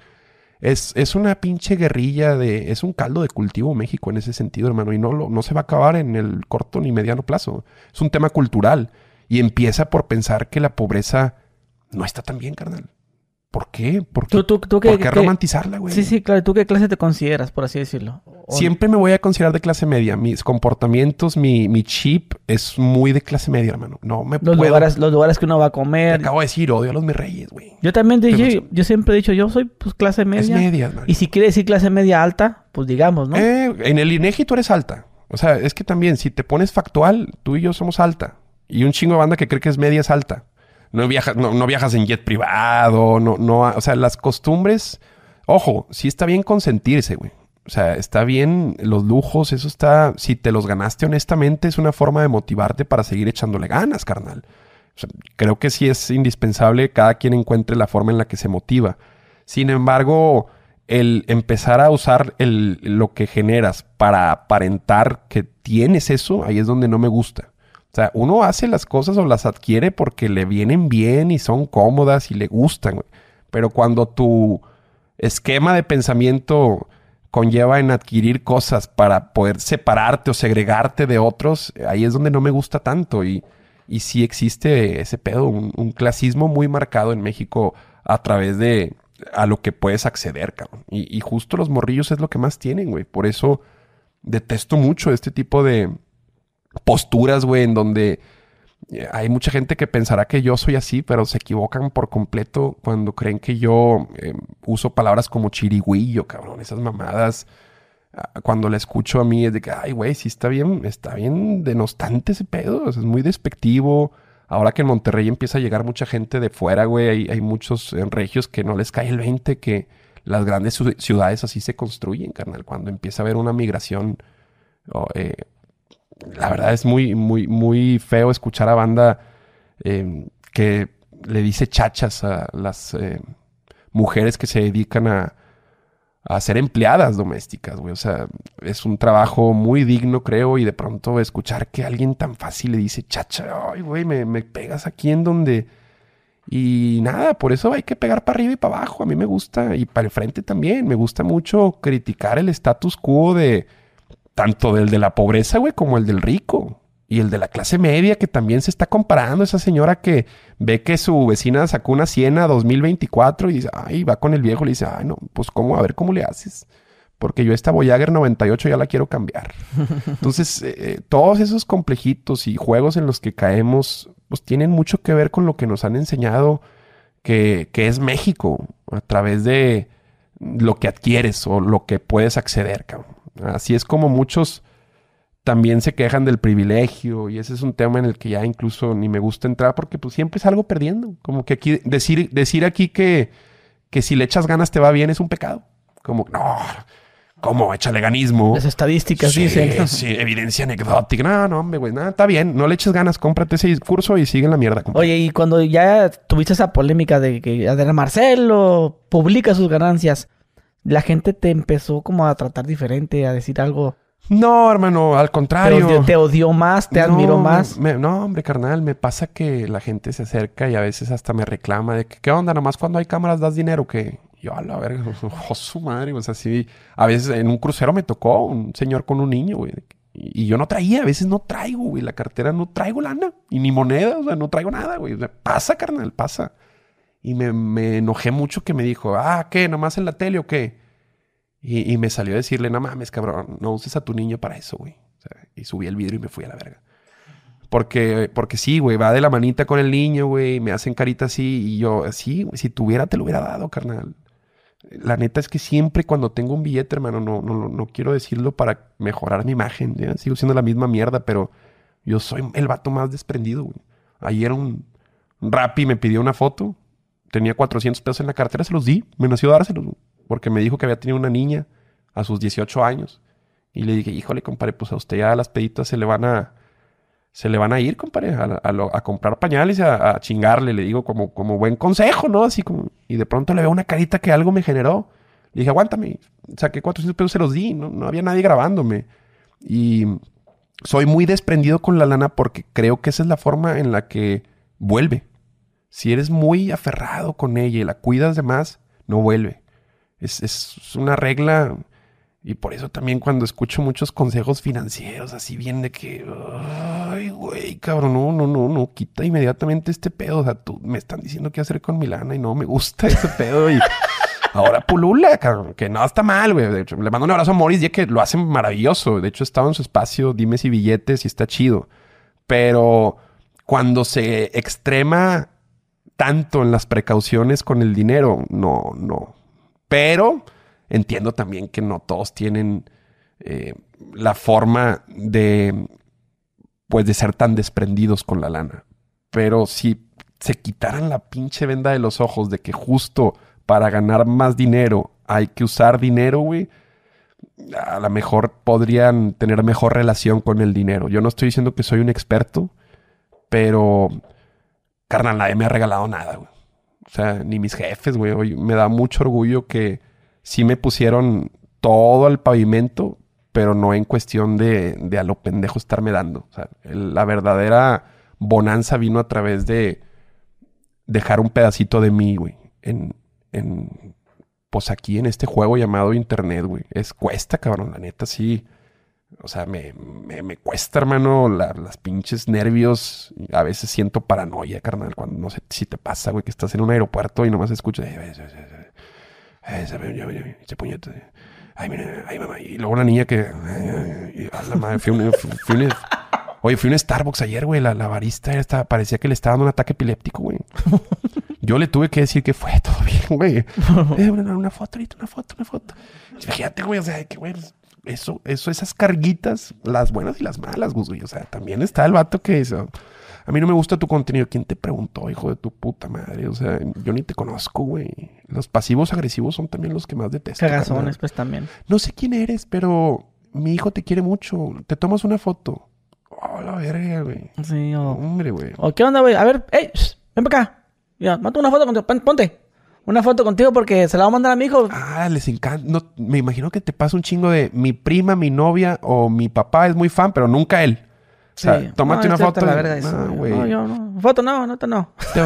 Speaker 2: Es, es, una pinche guerrilla de. Es un caldo de cultivo México en ese sentido, hermano. Y no, lo, no se va a acabar en el corto ni mediano plazo. Es un tema cultural. Y empieza por pensar que la pobreza no está tan bien, carnal. ¿Por qué? ¿Por qué, ¿Tú, qué, romantizarla, güey?
Speaker 1: Sí, sí, claro. ¿Tú qué clase te consideras, por así decirlo?
Speaker 2: Siempre me voy a considerar de clase media. Mis comportamientos, mi, mi chip es muy de clase media, hermano. No me
Speaker 1: los Lugares, los lugares que uno va a comer.
Speaker 2: Te acabo de decir, odio a los mis reyes, güey.
Speaker 1: Yo también dije, yo siempre he dicho, yo soy pues clase media. Es media, hermano. Y si quiere decir clase media alta, pues digamos, ¿no?
Speaker 2: Eh, en el INEGI tú eres alta. O sea, es que también, si te pones factual, tú y yo somos alta. Y un chingo de banda que cree que es media es alta no viajas, no, viajas en jet privado, no, no, o sea, las costumbres, ojo, sí está bien consentirse, güey. O sea, está bien los lujos, eso está, si te los ganaste honestamente, es una forma de motivarte para seguir echándole ganas, carnal. creo que sí es indispensable cada quien encuentre la forma en la que se motiva. Sin embargo, el empezar a usar el, lo que generas para aparentar que tienes eso, ahí es donde no me gusta. Sea, uno hace las cosas o las adquiere porque le vienen bien y son cómodas y le gustan, Pero cuando tu esquema de pensamiento conlleva en adquirir cosas para poder separarte o segregarte de otros, ahí es donde no me gusta tanto. Y, y sí existe ese pedo, un, clasismo muy marcado en México a través de a lo que puedes acceder, cabrón. Y, y justo los morrillos es lo que más tienen, güey. Por eso detesto mucho este tipo de, posturas, güey, en donde eh, hay mucha gente que pensará que yo soy así, pero se equivocan por completo cuando creen que yo eh, uso palabras como chirigüillo, cabrón, esas mamadas. Ah, cuando la escucho a mí es de que, ay, güey, sí está bien, está bien denostante ese pedo, es muy despectivo. Ahora que en Monterrey empieza a llegar mucha gente de fuera, güey, hay, muchos en regios que no les cae el 20, que las grandes ciudades así se construyen, carnal. Cuando empieza a haber una migración eh, la verdad es muy, muy, muy feo escuchar a banda eh, que le dice chachas a las eh, mujeres que se dedican a, a ser empleadas domésticas, güey. O sea, es un trabajo muy digno, creo, y de pronto escuchar que alguien tan fácil le dice chacha, ay, güey, me, me pegas aquí en donde... Y nada, por eso hay que pegar para arriba y para abajo. A mí me gusta, y para el frente también, me gusta mucho criticar el status quo de tanto del de la pobreza, güey, como el del rico. Y el de la clase media, que también se está comparando. Esa señora que ve que su vecina sacó una Siena 2024 y dice, ay, va con el viejo y le dice, ay, no, pues cómo, a ver cómo le haces. Porque yo esta Voyager 98 ya la quiero cambiar. [LAUGHS] Entonces, eh, eh, todos esos complejitos y juegos en los que caemos, pues tienen mucho que ver con lo que nos han enseñado que, que es México a través de lo que adquieres o lo que puedes acceder, cabrón. Así es como muchos también se quejan del privilegio y ese es un tema en el que ya incluso ni me gusta entrar porque pues siempre salgo perdiendo. Como que aquí decir, decir aquí que, que si le echas ganas te va bien es un pecado. Como, no, ¿cómo? Échale ganismo.
Speaker 1: Las estadísticas dicen.
Speaker 2: Sí, evidencia anecdótica. No, no, hombre, güey, nada, está bien. No le eches ganas, cómprate ese curso y sigue en la mierda.
Speaker 1: Oye, y cuando ya tuviste esa polémica de que Adela Marcelo publica sus ganancias, la gente te empezó como a tratar diferente, a decir algo.
Speaker 2: No, hermano, al contrario.
Speaker 1: ¿Te odió, más? ¿Te admiró más?
Speaker 2: no, hombre, carnal, me pasa que la gente se acerca y a veces hasta me reclama de que, ¿qué onda? Nomás cuando hay cámaras das dinero, que yo a la verga, [LAUGHS] oh, su madre, o sea, sí. A veces en un crucero me tocó un señor con un niño, güey. Y yo no traía, a veces no traigo, güey. La cartera no traigo lana. Y ni moneda, o sea, no traigo nada, güey. pasa, carnal, pasa. Y me, enojé mucho que me dijo, ah, ¿qué? ¿Nomás en la tele o qué? Y, me salió a decirle, no mames, cabrón, no uses a tu niño para eso, güey. y subí el vidrio y me fui a la verga. Porque, porque sí, güey, va de la manita con el niño, güey, me hacen carita así y yo, sí, güey, si tuviera te lo hubiera dado, carnal. La neta es que siempre cuando tengo un billete, hermano, no, no, no quiero decirlo para mejorar mi imagen, sigo siendo la misma mierda, pero yo soy el vato más desprendido, güey. Ayer un, un Rappi me pidió una foto, tenía 400 pesos en la cartera, se los di, me nació dárselos, porque me dijo que había tenido una niña a sus 18 años. Y le dije, híjole, compadre, pues a usted ya las peditas se le van a, se le van a ir, compadre, a, a, comprar pañales a, chingarle, le digo, como, como buen consejo, ¿no? Así como, y de pronto le veo una carita que algo me generó. Le dije, aguántame, saqué 400 pesos, se los di, no, no había nadie grabándome. Y soy muy desprendido con la lana porque creo que esa es la forma en la que vuelve. Si eres muy aferrado con ella y la cuidas de más, no vuelve. Es, es una regla y por eso también cuando escucho muchos consejos financieros así bien de que, ay, güey, cabrón, no, no, no, no, quita inmediatamente este pedo. O sea, tú me están diciendo qué hacer con mi lana y no me gusta [LAUGHS] ese pedo. Y ahora pulula, cabrón, que no está mal, güey. De hecho, le mando un abrazo a Morris, ya que lo hacen maravilloso. De hecho, estaba en su espacio, dime si billetes y está chido. Pero cuando se extrema tanto en las precauciones con el dinero, no, no. Pero entiendo también que no todos tienen eh, la forma de, pues, de ser tan desprendidos con la lana. Pero si se quitaran la pinche venda de los ojos de que justo para ganar más dinero hay que usar dinero, güey, a lo mejor podrían tener mejor relación con el dinero. Yo no estoy diciendo que soy un experto, pero, carnal, nadie me ha regalado nada, güey. O sea, ni mis jefes, güey. Me da mucho orgullo que sí me pusieron todo al pavimento, pero no en cuestión de, de a lo pendejo estarme dando. O sea, la verdadera bonanza vino a través de dejar un pedacito de mí, güey, en, en, pues aquí en este juego llamado Internet, güey. Es cuesta, cabrón, la neta, sí. O sea, me, me, me cuesta, hermano, la, las pinches nervios. A veces siento paranoia, carnal, cuando no sé si te pasa, güey, que estás en un aeropuerto y nomás escuchas... Ese puñete. Ay, mira, ay, mamá. Y luego una niña que. Ay, ay, la madre, fui un, fui, fui un, oye, fui a un Starbucks ayer, güey. La, la barista estaba, parecía que le estaba dando un ataque epiléptico, güey. Yo le tuve que decir que fue todo bien, güey. [LAUGHS] Eh, una, una, foto, ahorita, una foto, una foto. Fíjate, güey, o sea, que, güey, eso, eso, esas carguitas, las buenas y las malas, güey. O sea, también está el vato que dice. A mí no me gusta tu contenido. ¿Quién te preguntó, hijo de tu puta madre? O sea, yo ni te conozco, güey. Los pasivos agresivos son también los que más detesto.
Speaker 1: Cagazones, pues también.
Speaker 2: No sé quién eres, pero mi hijo te quiere mucho. Te tomas una foto. Oh, la verga, güey.
Speaker 1: Sí, o...
Speaker 2: Hombre, güey.
Speaker 1: ¿O qué onda, güey? A ver, ey, ven para acá. Ya, mata una foto contigo. Ponte. Una foto contigo porque se la va a mandar a mi hijo.
Speaker 2: Ah, les encanta. No, me imagino que te pasa un chingo de mi prima, mi novia o mi papá es muy fan, pero nunca él. O sea, sí. tómate
Speaker 1: no,
Speaker 2: una foto.
Speaker 1: La verga eso, no, güey. No, yo no. Foto no, no, no.
Speaker 2: Te,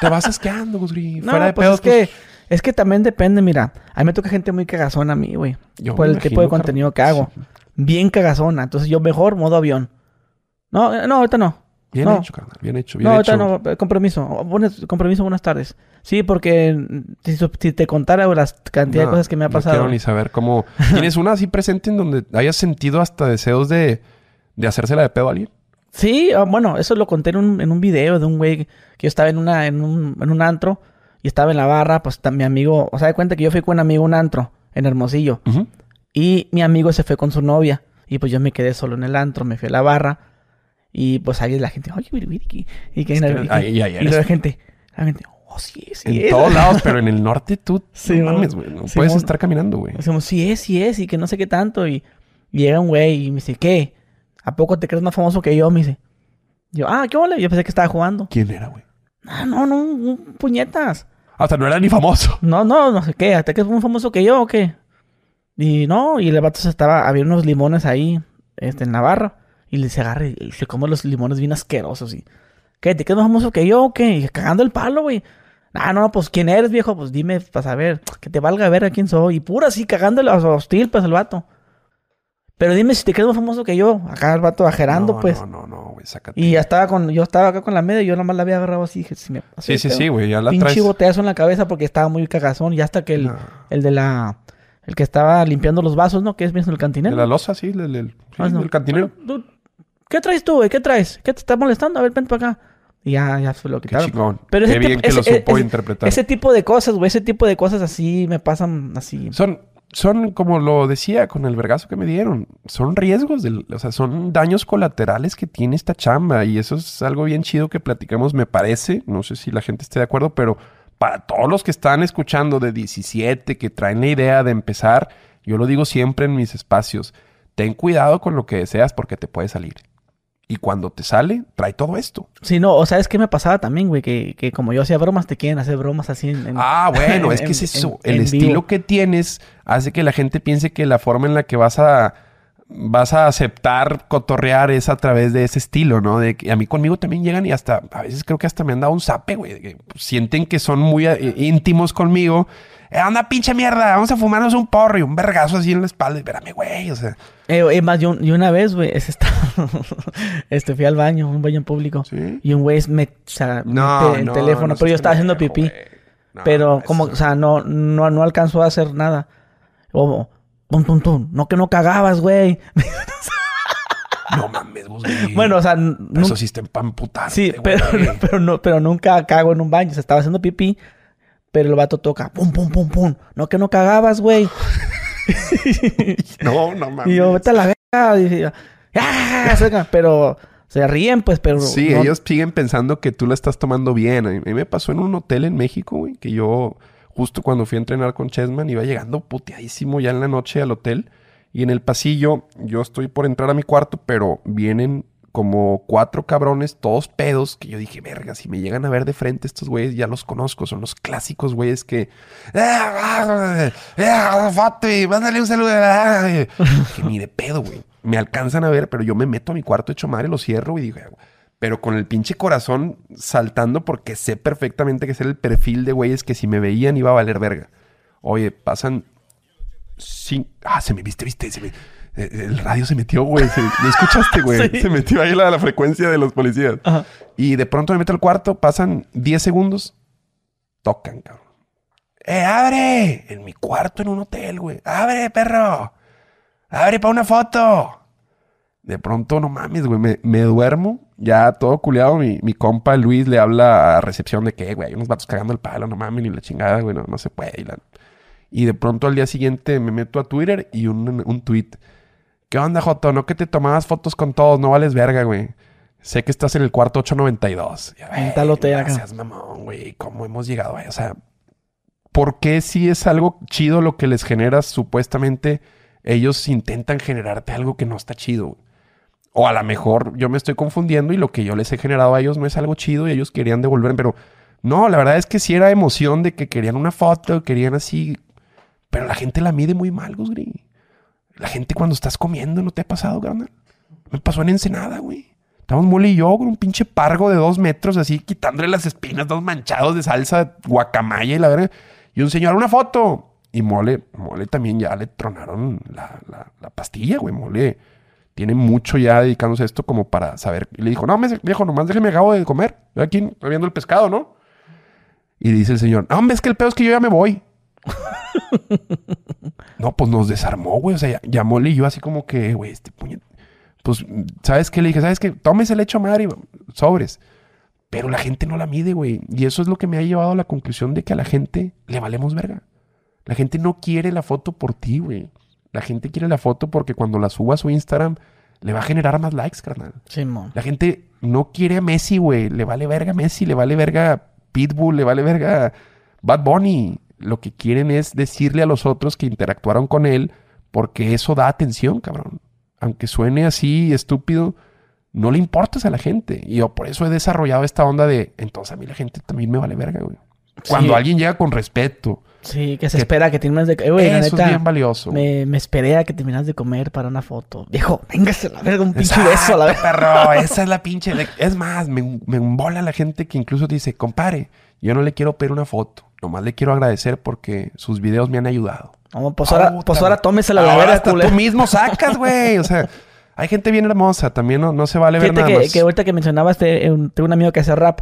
Speaker 2: te vas asqueando, Gusri. [LAUGHS]
Speaker 1: No,
Speaker 2: Fuera de
Speaker 1: pues
Speaker 2: pedos,
Speaker 1: es que, es que también depende, mira. A mí me toca gente muy cagazona a mí, güey. Por el tipo de contenido que hago. Sí. Bien cagazona. Entonces yo mejor modo avión. No, eh, no, ahorita no.
Speaker 2: Bien
Speaker 1: no.
Speaker 2: hecho, carnal. Bien hecho, bien
Speaker 1: no,
Speaker 2: hecho.
Speaker 1: No, no, compromiso. Buenas, compromiso, buenas tardes. Sí, porque si, si te contara las cantidad
Speaker 2: no,
Speaker 1: de cosas que me ha pasado.
Speaker 2: No quiero ni saber cómo... [LAUGHS] ¿Tienes una así presente en donde hayas sentido hasta deseos de, de hacérsela de pedo a alguien?
Speaker 1: Sí, ah, bueno, eso lo conté en un, en un video de un güey que yo estaba en, una, en, un, en un antro y estaba en la barra, pues mi amigo, o sea, de cuenta que yo fui con un amigo a un antro en Hermosillo
Speaker 2: Uh -huh.
Speaker 1: y mi amigo se fue con su novia y pues yo me quedé solo en el antro, me fui a la barra y pues ahí la gente, oye, y que, y que,
Speaker 2: Es que
Speaker 1: y, que-
Speaker 2: ahí-
Speaker 1: y
Speaker 2: eres
Speaker 1: la gente, la gente, oh, sí es, sí
Speaker 2: En
Speaker 1: es.
Speaker 2: todos lados, pero en [LAUGHS] el norte tú
Speaker 1: Sí,
Speaker 2: no mames, güey. No
Speaker 1: sí,
Speaker 2: puedes estar caminando, güey.
Speaker 1: Decimos, sí es, sí es, y que no sé qué tanto. Y, y llega un güey y me dice, ¿qué? ¿A poco te crees más famoso que yo? Me dice. Yo, ah, ¿qué ole? Yo pensé que estaba jugando.
Speaker 2: ¿Quién era, güey?
Speaker 1: Ah, no, no, un- puñetas.
Speaker 2: Hasta no era ni famoso. [LAUGHS]
Speaker 1: No, no, no sé qué. ¿Te crees más famoso que yo o qué? Y no, y el vato se estaba, había unos limones ahí, este, en la barra. Y le se agarra y, se come los limones bien asquerosos. Y, ¿qué? ¿Te crees más famoso que yo o qué? Y cagando el palo, güey. Ah, no, pues ¿quién eres, viejo? Pues dime para saber. Que te valga ver a quién soy. Y pura así, cagándole a hostil, pues el vato. Pero dime si te crees más famoso que yo. Acá el vato ajerando,
Speaker 2: no,
Speaker 1: pues.
Speaker 2: No, no, no, güey, sácate.
Speaker 1: Y ya estaba con, yo estaba acá con la media y yo nomás la había agarrado así. Si me
Speaker 2: Sí, sí, sí, güey, ya la
Speaker 1: Pinche
Speaker 2: traes.
Speaker 1: boteazo en la cabeza porque estaba muy cagazón. Y hasta que el,
Speaker 2: No.
Speaker 1: el de la, el que estaba limpiando los vasos, ¿no? Que es mismo el
Speaker 2: De
Speaker 1: cantinero.
Speaker 2: la losa, sí, del, del, sí,
Speaker 1: Ah, no.
Speaker 2: cantinero.
Speaker 1: Bueno, ¿qué traes tú, güey? ¿Qué traes? ¿Qué te está molestando? A ver, vente para acá. Y ya, ya se lo
Speaker 2: Qué
Speaker 1: quitaron.
Speaker 2: chingón.
Speaker 1: Pero
Speaker 2: Qué
Speaker 1: ese
Speaker 2: bien
Speaker 1: tipo-
Speaker 2: que lo
Speaker 1: ese-
Speaker 2: supo
Speaker 1: ese-
Speaker 2: interpretar.
Speaker 1: Ese tipo de cosas, güey, ese tipo de cosas así me pasan así.
Speaker 2: Son, son, como lo decía con el vergazo que me dieron, son riesgos, del, o sea, son daños colaterales que tiene esta chamba. Y eso es algo bien chido que platicamos, me parece. No sé si la gente esté de acuerdo, pero para todos los que están escuchando de 17, que traen la idea de empezar, yo lo digo siempre en mis espacios, ten cuidado con lo que deseas porque te puede salir. Y cuando te sale, trae todo esto.
Speaker 1: Sí, no, o sea, es que me pasaba también, güey, que, que como yo hacía bromas, te quieren hacer bromas así en... en-
Speaker 2: Ah, bueno, [LAUGHS] es que es eso.
Speaker 1: en-
Speaker 2: el estilo
Speaker 1: vivo.
Speaker 2: que tienes hace que la gente piense que la forma en la que vas a vas a aceptar cotorrear es a través de ese estilo, ¿no? De que a mí conmigo también llegan y hasta a veces creo que hasta me han dado un zape, güey. que Sienten que son muy eh, íntimos conmigo. Eh, anda, pinche mierda, vamos a fumarnos un porro y un vergazo así en la espalda. Espérame, güey, o sea,
Speaker 1: Eh, es más, yo, yo una vez, güey, [LAUGHS] es esta- este, fui al baño, un baño público.
Speaker 2: ¿sí?
Speaker 1: Y un güey me, o sea,
Speaker 2: No,
Speaker 1: el
Speaker 2: no,
Speaker 1: teléfono,
Speaker 2: no
Speaker 1: pero yo estaba haciendo pipí. pero como, o sea, no, no, no alcanzó a hacer nada. O, tum, tum, tum, no que no cagabas, güey.
Speaker 2: No mames, vos, güey.
Speaker 1: Bueno, o sea,
Speaker 2: Eso sí está en putar.
Speaker 1: sí, pero, [LAUGHS] pero, no, pero nunca cago en un baño. O sea, estaba haciendo pipí, pero el vato toca, pum, pum, pum, pum. No que no cagabas, güey. [LAUGHS]
Speaker 2: No, no mames.
Speaker 1: Y yo, vete a la verga. Y yo, "Ah", Pero se ríen, pues, pero.
Speaker 2: Sí,
Speaker 1: no-
Speaker 2: ellos siguen pensando que tú la estás tomando bien. A mí me pasó en un hotel en México, güey, que yo, justo cuando fui a entrenar con Chessman, iba llegando puteadísimo ya en la noche al hotel. Y en el pasillo, yo estoy por entrar a mi cuarto, pero vienen como cuatro cabrones, todos pedos, que yo dije, verga, si me llegan a ver de frente estos güeyes, ya los conozco. Son los clásicos güeyes que... "Ah, ah, foto y mándale un saludo. ah". [LAUGHS] Que ni de pedo, güey. Me alcanzan a ver, pero yo me meto a mi cuarto hecho madre, lo cierro y digo, pero con el pinche corazón saltando porque sé perfectamente que es el perfil de güeyes que si me veían iba a valer verga. Oye, pasan... Sí. Ah, se me viste, viste. se me- eh, El radio se metió, güey. se- ¿Lo escuchaste, güey? [LAUGHS]
Speaker 1: Sí.
Speaker 2: Se metió ahí la, la frecuencia de los policías.
Speaker 1: Ajá.
Speaker 2: Y de pronto me meto al cuarto, pasan 10 segundos, tocan, cabrón. ¡Eh, abre! En mi cuarto en un hotel, güey. ¡Abre, perro! ¡Abre para una foto! De pronto, no mames, güey, me, me duermo, ya todo culeado. Mi, mi compa Luis le habla a recepción de que, güey, hay unos vatos cagando el palo, no mames, ni la chingada, güey, no, no se puede. Y, la- y de pronto al día siguiente me meto a Twitter y un, un tweet. ¿Qué onda, Joto? No que te tomabas fotos con todos, no vales verga, güey. Sé que estás en el cuarto 892. Y,
Speaker 1: En tal hotel acá.
Speaker 2: Gracias, mamón, güey. ¿Cómo hemos llegado ahí? O sea, ¿por qué si es algo chido lo que les genera supuestamente ellos intentan generarte algo que no está chido? O a lo mejor yo me estoy confundiendo y lo que yo les he generado a ellos no es algo chido y ellos querían devolver, pero no, la verdad es que sí era emoción de que querían una foto, querían así, pero la gente la mide muy mal, Gusgri. La gente cuando estás comiendo, ¿no te ha pasado, carnal? Me pasó en Ensenada, güey. Estamos Mole y yo con un pinche pargo de dos metros, así quitándole las espinas, dos manchados de salsa guacamaya y la verdad. Y un señor, una foto. Y Mole, Mole también ya le tronaron la, la- la pastilla, güey. Mole tiene mucho ya dedicándose a esto como para saber. Y le dijo, no, me, viejo, nomás déjeme acabo de comer. Estoy aquí estoy viendo el pescado, ¿no? Y dice el señor, no, hombre, es que el pedo es que yo ya me voy. [LAUGHS] no, pues nos desarmó, güey. O sea, Mole y yo así como que, güey, este puñet... Pues, ¿sabes qué? Le dije, ¿sabes qué? Tómese el hecho madre y sobres. Pero la gente no la mide, güey. Y eso es lo que me ha llevado a la conclusión de que a la gente le valemos verga. La gente no quiere la foto por ti, güey. La gente quiere la foto porque cuando la suba a su Instagram le va a generar más likes, carnal.
Speaker 1: Simón.
Speaker 2: La gente no quiere a Messi, güey. Le vale verga a Messi, le vale verga Pitbull, le vale verga Bad Bunny. Lo que quieren es decirle a los otros que interactuaron con él porque eso da atención, cabrón. Aunque suene así estúpido, no le importas a la gente. Y yo por eso he desarrollado esta onda de, entonces a mí la gente también me vale verga, güey. Cuando
Speaker 1: Sí.
Speaker 2: alguien llega con respeto,
Speaker 1: Sí, que se
Speaker 2: Que-
Speaker 1: espera que termines de... Eh, güey, la
Speaker 2: eso
Speaker 1: neta,
Speaker 2: es bien valioso.
Speaker 1: me, me esperé a que terminas de comer para una foto. Viejo, véngase a la verga, un pinche beso a la verga.
Speaker 2: perro. [LAUGHS] Esa es la pinche. de- Es más, me, me embola la gente que incluso dice, compadre, yo no le quiero pedir una foto. Nomás le quiero agradecer porque sus videos me han ayudado.
Speaker 1: No, pues ahora, pues ahora tómesela la
Speaker 2: Ahora
Speaker 1: verga,
Speaker 2: tú mismo [LAUGHS] sacas, güey. O sea, hay gente bien hermosa. También no, no se vale ver nada
Speaker 1: que,
Speaker 2: más.
Speaker 1: que ahorita que mencionabas, un- tengo un amigo que hace rap.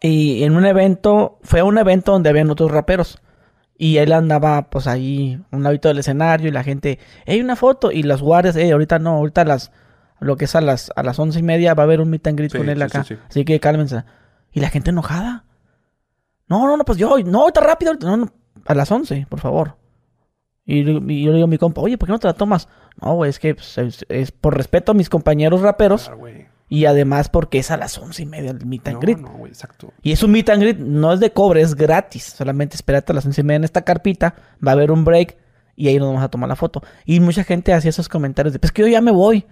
Speaker 1: Y en un evento, fue a un evento donde habían otros raperos. Y él andaba, pues ahí, un ladito del escenario, y la gente, hey, una foto. Y las guardias, hey, ahorita no, ahorita las, lo que es a las, a las once y media, va a haber un meet and greet
Speaker 2: Sí,
Speaker 1: con él
Speaker 2: sí,
Speaker 1: acá.
Speaker 2: sí, sí.
Speaker 1: Así que cálmense. Y la gente enojada. No, no, no, pues yo, no, está rápido. ahorita. No, no, a las once, por favor. Y, y yo le digo a mi compa, oye, ¿por qué no te la tomas? No, güey, es que pues, es, es por respeto a mis compañeros raperos
Speaker 2: güey.
Speaker 1: Y además porque es a las once y media el meet and
Speaker 2: No,
Speaker 1: greet.
Speaker 2: no, güey, exacto.
Speaker 1: Y es un meet and greet, no es de cobre, es gratis. Solamente espérate a las once y media en esta carpita, va a haber un break y ahí nos vamos a tomar la foto. Y mucha gente hacía esos comentarios de, pues que yo ya me voy.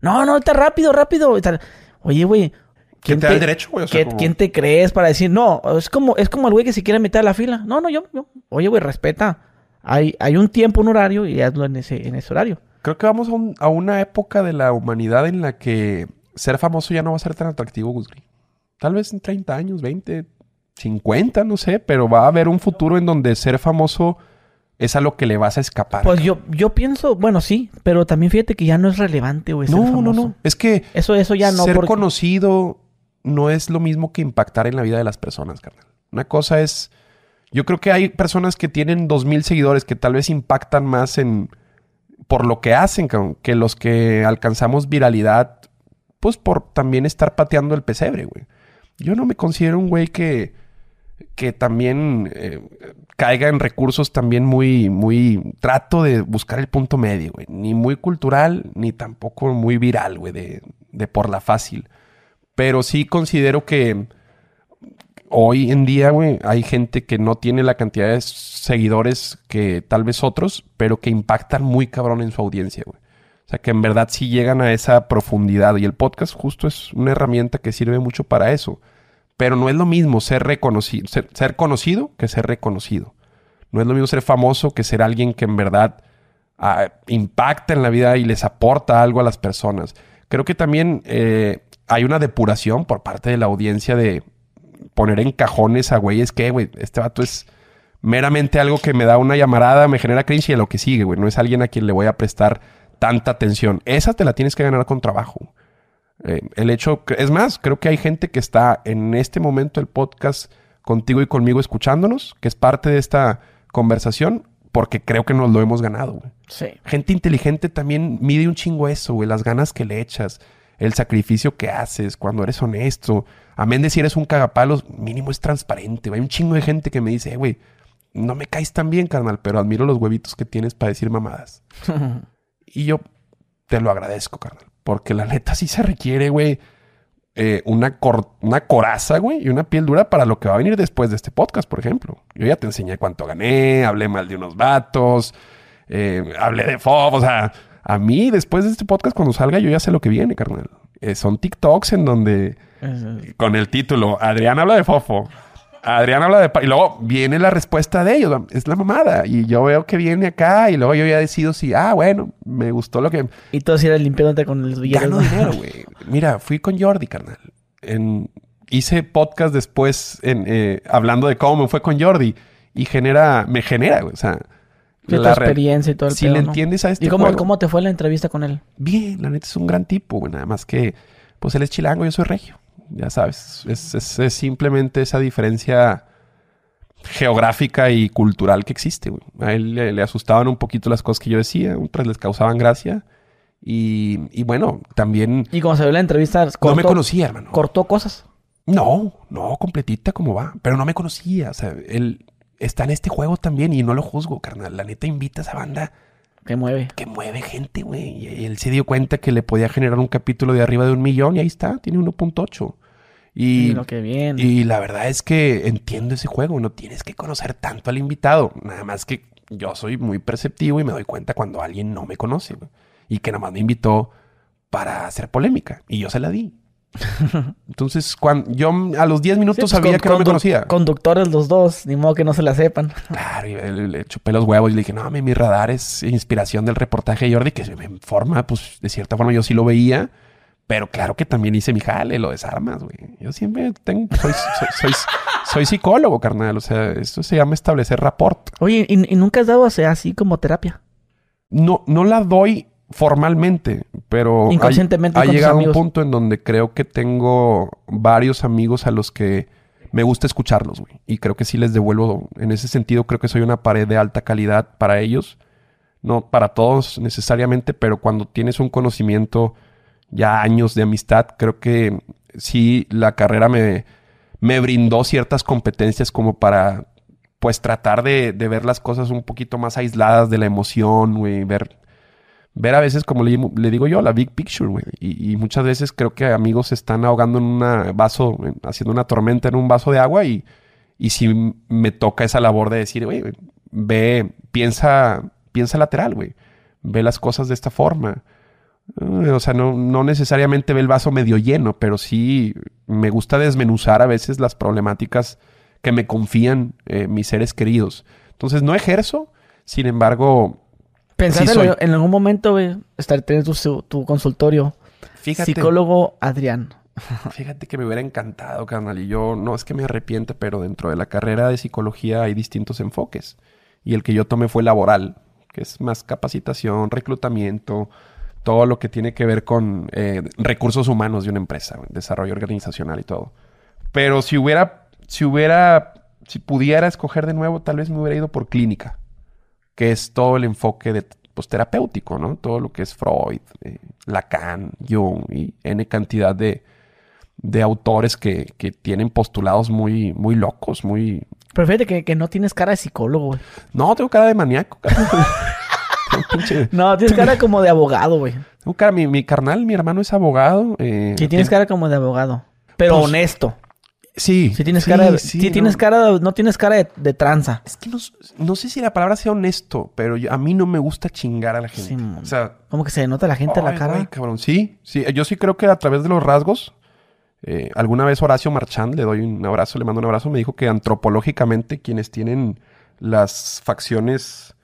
Speaker 1: No, no, está rápido, rápido. Oye, güey.
Speaker 2: ¿Quién te da el derecho, güey? O sea,
Speaker 1: ¿qué-
Speaker 2: como-
Speaker 1: ¿Quién te crees para decir, no? Es como, es como el güey que se quiere meter a la fila. No, no, yo, yo. Oye, güey, respeta. Hay, hay un tiempo, un horario y hazlo en ese, en ese horario.
Speaker 2: Creo que vamos a, un- a una época de la humanidad en la que ser famoso ya no va a ser tan atractivo, Gusgri. Tal vez en 30 años, 20, 50, no sé, pero va a haber un futuro en donde ser famoso es a lo que le vas a escapar.
Speaker 1: Pues yo, yo pienso, bueno, sí, pero también fíjate que ya no es relevante, güey.
Speaker 2: no, no,
Speaker 1: famoso.
Speaker 2: no. Es que
Speaker 1: Eso, eso ya no.
Speaker 2: ser
Speaker 1: porque-
Speaker 2: conocido no es lo mismo que impactar en la vida de las personas, carnal. Una cosa es. Yo creo que hay personas que tienen dos mil seguidores que tal vez impactan más en. por lo que hacen, que los que alcanzamos viralidad, pues por también estar pateando el pesebre, güey. Yo no me considero un güey que. que también eh, caiga en recursos también muy, muy. Trato de buscar el punto medio, güey. Ni muy cultural, ni tampoco muy viral, güey, de, de por la fácil. Pero sí considero que hoy en día, güey, hay gente que no tiene la cantidad de seguidores que tal vez otros, pero que impactan muy cabrón en su audiencia, güey. O sea, que en verdad sí llegan a esa profundidad. Y el podcast justo es una herramienta que sirve mucho para eso. Pero no es lo mismo ser reconocido, ser, conocido que ser reconocido. No es lo mismo ser famoso que ser alguien que en verdad ah, impacta en la vida y les aporta algo a las personas. Creo que también eh, hay una depuración por parte de la audiencia de poner en cajones a güeyes que, güey, este vato es meramente algo que me da una llamarada, me genera cringe y a lo que sigue, güey. No es alguien a quien le voy a prestar tanta atención. Esa te la tienes que ganar con trabajo. Eh, el hecho, es más, creo que hay gente que está en este momento del podcast contigo y conmigo escuchándonos, que es parte de esta conversación, porque creo que nos lo hemos ganado, güey.
Speaker 1: Sí.
Speaker 2: Gente inteligente también mide un chingo eso, güey. Las ganas que le echas, el sacrificio que haces, cuando eres honesto. Amén de si eres un cagapalos, mínimo es transparente. güey. Hay un chingo de gente que me dice, "Eh, güey, no me caes tan bien, carnal, pero admiro los huevitos que tienes para decir mamadas. [LAUGHS] Y yo te lo agradezco, carnal. Porque la neta sí se requiere, güey, eh, una, cor- una coraza, güey, y una piel dura para lo que va a venir después de este podcast, por ejemplo. Yo ya te enseñé cuánto gané, hablé mal de unos vatos, eh, hablé de FOB, o sea, a mí después de este podcast, cuando salga, yo ya sé lo que viene, carnal. Eh, son TikToks en donde, con el título, Adrián habla de Fofo. Adrián habla de... Y luego viene la respuesta de ellos. Es la mamada. Y yo veo que viene acá y luego yo ya decido si... Ah, bueno, me gustó lo que...
Speaker 1: Y todo era limpiándote con los billetes.
Speaker 2: Gano
Speaker 1: ¿no?
Speaker 2: dinero, güey. Mira, fui con Jordi, carnal. En, hice podcast después en, eh, hablando de cómo me fue con Jordi. Y genera... Me genera, güey. O sea...
Speaker 1: Sí,
Speaker 2: la
Speaker 1: experiencia y todo el
Speaker 2: Si
Speaker 1: pedo,
Speaker 2: le
Speaker 1: ¿no?
Speaker 2: entiendes a este
Speaker 1: ¿Y cómo,
Speaker 2: juego-
Speaker 1: cómo te fue la entrevista con él?
Speaker 2: Bien, la neta es un gran tipo, güey. Nada más que... Pues él es chilango, yo soy regio. Ya sabes. Es, es- es simplemente esa diferencia geográfica y cultural que existe, güey. A él le, le asustaban un poquito las cosas que yo decía. Otras les causaban gracia. Y, y bueno, también...
Speaker 1: Y como se vio la entrevista, cortó,
Speaker 2: no me conocía, hermano.
Speaker 1: cortó cosas.
Speaker 2: No, no, completita como va. Pero no me conocía. O sea, él está en este juego también y no lo juzgo, carnal. La neta invita a esa banda
Speaker 1: Que mueve.
Speaker 2: que mueve gente, güey. Y él se dio cuenta que le podía generar un capítulo de arriba de un millón y ahí está, tiene 1.8.
Speaker 1: Y
Speaker 2: Y,
Speaker 1: lo que viene.
Speaker 2: y la verdad es que entiendo ese juego. No tienes que conocer tanto al invitado. Nada más que yo soy muy perceptivo y me doy cuenta cuando alguien no me conoce. Y que nada más me invitó para hacer polémica. Y yo se la di. [LAUGHS] Entonces, cuando yo a los 10
Speaker 1: Sí,
Speaker 2: minutos
Speaker 1: pues,
Speaker 2: sabía
Speaker 1: con-
Speaker 2: que no me conocía.
Speaker 1: Conductores los dos, ni modo que no se la sepan. [LAUGHS]
Speaker 2: Claro, y le, le chupé los huevos y le dije, no, mi, mi radar es inspiración del reportaje de Jordi, que se me informa, pues de cierta forma yo sí lo veía, pero claro que también hice mi jale, lo desarmas, güey. Yo siempre tengo, soy, soy, soy, soy psicólogo, carnal, o sea, esto se llama establecer rapport.
Speaker 1: Oye, ¿y, y nunca has dado así como terapia?
Speaker 2: No, no la doy formalmente, pero ha-
Speaker 1: Inconscientemente
Speaker 2: ha, llegado un punto en donde creo que tengo varios amigos a los que me gusta escucharlos, güey. Y creo que sí les devuelvo, en ese sentido creo que soy una pared de alta calidad para ellos. No para todos necesariamente, pero cuando tienes un conocimiento ya años de amistad. Creo que sí, la carrera me, me brindó ciertas competencias como para, pues, tratar de, de ver las cosas un poquito más aisladas de la emoción, güey, ver ver a veces, como le, digo yo, la big picture, güey. Y, y, muchas veces creo que amigos se están ahogando en un vaso, haciendo una tormenta en un vaso de agua y, y si me toca esa labor de decir, güey, ve, piensa, piensa lateral, güey. Ve las cosas de esta forma. Eh, o sea, no, no necesariamente ve el vaso medio lleno, pero sí me gusta desmenuzar a veces las problemáticas que me confían eh, mis seres queridos. Entonces no ejerzo, sin embargo,
Speaker 1: Pensaste sí en algún momento, güey, estar teniendo tu, tu consultorio. Fíjate. Psicólogo Adrián. [LAUGHS]
Speaker 2: Fíjate que me hubiera encantado, carnal. Y yo, no es que me arrepiente, pero dentro de la carrera de psicología hay distintos enfoques. Y el que yo tomé fue laboral, que es más capacitación, reclutamiento, todo lo que tiene que ver con eh, recursos humanos de una empresa, desarrollo organizacional y todo. Pero si hubiera, si hubiera, si pudiera escoger de nuevo, tal vez me hubiera ido por clínica que es todo el enfoque de, pues, terapéutico, ¿no? Todo lo que es Freud, eh, Lacan, Jung y N cantidad de, de autores que, que, tienen postulados muy, muy locos, muy...
Speaker 1: Pero fíjate que, que no tienes cara de psicólogo, güey.
Speaker 2: No, tengo cara de maníaco. [LAUGHS]
Speaker 1: no, tienes cara como de abogado, güey.
Speaker 2: Tengo cara, mi, mi carnal, mi hermano es abogado. Eh,
Speaker 1: sí, tienes cara como de abogado. Pero pues, honesto.
Speaker 2: Sí.
Speaker 1: Sí tienes cara de, sí, tienes no. cara no tienes cara de, tranza.
Speaker 2: Es que no, no, sé si la palabra sea honesto, pero yo, a mí no me gusta chingar a la gente. O sea,
Speaker 1: como que se nota la gente en la cara.
Speaker 2: Ay, cabrón. Sí, sí, yo sí creo que a través de los rasgos eh, alguna vez Horacio Marchand, le doy un abrazo, le mando un abrazo, me dijo que antropológicamente quienes tienen las facciones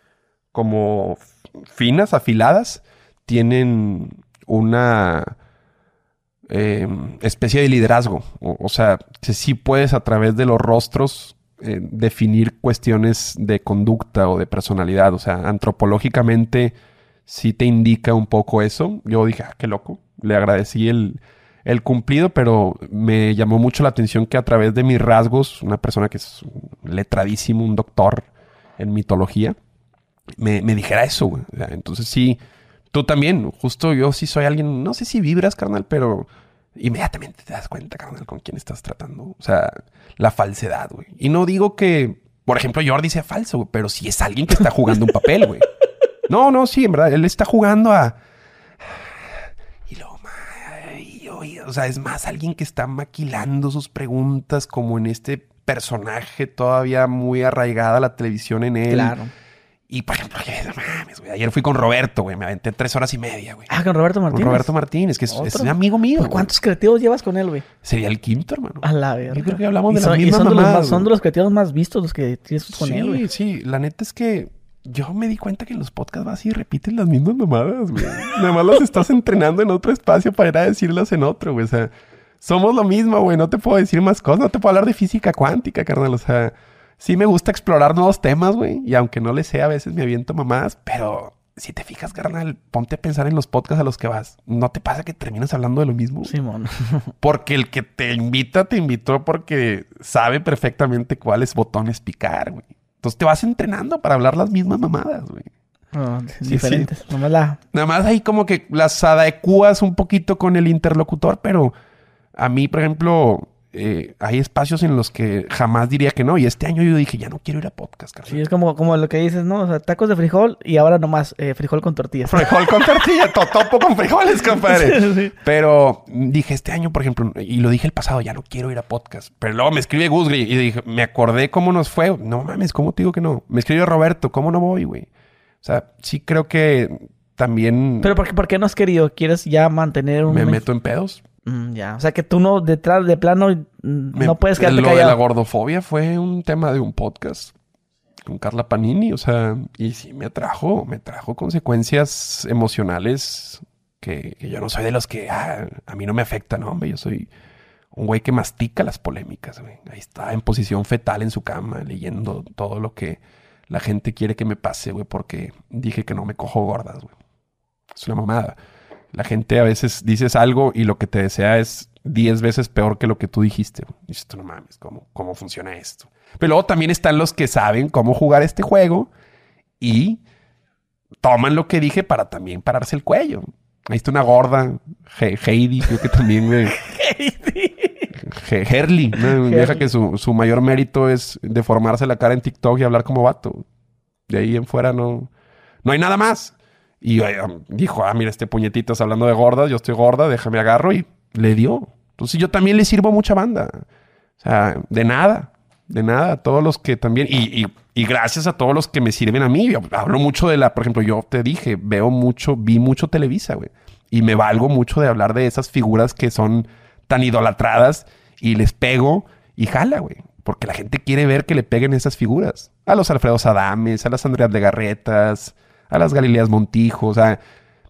Speaker 2: como finas, afiladas, tienen una eh, especie de liderazgo. O, sea, sí puedes a través de los rostros eh, definir cuestiones de conducta o de personalidad. O sea, antropológicamente sí te indica un poco eso. Yo dije, ah, qué loco. Le agradecí el, el cumplido, pero me llamó mucho la atención que a través de mis rasgos, una persona que es letradísimo, un doctor en mitología, me, me dijera eso. Entonces sí Tú también, justo yo sí soy alguien, no sé si vibras, carnal, pero inmediatamente te das cuenta, carnal, con quién estás tratando. O sea, la falsedad, güey. Y no digo que, por ejemplo, Jordi sea falso, güey, pero sí es alguien que está jugando un papel, güey. [LAUGHS] No, no, sí, en verdad, él está jugando a... Y luego, o sea, es más alguien que está maquilando sus preguntas como en este personaje todavía muy arraigada la televisión en él.
Speaker 1: Claro
Speaker 2: y por ejemplo, mames, güey. Ayer fui con Roberto, güey. Me aventé tres horas y media, güey.
Speaker 1: Ah, con Roberto Martínez.
Speaker 2: Con Roberto Martínez, que es, es un amigo mío.
Speaker 1: ¿Por cuántos creativos llevas con él, güey?
Speaker 2: Sería el quinto, hermano.
Speaker 1: A la verdad.
Speaker 2: Yo creo que hablamos de las
Speaker 1: son,
Speaker 2: mismas
Speaker 1: son, de los, son de los creativos más vistos los que tienes con
Speaker 2: sí,
Speaker 1: él, güey.
Speaker 2: Sí, La neta es que yo me di cuenta que en los podcasts vas y repiten las mismas mamadas, güey. Nada más las estás entrenando en otro espacio para ir a decirlas en otro, güey. O sea, somos lo mismo, güey. No te puedo decir más cosas. No te puedo hablar de física cuántica, carnal. O sea sí me gusta explorar nuevos temas, güey. Y aunque no le sé, a veces me aviento mamás, pero si te fijas, carnal, ponte a pensar en los podcasts a los que vas. ¿No te pasa que terminas hablando de lo mismo?
Speaker 1: Simón. [LAUGHS]
Speaker 2: porque el que te invita, te invitó porque sabe perfectamente cuáles botones picar, güey. Entonces te vas entrenando para hablar las mismas mamadas, güey.
Speaker 1: Sí, diferentes. Sí. Nomás la...
Speaker 2: Nada más ahí como que las adecuas un poquito con el interlocutor, pero a mí, por ejemplo, eh, hay espacios en los que jamás diría que no. Y este año yo dije, ya no quiero ir a podcast, carnal.
Speaker 1: Sí, es como, como lo que dices, ¿no? O sea, tacos de frijol y ahora nomás eh, frijol con tortillas.
Speaker 2: Frijol con tortilla, totopo con frijoles, compadre. [LAUGHS] Sí, sí. Pero dije, este año, por ejemplo, y lo dije el pasado, ya no quiero ir a podcast. Pero luego me escribe Gusgri y dije, me acordé cómo nos fue. No mames, ¿cómo te digo que no? Me escribe Roberto, ¿cómo no voy, güey? O sea, sí creo que también...
Speaker 1: Pero ¿por qué, por qué no has querido? ¿Quieres ya mantener un...
Speaker 2: Me meto en pedos.
Speaker 1: Mm, ya, o sea que tú no, detrás de plano,
Speaker 2: Me-
Speaker 1: no puedes quedarte
Speaker 2: Lo
Speaker 1: callado.
Speaker 2: de la gordofobia fue un tema de un podcast con Carla Panini, o sea, y sí me trajo, me trajo consecuencias emocionales que, que yo no soy de los que ah, a mí no me afecta, no, hombre, yo soy un güey que mastica las polémicas, güey. Ahí está en posición fetal en su cama, leyendo todo lo que la gente quiere que me pase, güey, porque dije que no me cojo gordas, güey. Es una mamada. La gente a veces dices algo y lo que te desea es 10 veces peor que lo que tú dijiste. Y dices, tú no mames, ¿cómo, ¿cómo funciona esto? Pero luego también están los que saben cómo jugar este juego y toman lo que dije para también pararse el cuello. Ahí está una gorda, He- Heidi, creo que también, güey. [LAUGHS] He- Herly, una vieja que su, su mayor mérito es deformarse la cara en TikTok y hablar como vato. De ahí en fuera no, no hay nada más. Y eh, dijo, ah, mira, este puñetito está hablando de gordas, yo estoy gorda, déjame agarro y le dio. Entonces yo también le sirvo a mucha banda. O sea, de nada, de nada. A todos los que también, y, y- gracias a todos los que me sirven a mí. Yo hablo mucho de la, por ejemplo, yo te dije, veo mucho, vi mucho Televisa, güey. Y me valgo mucho de hablar de esas figuras que son tan idolatradas y les pego y jala, güey. Porque la gente quiere ver que le peguen esas figuras. A los Alfredo Adames, a las Andreas de Garretas, a las Galileas Montijo. O sea,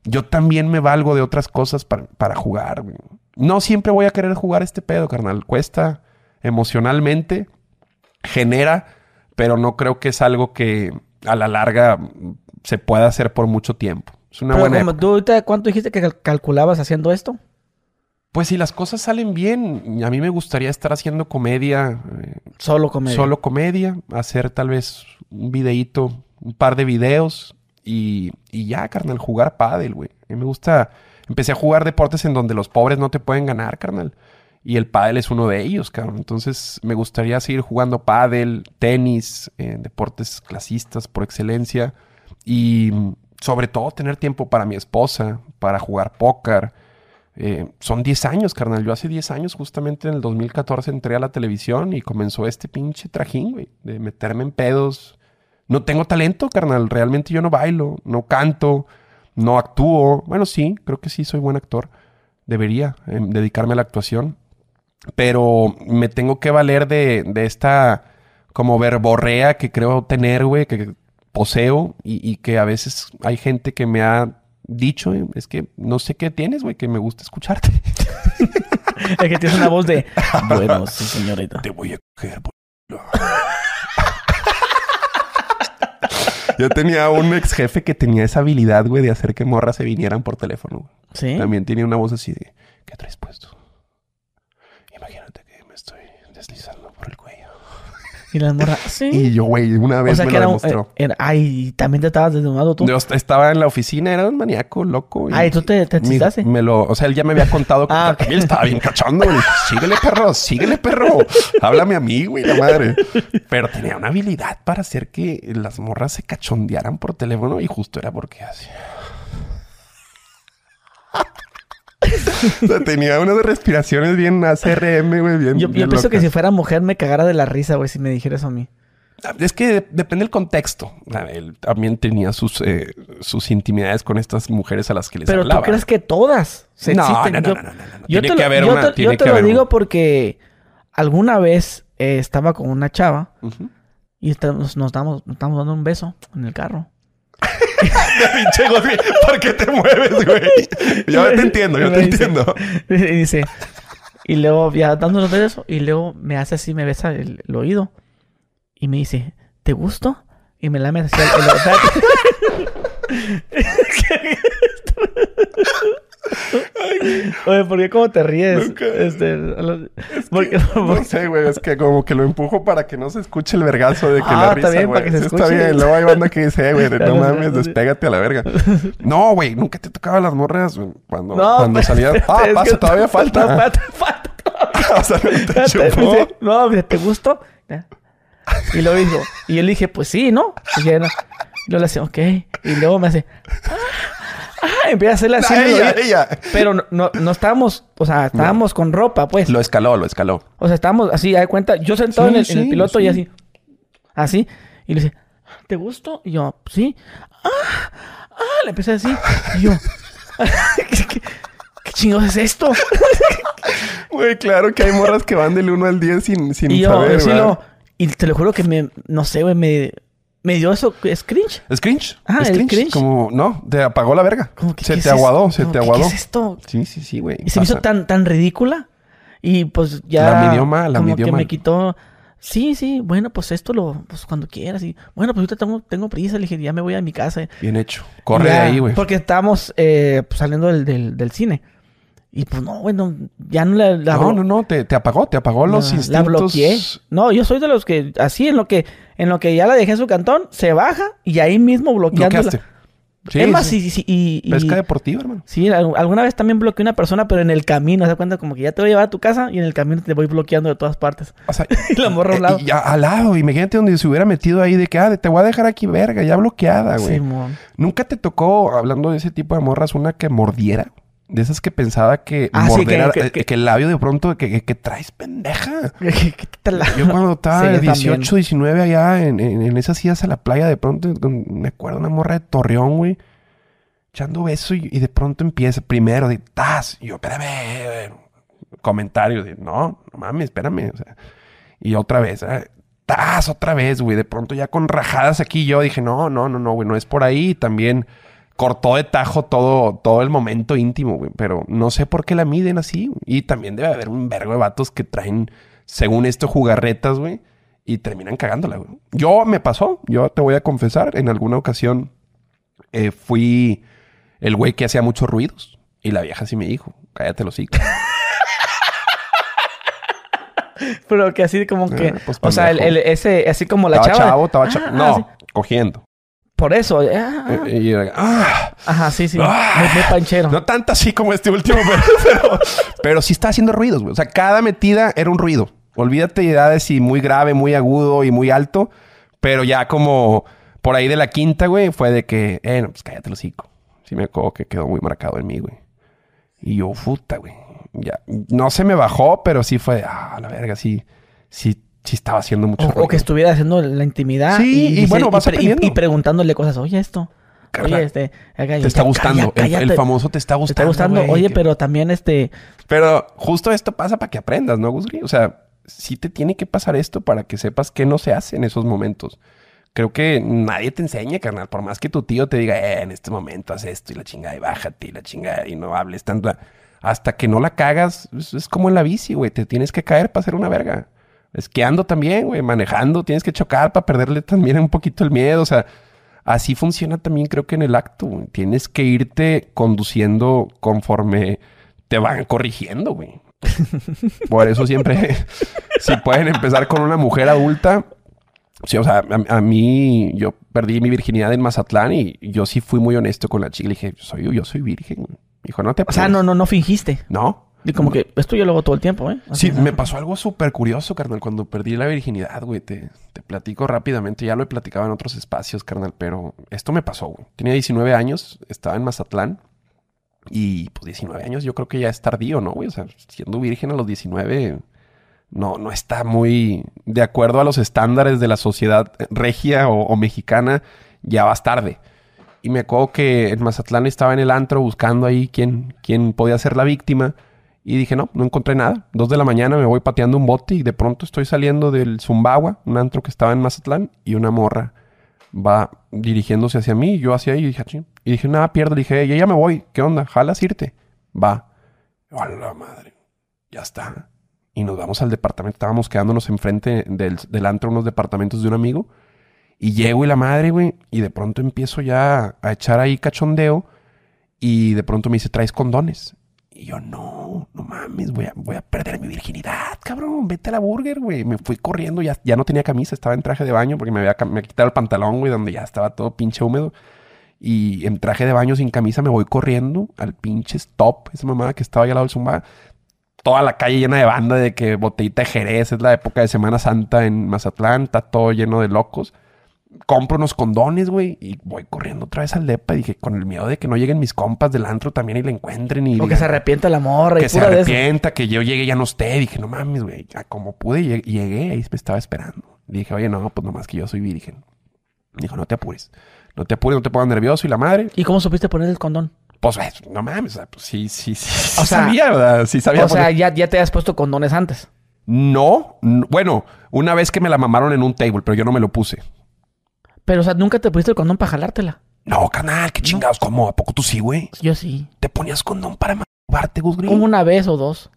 Speaker 2: yo también me valgo de otras cosas para, para jugar, güey. No siempre voy a querer jugar este pedo, carnal. Cuesta emocionalmente, genera, pero no creo que es algo que a la larga se pueda hacer por mucho tiempo. Es una
Speaker 1: Pero
Speaker 2: buena
Speaker 1: como tú ahorita, ¿cuánto dijiste que cal- calculabas haciendo esto?
Speaker 2: Pues si las cosas salen bien, a mí me gustaría estar haciendo comedia, eh,
Speaker 1: Solo comedia.
Speaker 2: solo comedia, hacer tal vez un videíto, un par de videos y, y ya, carnal, jugar pádel, güey. A mí me gusta, empecé a jugar deportes en donde los pobres no te pueden ganar, carnal. Y el pádel es uno de ellos, cabrón. Entonces me gustaría seguir jugando pádel, tenis, eh, deportes clasistas por excelencia. Y mm, sobre todo tener tiempo para mi esposa, para jugar póker. Eh, son 10 años, carnal. Yo hace 10 años, justamente en el 2014, entré a la televisión y comenzó este pinche trajín, güey, de meterme en pedos. No tengo talento, carnal. Realmente yo no bailo, no canto, no actúo. Bueno, sí, creo que sí soy buen actor. Debería eh, dedicarme a la actuación. Pero me tengo que valer de, de esta como verborrea que creo tener, güey, que poseo y, y que a veces hay gente que me ha dicho, es que no sé qué tienes, güey, que me gusta escucharte. [LAUGHS]
Speaker 1: Es que tienes una voz de... Bueno, sí, señorita.
Speaker 2: Te voy a coger por el culo". Yo tenía un ex jefe que tenía esa habilidad, güey, de hacer que morras se vinieran por teléfono. güey.
Speaker 1: ¿Sí?
Speaker 2: También tenía una voz así de, ¿qué traes puesto? Imagínate que me estoy deslizando por el cuello.
Speaker 1: Y la morra... [LAUGHS] Sí.
Speaker 2: Y yo, güey, una vez
Speaker 1: o sea
Speaker 2: me
Speaker 1: que
Speaker 2: lo
Speaker 1: era, un-
Speaker 2: demostró.
Speaker 1: eh, era- Ay, también te estabas desnudando tú.
Speaker 2: Yo est- estaba en la oficina, era un maníaco, loco.
Speaker 1: Ay, ¿tú te- te
Speaker 2: mi-? Me lo... O sea, él ya me había contado [LAUGHS] que
Speaker 1: Ah,
Speaker 2: él estaba bien cachondo, güey. Síguele, perro, síguele, perro. Háblame a mí, güey, la madre. Pero tenía una habilidad para hacer que las morras se cachondearan por teléfono y justo era porque así... O sea, tenía unas respiraciones bien ACRM, güey, bien
Speaker 1: Yo, yo pienso que si fuera mujer me cagara de la risa, güey, si me dijera eso a mí.
Speaker 2: Es que de- depende del contexto. Él también tenía sus, eh, sus intimidades con estas mujeres a las que les
Speaker 1: Pero
Speaker 2: hablaba.
Speaker 1: tú crees que todas se
Speaker 2: No,
Speaker 1: exciten.
Speaker 2: no, no, no, no, no, no.
Speaker 1: Yo
Speaker 2: Tiene
Speaker 1: te
Speaker 2: que
Speaker 1: lo- digo
Speaker 2: una.
Speaker 1: porque alguna vez eh, estaba con una chava y estamos- nos, damos, nos estamos dando un beso en el carro.
Speaker 2: De pinche ¿por qué te mueves, güey? Yo te entiendo, yo te
Speaker 1: dice-
Speaker 2: entiendo.
Speaker 1: Y dice, y luego ya dándonos besos, y luego me hace así, me besa el, el oído. Y me dice, ¿te gusto? Y me lame así el, el- [LAUGHS] [LAUGHS] Oye, ¿por qué cómo te ríes?
Speaker 2: Nunca-
Speaker 1: Este, los- porque-
Speaker 2: No [LAUGHS] sé, güey, es que como que lo empujo para que no se escuche el vergazo de que
Speaker 1: Ah,
Speaker 2: la
Speaker 1: está
Speaker 2: risa,
Speaker 1: bien,
Speaker 2: güey.
Speaker 1: para que se escuche.
Speaker 2: Está bien, luego hay banda que dice, "Eh, güey, [LAUGHS] no
Speaker 1: no
Speaker 2: mames,
Speaker 1: no
Speaker 2: despégate a la verga. [LAUGHS] No, güey, nunca te tocaba las morras güey, cuando,
Speaker 1: No,
Speaker 2: cuando
Speaker 1: pues,
Speaker 2: salías. Ah,
Speaker 1: es que
Speaker 2: pasa, todavía
Speaker 1: no,
Speaker 2: falta.
Speaker 1: falta, falta todavía.
Speaker 2: o sea, no te chupó.
Speaker 1: no, ¿te gustó? Y luego dijo, y yo le dije, pues sí, ¿no? Y, ya no. Y luego le hace, ok. Y luego me hace, ah, ah, empieza a hacerle así.
Speaker 2: Ella.
Speaker 1: Pero no, no, no estábamos, o sea, estábamos con ropa, pues.
Speaker 2: Lo escaló, lo escaló.
Speaker 1: O sea, estábamos así, hay cuenta, yo sentado
Speaker 2: Sí,
Speaker 1: en, el, en el
Speaker 2: sí,
Speaker 1: piloto
Speaker 2: sí.
Speaker 1: y así, así. Y le dice, ¿te gustó? Y yo, sí. Ah, ah, le empecé a decir. Y yo, [LAUGHS] ¿qué, qué, qué chingados es esto? [LAUGHS]
Speaker 2: Güey, claro que hay morras que van del 1 al 10 sin, sin
Speaker 1: Y yo,
Speaker 2: saber,
Speaker 1: lo- y te lo juro que me, no sé, güey, me, me dio eso, es cringe.
Speaker 2: ¿Es cringe?
Speaker 1: Ah,
Speaker 2: ¿Es
Speaker 1: el
Speaker 2: cringe?
Speaker 1: cringe.
Speaker 2: Como, no, te apagó la verga.
Speaker 1: Como que,
Speaker 2: se
Speaker 1: ¿qué
Speaker 2: te
Speaker 1: es
Speaker 2: aguadó, se
Speaker 1: Como
Speaker 2: te aguadó.
Speaker 1: ¿Qué es esto?
Speaker 2: Sí, sí, sí, güey.
Speaker 1: Y se me hizo tan, tan ridícula. Y pues ya.
Speaker 2: La midió mal, la
Speaker 1: como
Speaker 2: midió
Speaker 1: que
Speaker 2: mal.
Speaker 1: me quitó. Sí, sí, bueno, pues esto lo, pues cuando quieras. Y bueno, pues ahorita tengo, tengo prisa. Le dije, ya me voy a mi casa.
Speaker 2: Bien hecho. Corre
Speaker 1: Ya,
Speaker 2: de ahí, güey.
Speaker 1: Porque estábamos eh, pues, saliendo del, del, del cine. Y pues no, bueno, ya no la, la
Speaker 2: No, no, no, te, te apagó, te apagó los instintos.
Speaker 1: La bloqueé. No, yo soy de los que así en lo que en lo que ya la dejé en su cantón, se baja y ahí mismo bloqueando.
Speaker 2: Bloqueaste. Sí,
Speaker 1: es más,
Speaker 2: sí.
Speaker 1: sí, sí, y, y-
Speaker 2: Pesca deportiva, hermano.
Speaker 1: Sí, al- alguna vez también bloqueé una persona, pero en el camino, se cuenta como que ya te voy a llevar a tu casa y en el camino te voy bloqueando de todas partes.
Speaker 2: O sea, [LAUGHS]
Speaker 1: Y la morra a un
Speaker 2: eh,
Speaker 1: lado.
Speaker 2: y al lado. Imagínate donde se hubiera metido ahí de que, ah, te voy a dejar aquí, verga, ya bloqueada, güey. ¿Nunca te tocó, hablando de ese tipo de morras, una que mordiera? De esas que pensaba que
Speaker 1: Ah, sí,
Speaker 2: morder
Speaker 1: que-
Speaker 2: era-
Speaker 1: que-
Speaker 2: eh,
Speaker 1: que-
Speaker 2: que el labio de pronto, que, traes pendeja. [LAUGHS] Yo cuando estaba
Speaker 1: Sí,
Speaker 2: de
Speaker 1: yo
Speaker 2: 18,
Speaker 1: también.
Speaker 2: 19 allá en, en, en esas idas a la playa, de pronto me acuerdo una morra de Torreón, güey, echando beso y, y de pronto empieza primero de tas. Y yo, espérame, eh, comentario de no, no mames, espérame. o sea, y otra vez, eh, tas, otra vez, güey. De pronto ya con rajadas aquí yo dije, no, no, no, no, güey, no es por ahí. También cortó de tajo todo, todo el momento íntimo, güey. Pero no sé por qué la miden así. güey. Y también debe haber un vergo de vatos que traen, según esto, jugarretas, güey. Y terminan cagándola, güey. Yo me pasó, yo te voy a confesar, en alguna ocasión eh, fui el güey que hacía muchos ruidos. Y la vieja sí me dijo, cállate los hocico. [LAUGHS]
Speaker 1: Pero que así como que...
Speaker 2: Ah, pues,
Speaker 1: o sea, el,
Speaker 2: pendejo.
Speaker 1: el- ese... Así como la
Speaker 2: estaba
Speaker 1: chava...
Speaker 2: chavo, estaba chavo.
Speaker 1: Ah,
Speaker 2: no,
Speaker 1: sí.
Speaker 2: cogiendo.
Speaker 1: Por eso. eh, ah, ah.
Speaker 2: Y era, ah,
Speaker 1: Ajá, sí, sí.
Speaker 2: Ah.
Speaker 1: Muy, muy panchero.
Speaker 2: No tanto así como este último, [LAUGHS] pero, pero, pero sí está haciendo ruidos, güey. O sea, cada metida era un ruido. Olvídate ya de si muy grave, muy agudo y muy alto. Pero ya como por ahí de la quinta, güey, fue de que, eh, no, pues cállate el hocico. Sí me acuerdo que quedó muy marcado en mí, güey. Y yo, puta, güey. Ya, no se me bajó, pero sí fue, ah, la verga, sí, sí, sí estaba haciendo mucho
Speaker 1: O, o que estuviera haciendo la intimidad.
Speaker 2: Sí, y bueno, vas
Speaker 1: y preguntándole cosas. Oye, esto. Oye, este. acá,
Speaker 2: Te está gustando.
Speaker 1: calla-
Speaker 2: El- famoso te está
Speaker 1: Te
Speaker 2: gustando.
Speaker 1: está gustando. Oye,
Speaker 2: que-
Speaker 1: pero también este.
Speaker 2: Pero justo esto pasa para que aprendas, ¿no, Gusgri? O sea, sí te tiene que pasar esto para que sepas qué no se hace en esos momentos. Creo que nadie te enseña, carnal. Por más que tu tío te diga, eh, en este momento haz esto y la chingada y bájate y la chingada y no hables tanto. Hasta que no la cagas, es, es como en la bici, güey. Te tienes que caer para ser una verga. Esquiando también, güey. Manejando, tienes que chocar para perderle también un poquito el miedo. O sea, así funciona también creo que en el acto, güey. Tienes que irte conduciendo conforme te van corrigiendo, güey. Por eso siempre, [LAUGHS] si pueden empezar con una mujer adulta, sí, o sea, a, a mí, yo perdí mi virginidad en Mazatlán y yo sí fui muy honesto con la chica. Le dije, soy, yo soy virgen. güey. Dijo, no te
Speaker 1: O sea,
Speaker 2: apures".
Speaker 1: no, no, no fingiste.
Speaker 2: No.
Speaker 1: Y como que esto yo lo hago todo el tiempo, ¿eh?
Speaker 2: Sí, me pasó algo súper curioso, carnal, cuando perdí la virginidad, güey. Te, te platico rápidamente. Ya lo he platicado en otros espacios, carnal, pero esto me pasó, güey. Tenía 19 años, estaba en Mazatlán. Y pues 19 años yo creo que ya es tardío, ¿no, güey? O sea, siendo virgen a los 19 no, no está muy de acuerdo a los estándares de la sociedad regia o, o mexicana, ya vas tarde. Y me acuerdo que en Mazatlán estaba en el antro buscando ahí quién, quién podía ser la víctima. Y dije, no, no encontré nada. Dos de la mañana me voy pateando un bote y de pronto estoy saliendo del Zumbagua, un antro que estaba en Mazatlán, y una morra va dirigiéndose hacia mí, y yo hacia ella, y dije, "Ah, ching". y dije, nada, pierdo, dije, "Ey, ya me voy, ¿qué onda? ¿Jalas irte? Va. A la madre, ya está. Y nos vamos al departamento, estábamos quedándonos enfrente del, del antro, unos departamentos de un amigo, y llego y la madre, güey, y de pronto empiezo ya a echar ahí cachondeo, y de pronto me dice, ¿traes condones? Y yo, no, no mames, voy a, voy a perder mi virginidad, cabrón. Vete a la burger, güey. Me fui corriendo, ya, ya no tenía camisa, estaba en traje de baño porque me había, me quitado el pantalón, güey, donde ya estaba todo pinche húmedo. Y en traje de baño sin camisa me voy corriendo al pinche stop, esa mamada que estaba ahí al lado del Zumba. Toda la calle llena de banda de que botellita de Jerez, es la época de Semana Santa en Mazatlán, está todo lleno de locos compro unos condones, güey, y voy corriendo otra vez al depa. Y dije, con el miedo de que no lleguen mis compas del antro también y la encuentren y
Speaker 1: O que se arrepienta la morra y
Speaker 2: que se
Speaker 1: pura de eso.
Speaker 2: arrepienta, que yo llegue y ya no esté. Dije, no mames, güey, ya como pude, lleg- llegué, ahí me estaba esperando. Y dije, oye, no, pues nomás que yo soy virgen. Dijo, no te apures, no te apures, no te pongas nervioso. Y la madre,
Speaker 1: ¿Y cómo supiste poner el condón?
Speaker 2: pues, eh, no mames, o sea, pues sí, sí, sí,
Speaker 1: O sea,
Speaker 2: sabía, ¿verdad? Sí sabía.
Speaker 1: O sea, ya, ya te has puesto condones antes.
Speaker 2: No, bueno, una vez que me la mamaron en un table, pero yo no me lo puse.
Speaker 1: Pero, o sea, nunca te pusiste el condón para jalártela.
Speaker 2: No, canal, qué chingados, ¿cómo? ¿A poco tú sí, güey?
Speaker 1: Yo sí.
Speaker 2: ¿Te ponías condón para masturbarte, Gus Green?
Speaker 1: Como una vez o dos.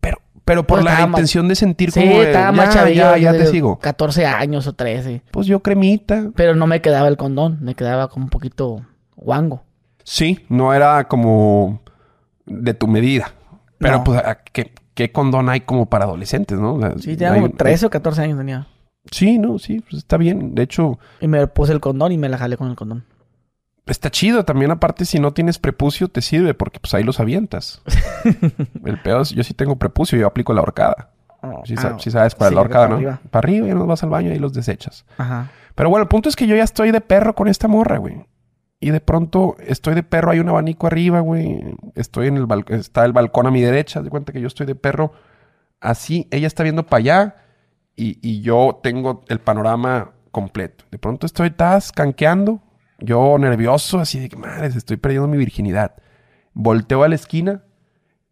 Speaker 2: Pero, pero por
Speaker 1: Pues
Speaker 2: la
Speaker 1: estaba
Speaker 2: intención de sentir
Speaker 1: Sí,
Speaker 2: como de,
Speaker 1: estaba
Speaker 2: ya,
Speaker 1: más chavillo.
Speaker 2: ya, ya
Speaker 1: de
Speaker 2: te sigo.
Speaker 1: 14 años o 13.
Speaker 2: Pues yo cremita.
Speaker 1: Pero no me quedaba el condón. Me quedaba como un poquito guango.
Speaker 2: Sí, no era como de tu medida. Pero
Speaker 1: No.
Speaker 2: pues, ¿a ¿qué, qué condón hay como para adolescentes, no? O sea,
Speaker 1: Sí, tenía
Speaker 2: hay-
Speaker 1: como 13 o 14 años tenía.
Speaker 2: Sí, no, sí, pues está bien. De hecho,
Speaker 1: Y me puse el condón y me la jalé con el condón.
Speaker 2: Está chido también, aparte, si no tienes prepucio, te sirve porque pues ahí los avientas. [LAUGHS] el peor es, yo sí tengo prepucio, yo aplico la horcada.
Speaker 1: Oh,
Speaker 2: Sí,
Speaker 1: ah,
Speaker 2: sí sabes, para
Speaker 1: sí,
Speaker 2: la horcada,
Speaker 1: para
Speaker 2: ¿no?
Speaker 1: arriba.
Speaker 2: Para arriba y nos vas al baño y los desechas.
Speaker 1: Ajá.
Speaker 2: Pero bueno, el punto es que yo ya estoy de perro con esta morra, güey. Y de pronto estoy de perro, hay un abanico arriba, güey. Estoy en el balcón, está el balcón a mi derecha. De cuenta que yo estoy de perro así. Ella está viendo para allá y, y yo tengo el panorama completo. De pronto estoy, estás canqueando. Yo nervioso, así de que madre, estoy perdiendo mi virginidad. Volteo a la esquina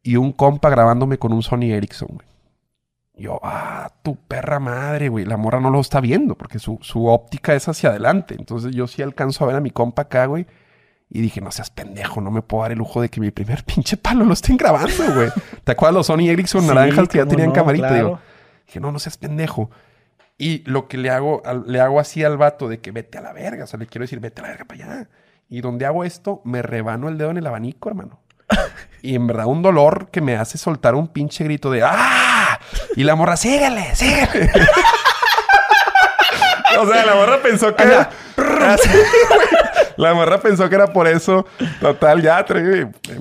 Speaker 2: y un compa grabándome con un Sony Ericsson, güey. Yo, ah, tu perra madre, güey. La morra no lo está viendo porque su, su óptica es hacia adelante. Entonces yo sí alcanzo a ver a mi compa acá, güey. Y dije, no seas pendejo, no me puedo dar el lujo de que mi primer [LAUGHS] pinche palo lo estén grabando, güey. ¿Te acuerdas los Sony Ericsson
Speaker 1: Sí,
Speaker 2: naranjas que ya tenían
Speaker 1: no,
Speaker 2: camarita?
Speaker 1: claro.
Speaker 2: Digo, dije, no, no seas pendejo. Y lo que le hago, al- le hago así al vato de que vete a la verga. O sea, le quiero decir, vete a la verga para allá. Y donde hago esto, me rebano el dedo en el abanico, hermano. [LAUGHS] Y en verdad un dolor que me hace soltar un pinche grito de ¡Ah! Y la morra, síguele, síguele. [LAUGHS] o sea, la morra pensó que era... Así. [LAUGHS] la morra pensó que era por eso. Total, ya,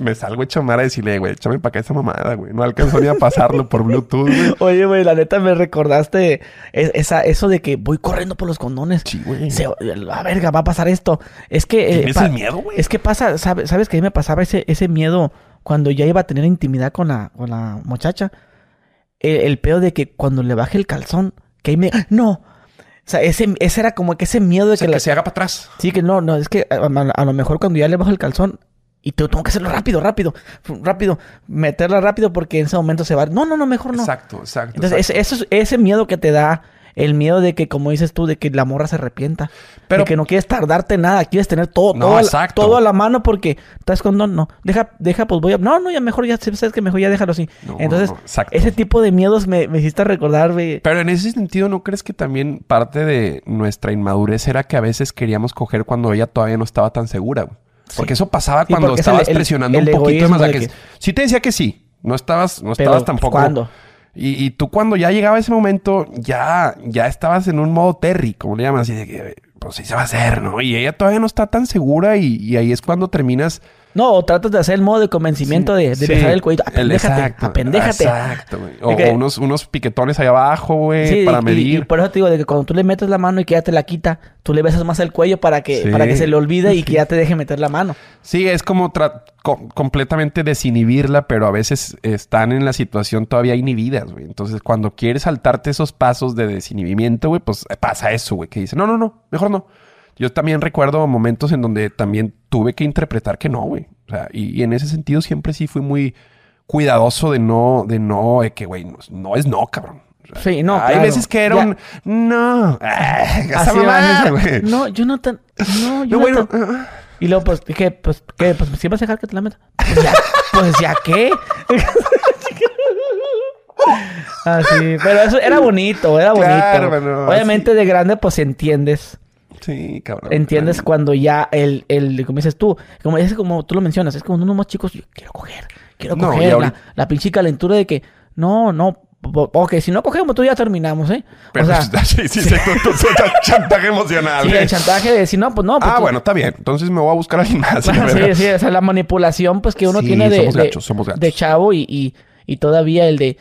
Speaker 2: me salgo hecho mara a decirle, güey, échame para acá esa mamada, güey. No alcanzó ni a pasarlo por Bluetooth, güey.
Speaker 1: Oye, güey, la neta me recordaste es- esa, eso de que voy corriendo por los condones.
Speaker 2: Sí, güey.
Speaker 1: La verga, va a pasar esto. Es que. eh,
Speaker 2: ¿Tienes
Speaker 1: pa-
Speaker 2: el miedo, güey?
Speaker 1: Es que pasa, sabe- ¿sabes que a mí me pasaba ese, ese miedo cuando ya iba a tener intimidad con la, con la muchacha? El, el pedo de que cuando le baje el calzón, que ahí me. ¡No! O sea, ese, ese era como que ese miedo de
Speaker 2: O sea,
Speaker 1: que,
Speaker 2: que
Speaker 1: la-
Speaker 2: se haga para atrás.
Speaker 1: Sí, que no, no, es que a, a- a lo mejor cuando ya le bajo el calzón y te- tengo que hacerlo rápido, rápido, rápido, meterla rápido porque en ese momento se va. No, no, no, mejor no.
Speaker 2: Exacto, exacto.
Speaker 1: Entonces,
Speaker 2: exacto.
Speaker 1: ese, ese miedo que te da, el miedo de que, como dices tú, de que la morra se arrepienta.
Speaker 2: Pero-
Speaker 1: de que no quieres tardarte nada, quieres tener todo,
Speaker 2: No,
Speaker 1: todo, a todo a la mano porque estás con no, no. Deja, deja, pues voy a. No, no, ya mejor, ya sabes que mejor ya déjalo así.
Speaker 2: No,
Speaker 1: Entonces,
Speaker 2: no,
Speaker 1: ese tipo de miedos me, me hiciste recordar, güey.
Speaker 2: Pero en ese sentido, ¿no crees que también parte de nuestra inmadurez era que a veces queríamos coger cuando ella todavía no estaba tan segura? güey? Porque eso pasaba
Speaker 1: Sí,
Speaker 2: cuando estabas
Speaker 1: el-
Speaker 2: presionando
Speaker 1: el
Speaker 2: un poquito más. que
Speaker 1: que-
Speaker 2: Sí te decía que sí. No estabas, no
Speaker 1: Pero,
Speaker 2: estabas tampoco.
Speaker 1: ¿cuándo?
Speaker 2: Y, tú cuando ya llegaba ese momento, ya, ya estabas en un modo Terry, como le llaman, así de que, pues sí se va a hacer, ¿no? Y ella todavía no está tan segura y ahí es cuando terminas...
Speaker 1: No, o tratas de hacer el modo de convencimiento de, de
Speaker 2: Sí,
Speaker 1: besar el cuello. Apendéjate,
Speaker 2: exacto,
Speaker 1: apendéjate.
Speaker 2: Exacto, güey. O, unos, unos piquetones ahí abajo, güey,
Speaker 1: Sí,
Speaker 2: para
Speaker 1: y-
Speaker 2: medir.
Speaker 1: Y, por eso te digo, de que cuando tú le metes la mano y que ya te la quita, tú le besas más el cuello para que, para que se le olvide y que ya te [LAUGHS] deje meter la mano.
Speaker 2: Sí, es como co- completamente desinhibirla, pero a veces están en la situación todavía inhibidas, güey. Entonces, cuando quieres saltarte esos pasos de desinhibimiento, güey, pues pasa eso, güey, que dice, no, no, no, mejor no. Yo también recuerdo momentos en donde también tuve que interpretar que no, güey. O sea, y, y en ese sentido siempre sí fui muy cuidadoso de no, de no, de que, güey, no, no es no, cabrón.
Speaker 1: Sí, no,
Speaker 2: Hay
Speaker 1: claro.
Speaker 2: veces que era
Speaker 1: Ya.
Speaker 2: un no. Ah,
Speaker 1: Así [LAUGHS] va,
Speaker 2: güey.
Speaker 1: No, Jonathan. No,
Speaker 2: No, bueno,
Speaker 1: Jonathan.
Speaker 2: ah,
Speaker 1: Y luego, pues, ¿qué? Pues, ¿qué? Pues, ¿sí vas a dejar que te la meta? Pues ya, [LAUGHS] pues ya, ¿qué? [LAUGHS] Así, pero eso era bonito, era bonito.
Speaker 2: Claro,
Speaker 1: Obviamente de grande, pues entiendes.
Speaker 2: Sí, cabrón.
Speaker 1: Entiendes cuando ya el, el, como dices tú, como es como tú lo mencionas, es como uno más chicos, yo quiero coger, quiero
Speaker 2: No,
Speaker 1: coger, la,
Speaker 2: ahorita-
Speaker 1: la pinche calentura de que, no, no, ok, si no cogemos, tú ya terminamos, ¿eh?
Speaker 2: Pero,
Speaker 1: o sea, [LAUGHS]
Speaker 2: sí, sí, sí, tú- tú- tú- [LAUGHS] chantaje emocional.
Speaker 1: sí, el chantaje de decir, no, pues no, pues
Speaker 2: ah, bueno, está bien. Entonces me voy a buscar a alguien más. [LAUGHS]
Speaker 1: sí, sí, o sea, la manipulación, pues, que uno tiene de,
Speaker 2: somos
Speaker 1: de-
Speaker 2: gachos, somos gachos.
Speaker 1: de chavo y, y, y todavía el de,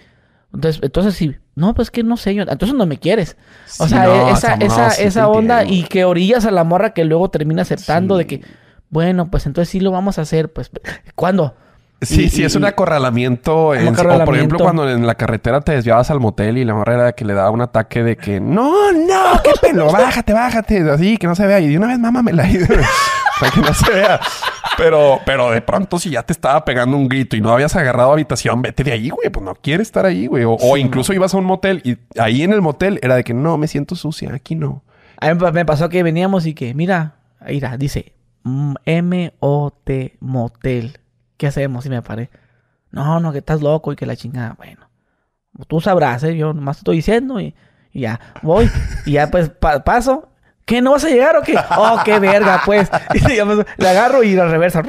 Speaker 1: entonces, entonces sí, no, pues que no sé, yo, entonces no me quieres. O
Speaker 2: Sí,
Speaker 1: sea,
Speaker 2: no,
Speaker 1: esa, esa,
Speaker 2: sí
Speaker 1: esa onda
Speaker 2: entiendo.
Speaker 1: y que orillas a la morra que luego termina aceptando
Speaker 2: Sí.
Speaker 1: de que, bueno, pues entonces sí lo vamos a hacer, pues, ¿cuándo?
Speaker 2: Sí,
Speaker 1: Y-
Speaker 2: sí, es un acorralamiento. en- O por
Speaker 1: acorralamiento.
Speaker 2: ejemplo, cuando en la carretera te desviabas al motel y la morra era que le daba un ataque de que no, no, qué pelo, [LAUGHS] bájate, bájate, así, que no se vea. Y de una vez, mámamela ahí. [LAUGHS] para que no se vea. Pero, pero de pronto, si ya te estaba pegando un grito y no habías agarrado habitación, vete de ahí, güey. Pues no quieres estar ahí, güey. O, o incluso ibas a un motel y ahí en el motel era de que no, me siento sucia, aquí no.
Speaker 1: A mí me pasó que veníamos y que, mira, mira, dice M-O-T motel. ¿Qué hacemos? Y me paré. No, no, que estás loco y que la chingada. Bueno, tú sabrás, ¿eh? Yo nomás te estoy diciendo y, y ya voy. Y ya pues pa- paso. ¿Qué? ¿No vas a llegar o qué? Oh, qué verga, pues. [LAUGHS] Y ya, pues, le agarro y la reversa.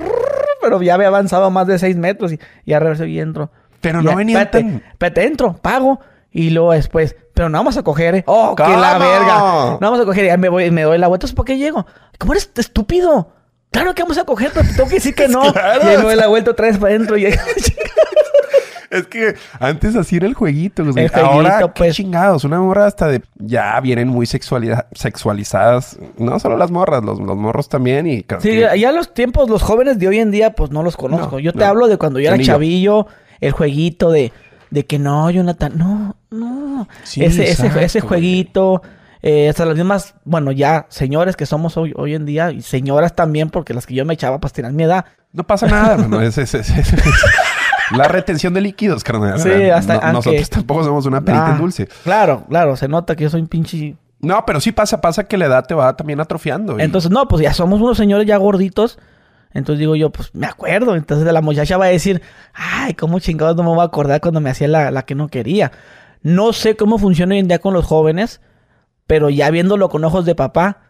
Speaker 1: Pero ya había avanzado más de seis metros y ya reverso y entro.
Speaker 2: Pero
Speaker 1: Y
Speaker 2: no
Speaker 1: ya,
Speaker 2: venía
Speaker 1: espérate,
Speaker 2: tan...
Speaker 1: espérate, entro, pago. Y luego después, pero no vamos a coger, ¿eh? ¡Oh, que la
Speaker 2: ¿Cómo?
Speaker 1: verga! No vamos a coger, ya me voy, me doy la vuelta. ¿Por qué llego? ¿Cómo eres estúpido? Claro que vamos a coger, pero te tengo que decir que [LAUGHS] no.
Speaker 2: Claro.
Speaker 1: Y ahí la vuelta otra vez para adentro. Y [LAUGHS]
Speaker 2: Es que antes así era el jueguito.
Speaker 1: El jueguito,
Speaker 2: Ahora, qué
Speaker 1: pues.
Speaker 2: chingados. Una morra hasta de... Ya vienen muy sexualizadas. No solo las morras, los, los morros también. Y creo
Speaker 1: Sí,
Speaker 2: que-
Speaker 1: ya los tiempos, los jóvenes de hoy en día, pues no los conozco.
Speaker 2: No,
Speaker 1: yo te
Speaker 2: no.
Speaker 1: hablo de cuando yo era chavillo, el jueguito de, de que no, Jonathan, no, no.
Speaker 2: Sí,
Speaker 1: ese, ese,
Speaker 2: exacto,
Speaker 1: ese jueguito, eh, hasta las mismas, bueno, ya señores que somos hoy, hoy en día, y señoras también, porque las que yo me echaba para tirar mi edad.
Speaker 2: No pasa nada, [LAUGHS] hermano. Es, es- es- es- La retención de líquidos, carnal.
Speaker 1: Sí, hasta-
Speaker 2: No-
Speaker 1: aunque-
Speaker 2: Nosotros tampoco somos una perita
Speaker 1: Ah,
Speaker 2: en dulce.
Speaker 1: Claro, claro, se nota que yo soy un pinche
Speaker 2: No, pero sí pasa, pasa que la edad te va también atrofiando. y-
Speaker 1: Entonces, no, pues ya somos unos señores ya gorditos. Entonces digo yo, pues me acuerdo. Entonces la muchacha va a decir, ay, cómo chingados no me voy a acordar cuando me hacía la, la que no quería. No sé cómo funciona hoy en día con los jóvenes, pero ya viéndolo con ojos de papá,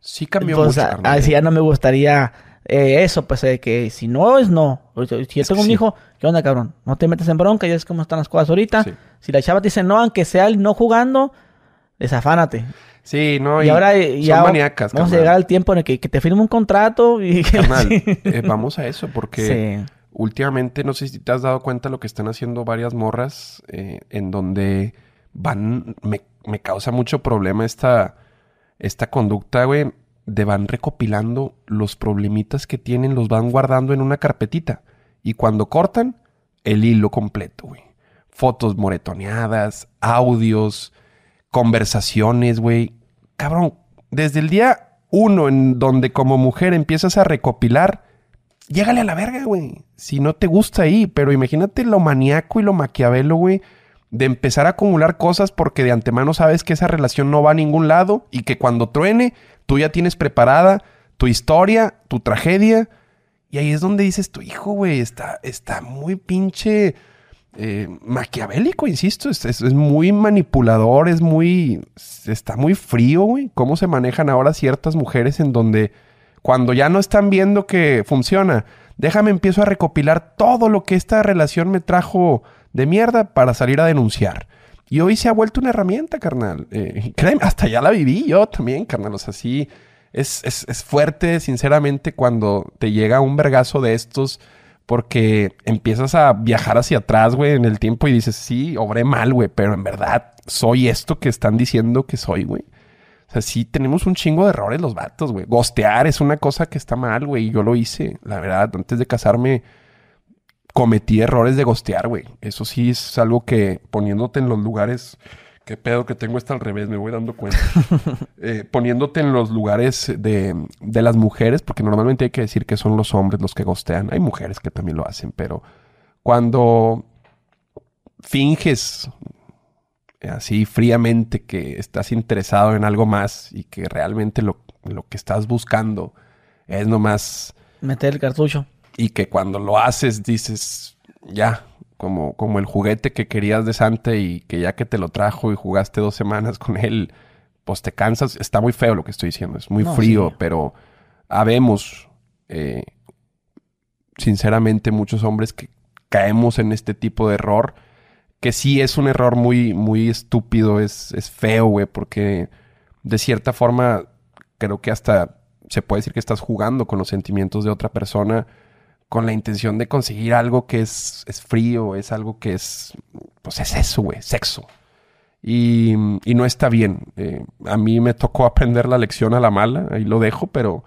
Speaker 2: sí cambió
Speaker 1: pues
Speaker 2: mucho,
Speaker 1: a-
Speaker 2: carnal.
Speaker 1: así ya no me gustaría eh, eso, pues que si no es no. Si yo tengo un
Speaker 2: sí.
Speaker 1: hijo, ¿qué onda, cabrón? No te metes en bronca, ya es cómo están las cosas ahorita.
Speaker 2: Sí.
Speaker 1: Si la chava te dice no, aunque sea el no jugando, desafánate.
Speaker 2: Sí, no,
Speaker 1: Y, ahora eh,
Speaker 2: son
Speaker 1: ya
Speaker 2: maníacas,
Speaker 1: vamos a llegar al tiempo en el que, que te firme un contrato y
Speaker 2: Carnal, [LAUGHS] eh, vamos a eso, porque
Speaker 1: Sí.
Speaker 2: últimamente, no sé si te has dado cuenta lo que están haciendo varias morras, eh, en donde van, me, me causa mucho problema esta, esta conducta, güey, de van recopilando los problemitas que tienen, los van guardando en una carpetita. Y cuando cortan, el hilo completo, güey. Fotos moretoneadas, audios, conversaciones, güey. Cabrón, desde el día uno en donde como mujer empiezas a recopilar, llégale a la verga, güey. Si no te gusta ahí, pero imagínate lo maníaco y lo maquiavelo, güey, de empezar a acumular cosas porque de antemano sabes que esa relación no va a ningún lado y que cuando truene, tú ya tienes preparada tu historia, tu tragedia. Y ahí es donde dices, tu hijo, güey, está, está muy pinche eh, maquiavélico, insisto. Es, es- es muy manipulador, es muy... Está muy frío, güey. Cómo se manejan ahora ciertas mujeres en donde cuando ya no están viendo que funciona, déjame empiezo a recopilar todo lo que esta relación me trajo de mierda para salir a denunciar. Y hoy se ha vuelto una herramienta, carnal. Eh, créeme, hasta ya la viví yo también, carnal. O sea, sí, es, es, es fuerte, sinceramente, cuando te llega un vergazo de estos, porque empiezas a viajar hacia atrás, güey, en el tiempo y dices, sí, obré mal, güey, pero en verdad soy esto que están diciendo que soy, güey. O sea, sí tenemos un chingo de errores los vatos, güey. Gostear es una cosa que está mal, güey. y Yo lo hice, la verdad. Antes de casarme, cometí errores de gostear, güey. Eso sí es algo que poniéndote en los lugares... Qué pedo que tengo está al revés, me voy dando cuenta. [LAUGHS] Eh, poniéndote en los lugares de, de las mujeres, porque normalmente hay que decir que son los hombres los que gostean. Hay mujeres que también lo hacen, pero cuando finges así fríamente que estás interesado en algo más y que realmente lo, lo que estás buscando es nomás
Speaker 1: Meter el cartucho.
Speaker 2: Y que cuando lo haces dices ya como, como el juguete que querías de Santa y que ya que te lo trajo y jugaste dos semanas con él pues te cansas está muy feo lo que estoy diciendo es muy
Speaker 1: No,
Speaker 2: frío
Speaker 1: sí.
Speaker 2: pero habemos eh, sinceramente muchos hombres que caemos en este tipo de error que sí es un error muy, muy estúpido, es, es feo, güey, porque de cierta forma creo que hasta se puede decir que estás jugando con los sentimientos de otra persona con la intención de conseguir algo que es, es frío, es algo que es, pues es eso, güey, sexo. Y, y no está bien. Eh, a mí me tocó aprender la lección a la mala, ahí lo dejo, pero,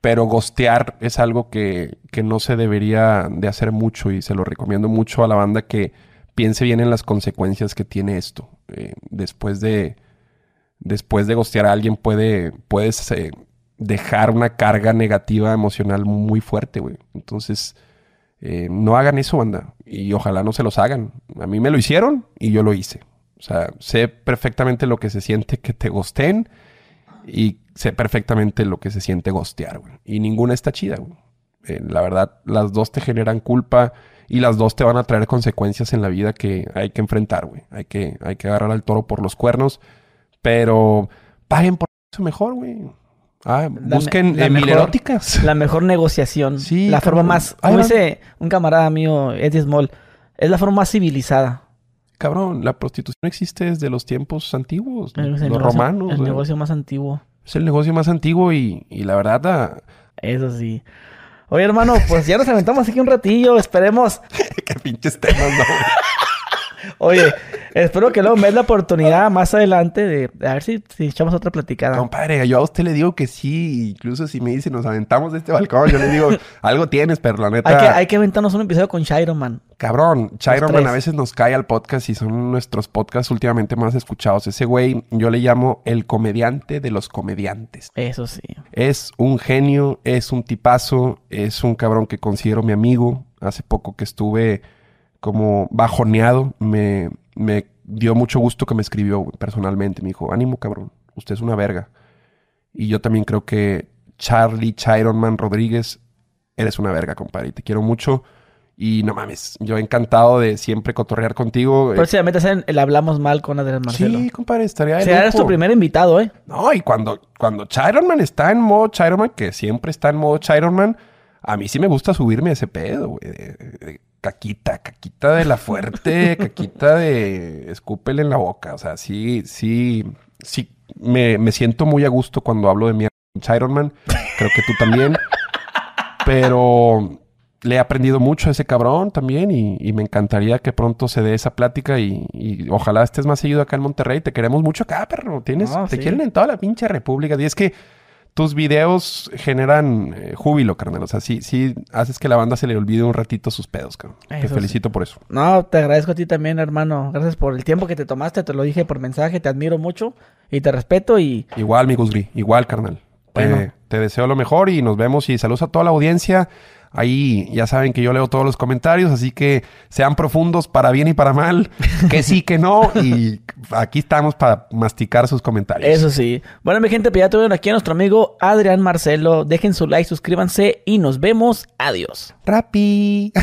Speaker 2: pero gostear es algo que, que no se debería de hacer mucho y se lo recomiendo mucho a la banda que piense bien en las consecuencias que tiene esto. Eh, después de después de gostear a alguien puede puedes eh, dejar una carga negativa emocional muy fuerte, güey. Entonces, eh, no hagan eso, banda. Y ojalá no se los hagan. A mí me lo hicieron y yo lo hice. O sea, sé perfectamente lo que se siente que te gosteen y sé perfectamente lo que se siente gostear, güey. Y ninguna está chida, güey. Eh, la verdad, las dos te generan culpa y las dos te van a traer consecuencias en la vida que hay que enfrentar, güey. Hay que, hay que agarrar al toro por los cuernos, pero paguen por eso mejor, güey. Ah,
Speaker 1: La
Speaker 2: busquen
Speaker 1: me-
Speaker 2: eh,
Speaker 1: mejor-
Speaker 2: mileróticas. [LAUGHS]
Speaker 1: La mejor negociación.
Speaker 2: Sí,
Speaker 1: La forma más, como dice un camarada mío, Eddie Small, es la forma más civilizada.
Speaker 2: Cabrón, la prostitución existe desde los tiempos antiguos,
Speaker 1: Es el
Speaker 2: los
Speaker 1: negocio-
Speaker 2: romanos.
Speaker 1: El negocio más antiguo.
Speaker 2: Es el negocio más antiguo y, y la verdad, ah,
Speaker 1: Eso sí. Oye, hermano, pues ya nos aventamos aquí un ratillo. Esperemos. [LAUGHS]
Speaker 2: Qué pinches temas, no.
Speaker 1: Oye, espero que luego me des la oportunidad más adelante de, a ver si, si echamos otra platicada.
Speaker 2: Compadre, yo a usted le digo que sí. Incluso si me dice nos aventamos de este balcón, yo le digo, [LAUGHS] algo tienes, pero la neta.
Speaker 1: Hay que, hay que aventarnos un episodio con Shiro, man.
Speaker 2: Cabrón, Chiron
Speaker 1: tres.
Speaker 2: a veces nos cae al podcast y son nuestros podcasts últimamente más escuchados. Ese güey, yo le llamo el comediante de los comediantes.
Speaker 1: Eso sí.
Speaker 2: Es un genio, es un tipazo, es un cabrón que considero mi amigo. Hace poco que estuve como bajoneado, me, me dio mucho gusto que me escribió personalmente. Me dijo, ánimo cabrón, usted es una verga. Y yo también creo que Charlie Chironman Rodríguez, eres una verga, compadre. Y te quiero mucho. Y no mames, yo encantado de siempre cotorrear contigo.
Speaker 1: Próximamente hacen el Hablamos Mal con Adrián Marcelo.
Speaker 2: Sí, compadre, estaría de
Speaker 1: O sea, eres tu primer invitado, ¿eh?
Speaker 2: No, y cuando, cuando Chironman está en modo Chironman, que siempre está en modo Chironman, a mí sí me gusta subirme a ese pedo, güey. de- de caquita, caquita de la fuerte, [LAUGHS] caquita de escúpele en la boca. O sea, sí, sí, sí, me, me siento muy a gusto cuando hablo de mierda con Chironman. Creo que tú también. Pero le he aprendido mucho a ese cabrón también y, y me encantaría que pronto se dé esa plática y, y ojalá estés más seguido acá en Monterrey. Te queremos mucho acá, perro. Tienes,
Speaker 1: No,
Speaker 2: te
Speaker 1: sí.
Speaker 2: quieren en toda la pinche república. Y es que tus videos generan eh, júbilo, carnal. O sea, sí, sí haces que la banda se le olvide un ratito sus pedos, cabrón. Te
Speaker 1: Eso sí.
Speaker 2: felicito por eso.
Speaker 1: No, te agradezco a ti también, hermano. Gracias por el tiempo que te tomaste. Te lo dije por mensaje. Te admiro mucho y te respeto. Y
Speaker 2: Igual, mi Gusgri. Igual, carnal. Te- te deseo lo mejor y nos vemos y saludos a toda la audiencia. Ahí ya saben que yo leo todos los comentarios, así que sean profundos para bien y para mal, [LAUGHS] que sí, que no, y aquí estamos para masticar sus comentarios.
Speaker 1: eso sí. Bueno, mi gente, pues ya tuvieron aquí a nuestro amigo Adrián Marcelo. Dejen su like, suscríbanse y nos vemos. Adiós.
Speaker 2: Rappi. [LAUGHS]